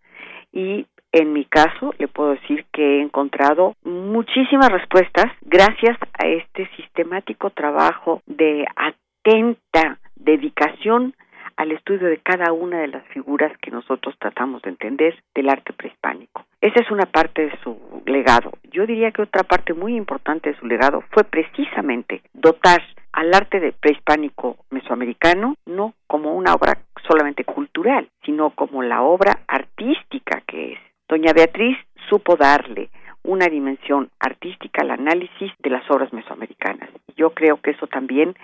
y en mi caso, le puedo decir que he encontrado muchísimas respuestas gracias a este sistemático trabajo de atenta dedicación al estudio de cada una de las figuras que nosotros tratamos de entender del arte prehispánico. Esa es una parte de su legado. Yo diría que otra parte muy importante de su legado fue precisamente dotar al arte prehispánico mesoamericano no como una obra solamente cultural, sino como la obra artística que es Doña Beatriz supo darle una dimensión artística al análisis de las obras mesoamericanas. Yo creo que eso también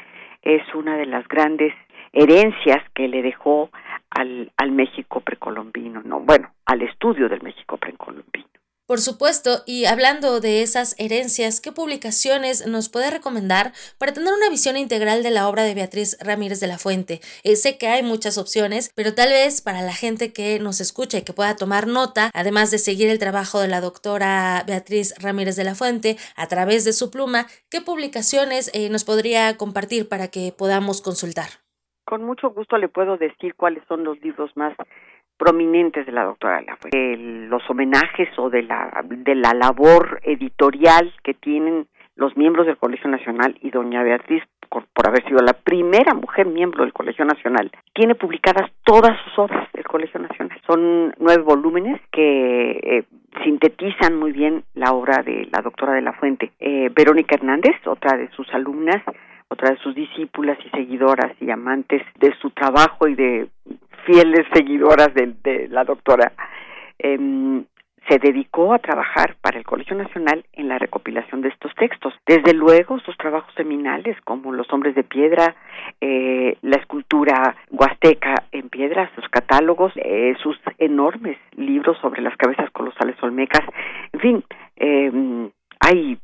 es una de las grandes herencias que le dejó al, al México precolombino, no, bueno, al estudio del México precolombino. Por supuesto, y hablando de esas herencias, ¿qué publicaciones nos puede recomendar para tener una visión integral de la obra de Beatriz Ramírez de la Fuente? Eh, sé que hay muchas opciones, pero tal vez para la gente que nos escucha y que pueda tomar nota, además de seguir el trabajo de la doctora Beatriz Ramírez de la Fuente a través de su pluma, ¿qué publicaciones eh, nos podría compartir para que podamos consultar? Con mucho gusto le puedo decir cuáles son los libros más prominentes de la doctora de los homenajes o de la, de la labor editorial que tienen los miembros del Colegio Nacional y doña Beatriz, por, haber sido la primera mujer miembro del Colegio Nacional, tiene publicadas todas sus obras del Colegio Nacional. Son nueve volúmenes que eh, sintetizan muy bien la obra de la doctora de la Fuente. Eh, Verónica Hernández, otra de sus alumnas, otra de sus discípulas y seguidoras y amantes de su trabajo y de fieles seguidoras de, la doctora, em, se dedicó a trabajar para el Colegio Nacional en la recopilación de estos textos. Desde luego, sus trabajos seminales como Los hombres de piedra, eh, la escultura huasteca en piedra, sus catálogos, eh, sus enormes libros sobre las cabezas colosales olmecas, en fin, eh, hay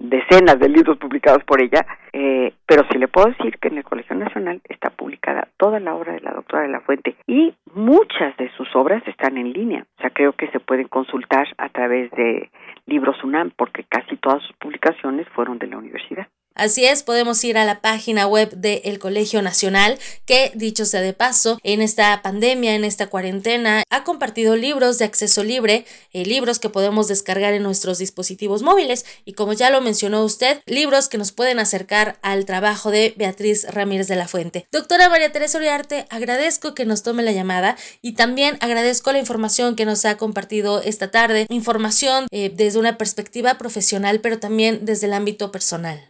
decenas de libros publicados por ella, eh, pero sí le puedo decir que en el Colegio Nacional está publicada toda la obra de la doctora de la Fuente y muchas de sus obras están en línea. O sea, creo que se pueden consultar a través de Libros UNAM porque casi todas sus publicaciones fueron de la universidad. Así es, podemos ir a la página web del Colegio Nacional, que dicho sea de paso, en esta pandemia, en esta cuarentena, ha compartido libros de acceso libre, eh, libros que podemos descargar en nuestros dispositivos móviles y como ya lo mencionó usted, libros que nos pueden acercar al trabajo de Beatriz Ramírez de la Fuente. Doctora María Teresa Uriarte, agradezco que nos tome la llamada y también agradezco la información que nos ha compartido esta tarde, información eh, desde una perspectiva profesional, pero también desde el ámbito personal.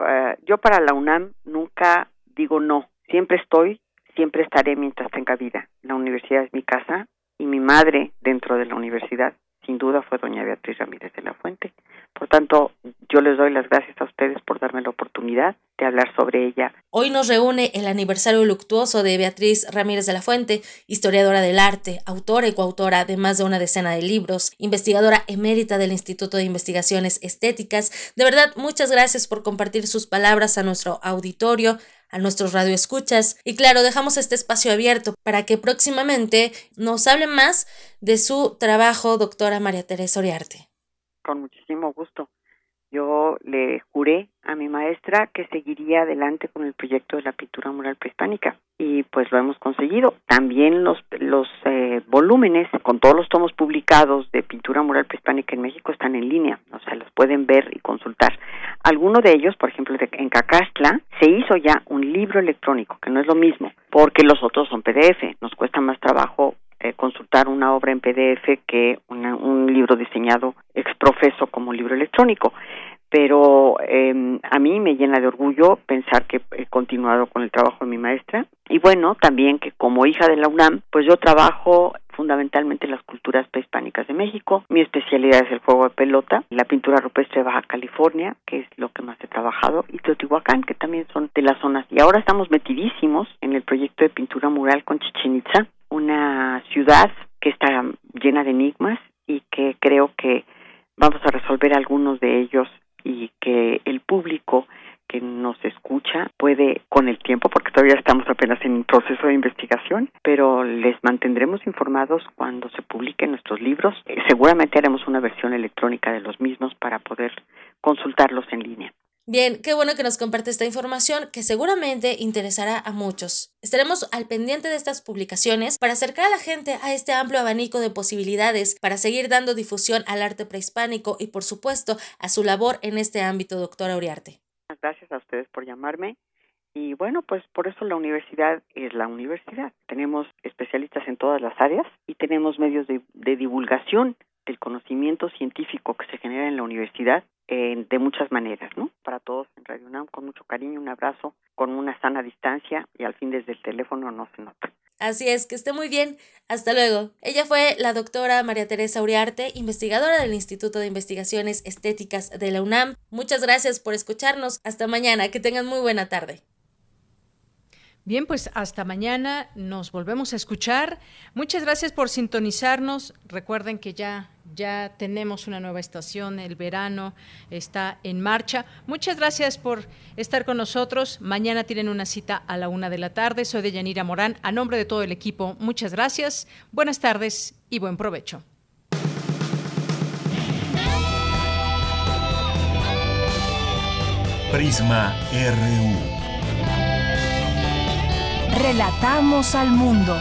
Eh, yo para la UNAM nunca digo no, siempre estoy, siempre estaré mientras tenga vida. La universidad es mi casa y mi madre dentro de la universidad sin duda fue doña Beatriz Ramírez de la Fuente. Por tanto, yo les doy las gracias a ustedes por darme la oportunidad de hablar sobre ella. Hoy nos reúne el aniversario luctuoso de Beatriz Ramírez de la Fuente, historiadora del arte, autora y coautora de más de una decena de libros, investigadora emérita del Instituto de Investigaciones Estéticas. De verdad, muchas gracias por compartir sus palabras a nuestro auditorio a nuestros radioescuchas. Y claro, dejamos este espacio abierto para que próximamente nos hable más de su trabajo, doctora María Teresa Oriarte. Con muchísimo gusto. Yo le juré a mi maestra que seguiría adelante con el proyecto de la pintura mural prehispánica y pues lo hemos conseguido. También los los eh, volúmenes con todos los tomos publicados de pintura mural prehispánica en México están en línea, o sea, los pueden ver y consultar. Alguno de ellos, por ejemplo, en Cacastla se hizo ya un libro electrónico, que no es lo mismo, porque los otros son PDF, nos cuesta más trabajo eh, consultar una obra en PDF que un libro diseñado exprofeso como libro electrónico pero eh, a mí me llena de orgullo pensar que he continuado con el trabajo de mi maestra y bueno, también que como hija de la UNAM, pues yo trabajo fundamentalmente en las culturas prehispánicas de México. Mi especialidad es el juego de pelota, la pintura rupestre de Baja California, que es lo que más he trabajado, y Teotihuacán, que también son de las zonas. Y ahora estamos metidísimos en el proyecto de pintura mural con Chichen Itza, una ciudad que está llena de enigmas y que creo que vamos a resolver algunos de ellos y que el público que nos escucha puede con el tiempo, porque todavía estamos apenas en proceso de investigación, pero les mantendremos informados cuando se publiquen nuestros libros. Seguramente haremos una versión electrónica de los mismos para poder consultarlos en línea. Bien, qué bueno que nos comparte esta información que seguramente interesará a muchos. Estaremos al pendiente de estas publicaciones para acercar a la gente a este amplio abanico de posibilidades para seguir dando difusión al arte prehispánico y por supuesto a su labor en este ámbito, doctora Uriarte. Gracias a ustedes por llamarme. Y bueno, pues por eso la universidad es la universidad. Tenemos especialistas en todas las áreas y tenemos medios de, de divulgación del conocimiento científico que se genera en la universidad eh, de muchas maneras, ¿no? Para todos en Radio UNAM, con mucho cariño, un abrazo, con una sana distancia y al fin desde el teléfono no se nota. Así es, que esté muy bien. Hasta luego. Ella fue la doctora María Teresa Uriarte, investigadora del Instituto de Investigaciones Estéticas de la UNAM. Muchas gracias por escucharnos. Hasta mañana. Que tengan muy buena tarde. Bien, pues hasta mañana nos volvemos a escuchar. Muchas gracias por sintonizarnos. Recuerden que ya ya tenemos una nueva estación, el verano está en marcha. Muchas gracias por estar con nosotros. Mañana tienen una cita a la una de la tarde. Soy de Yanira Morán. A nombre de todo el equipo, muchas gracias. Buenas tardes y buen provecho. Prisma RU. Relatamos al mundo.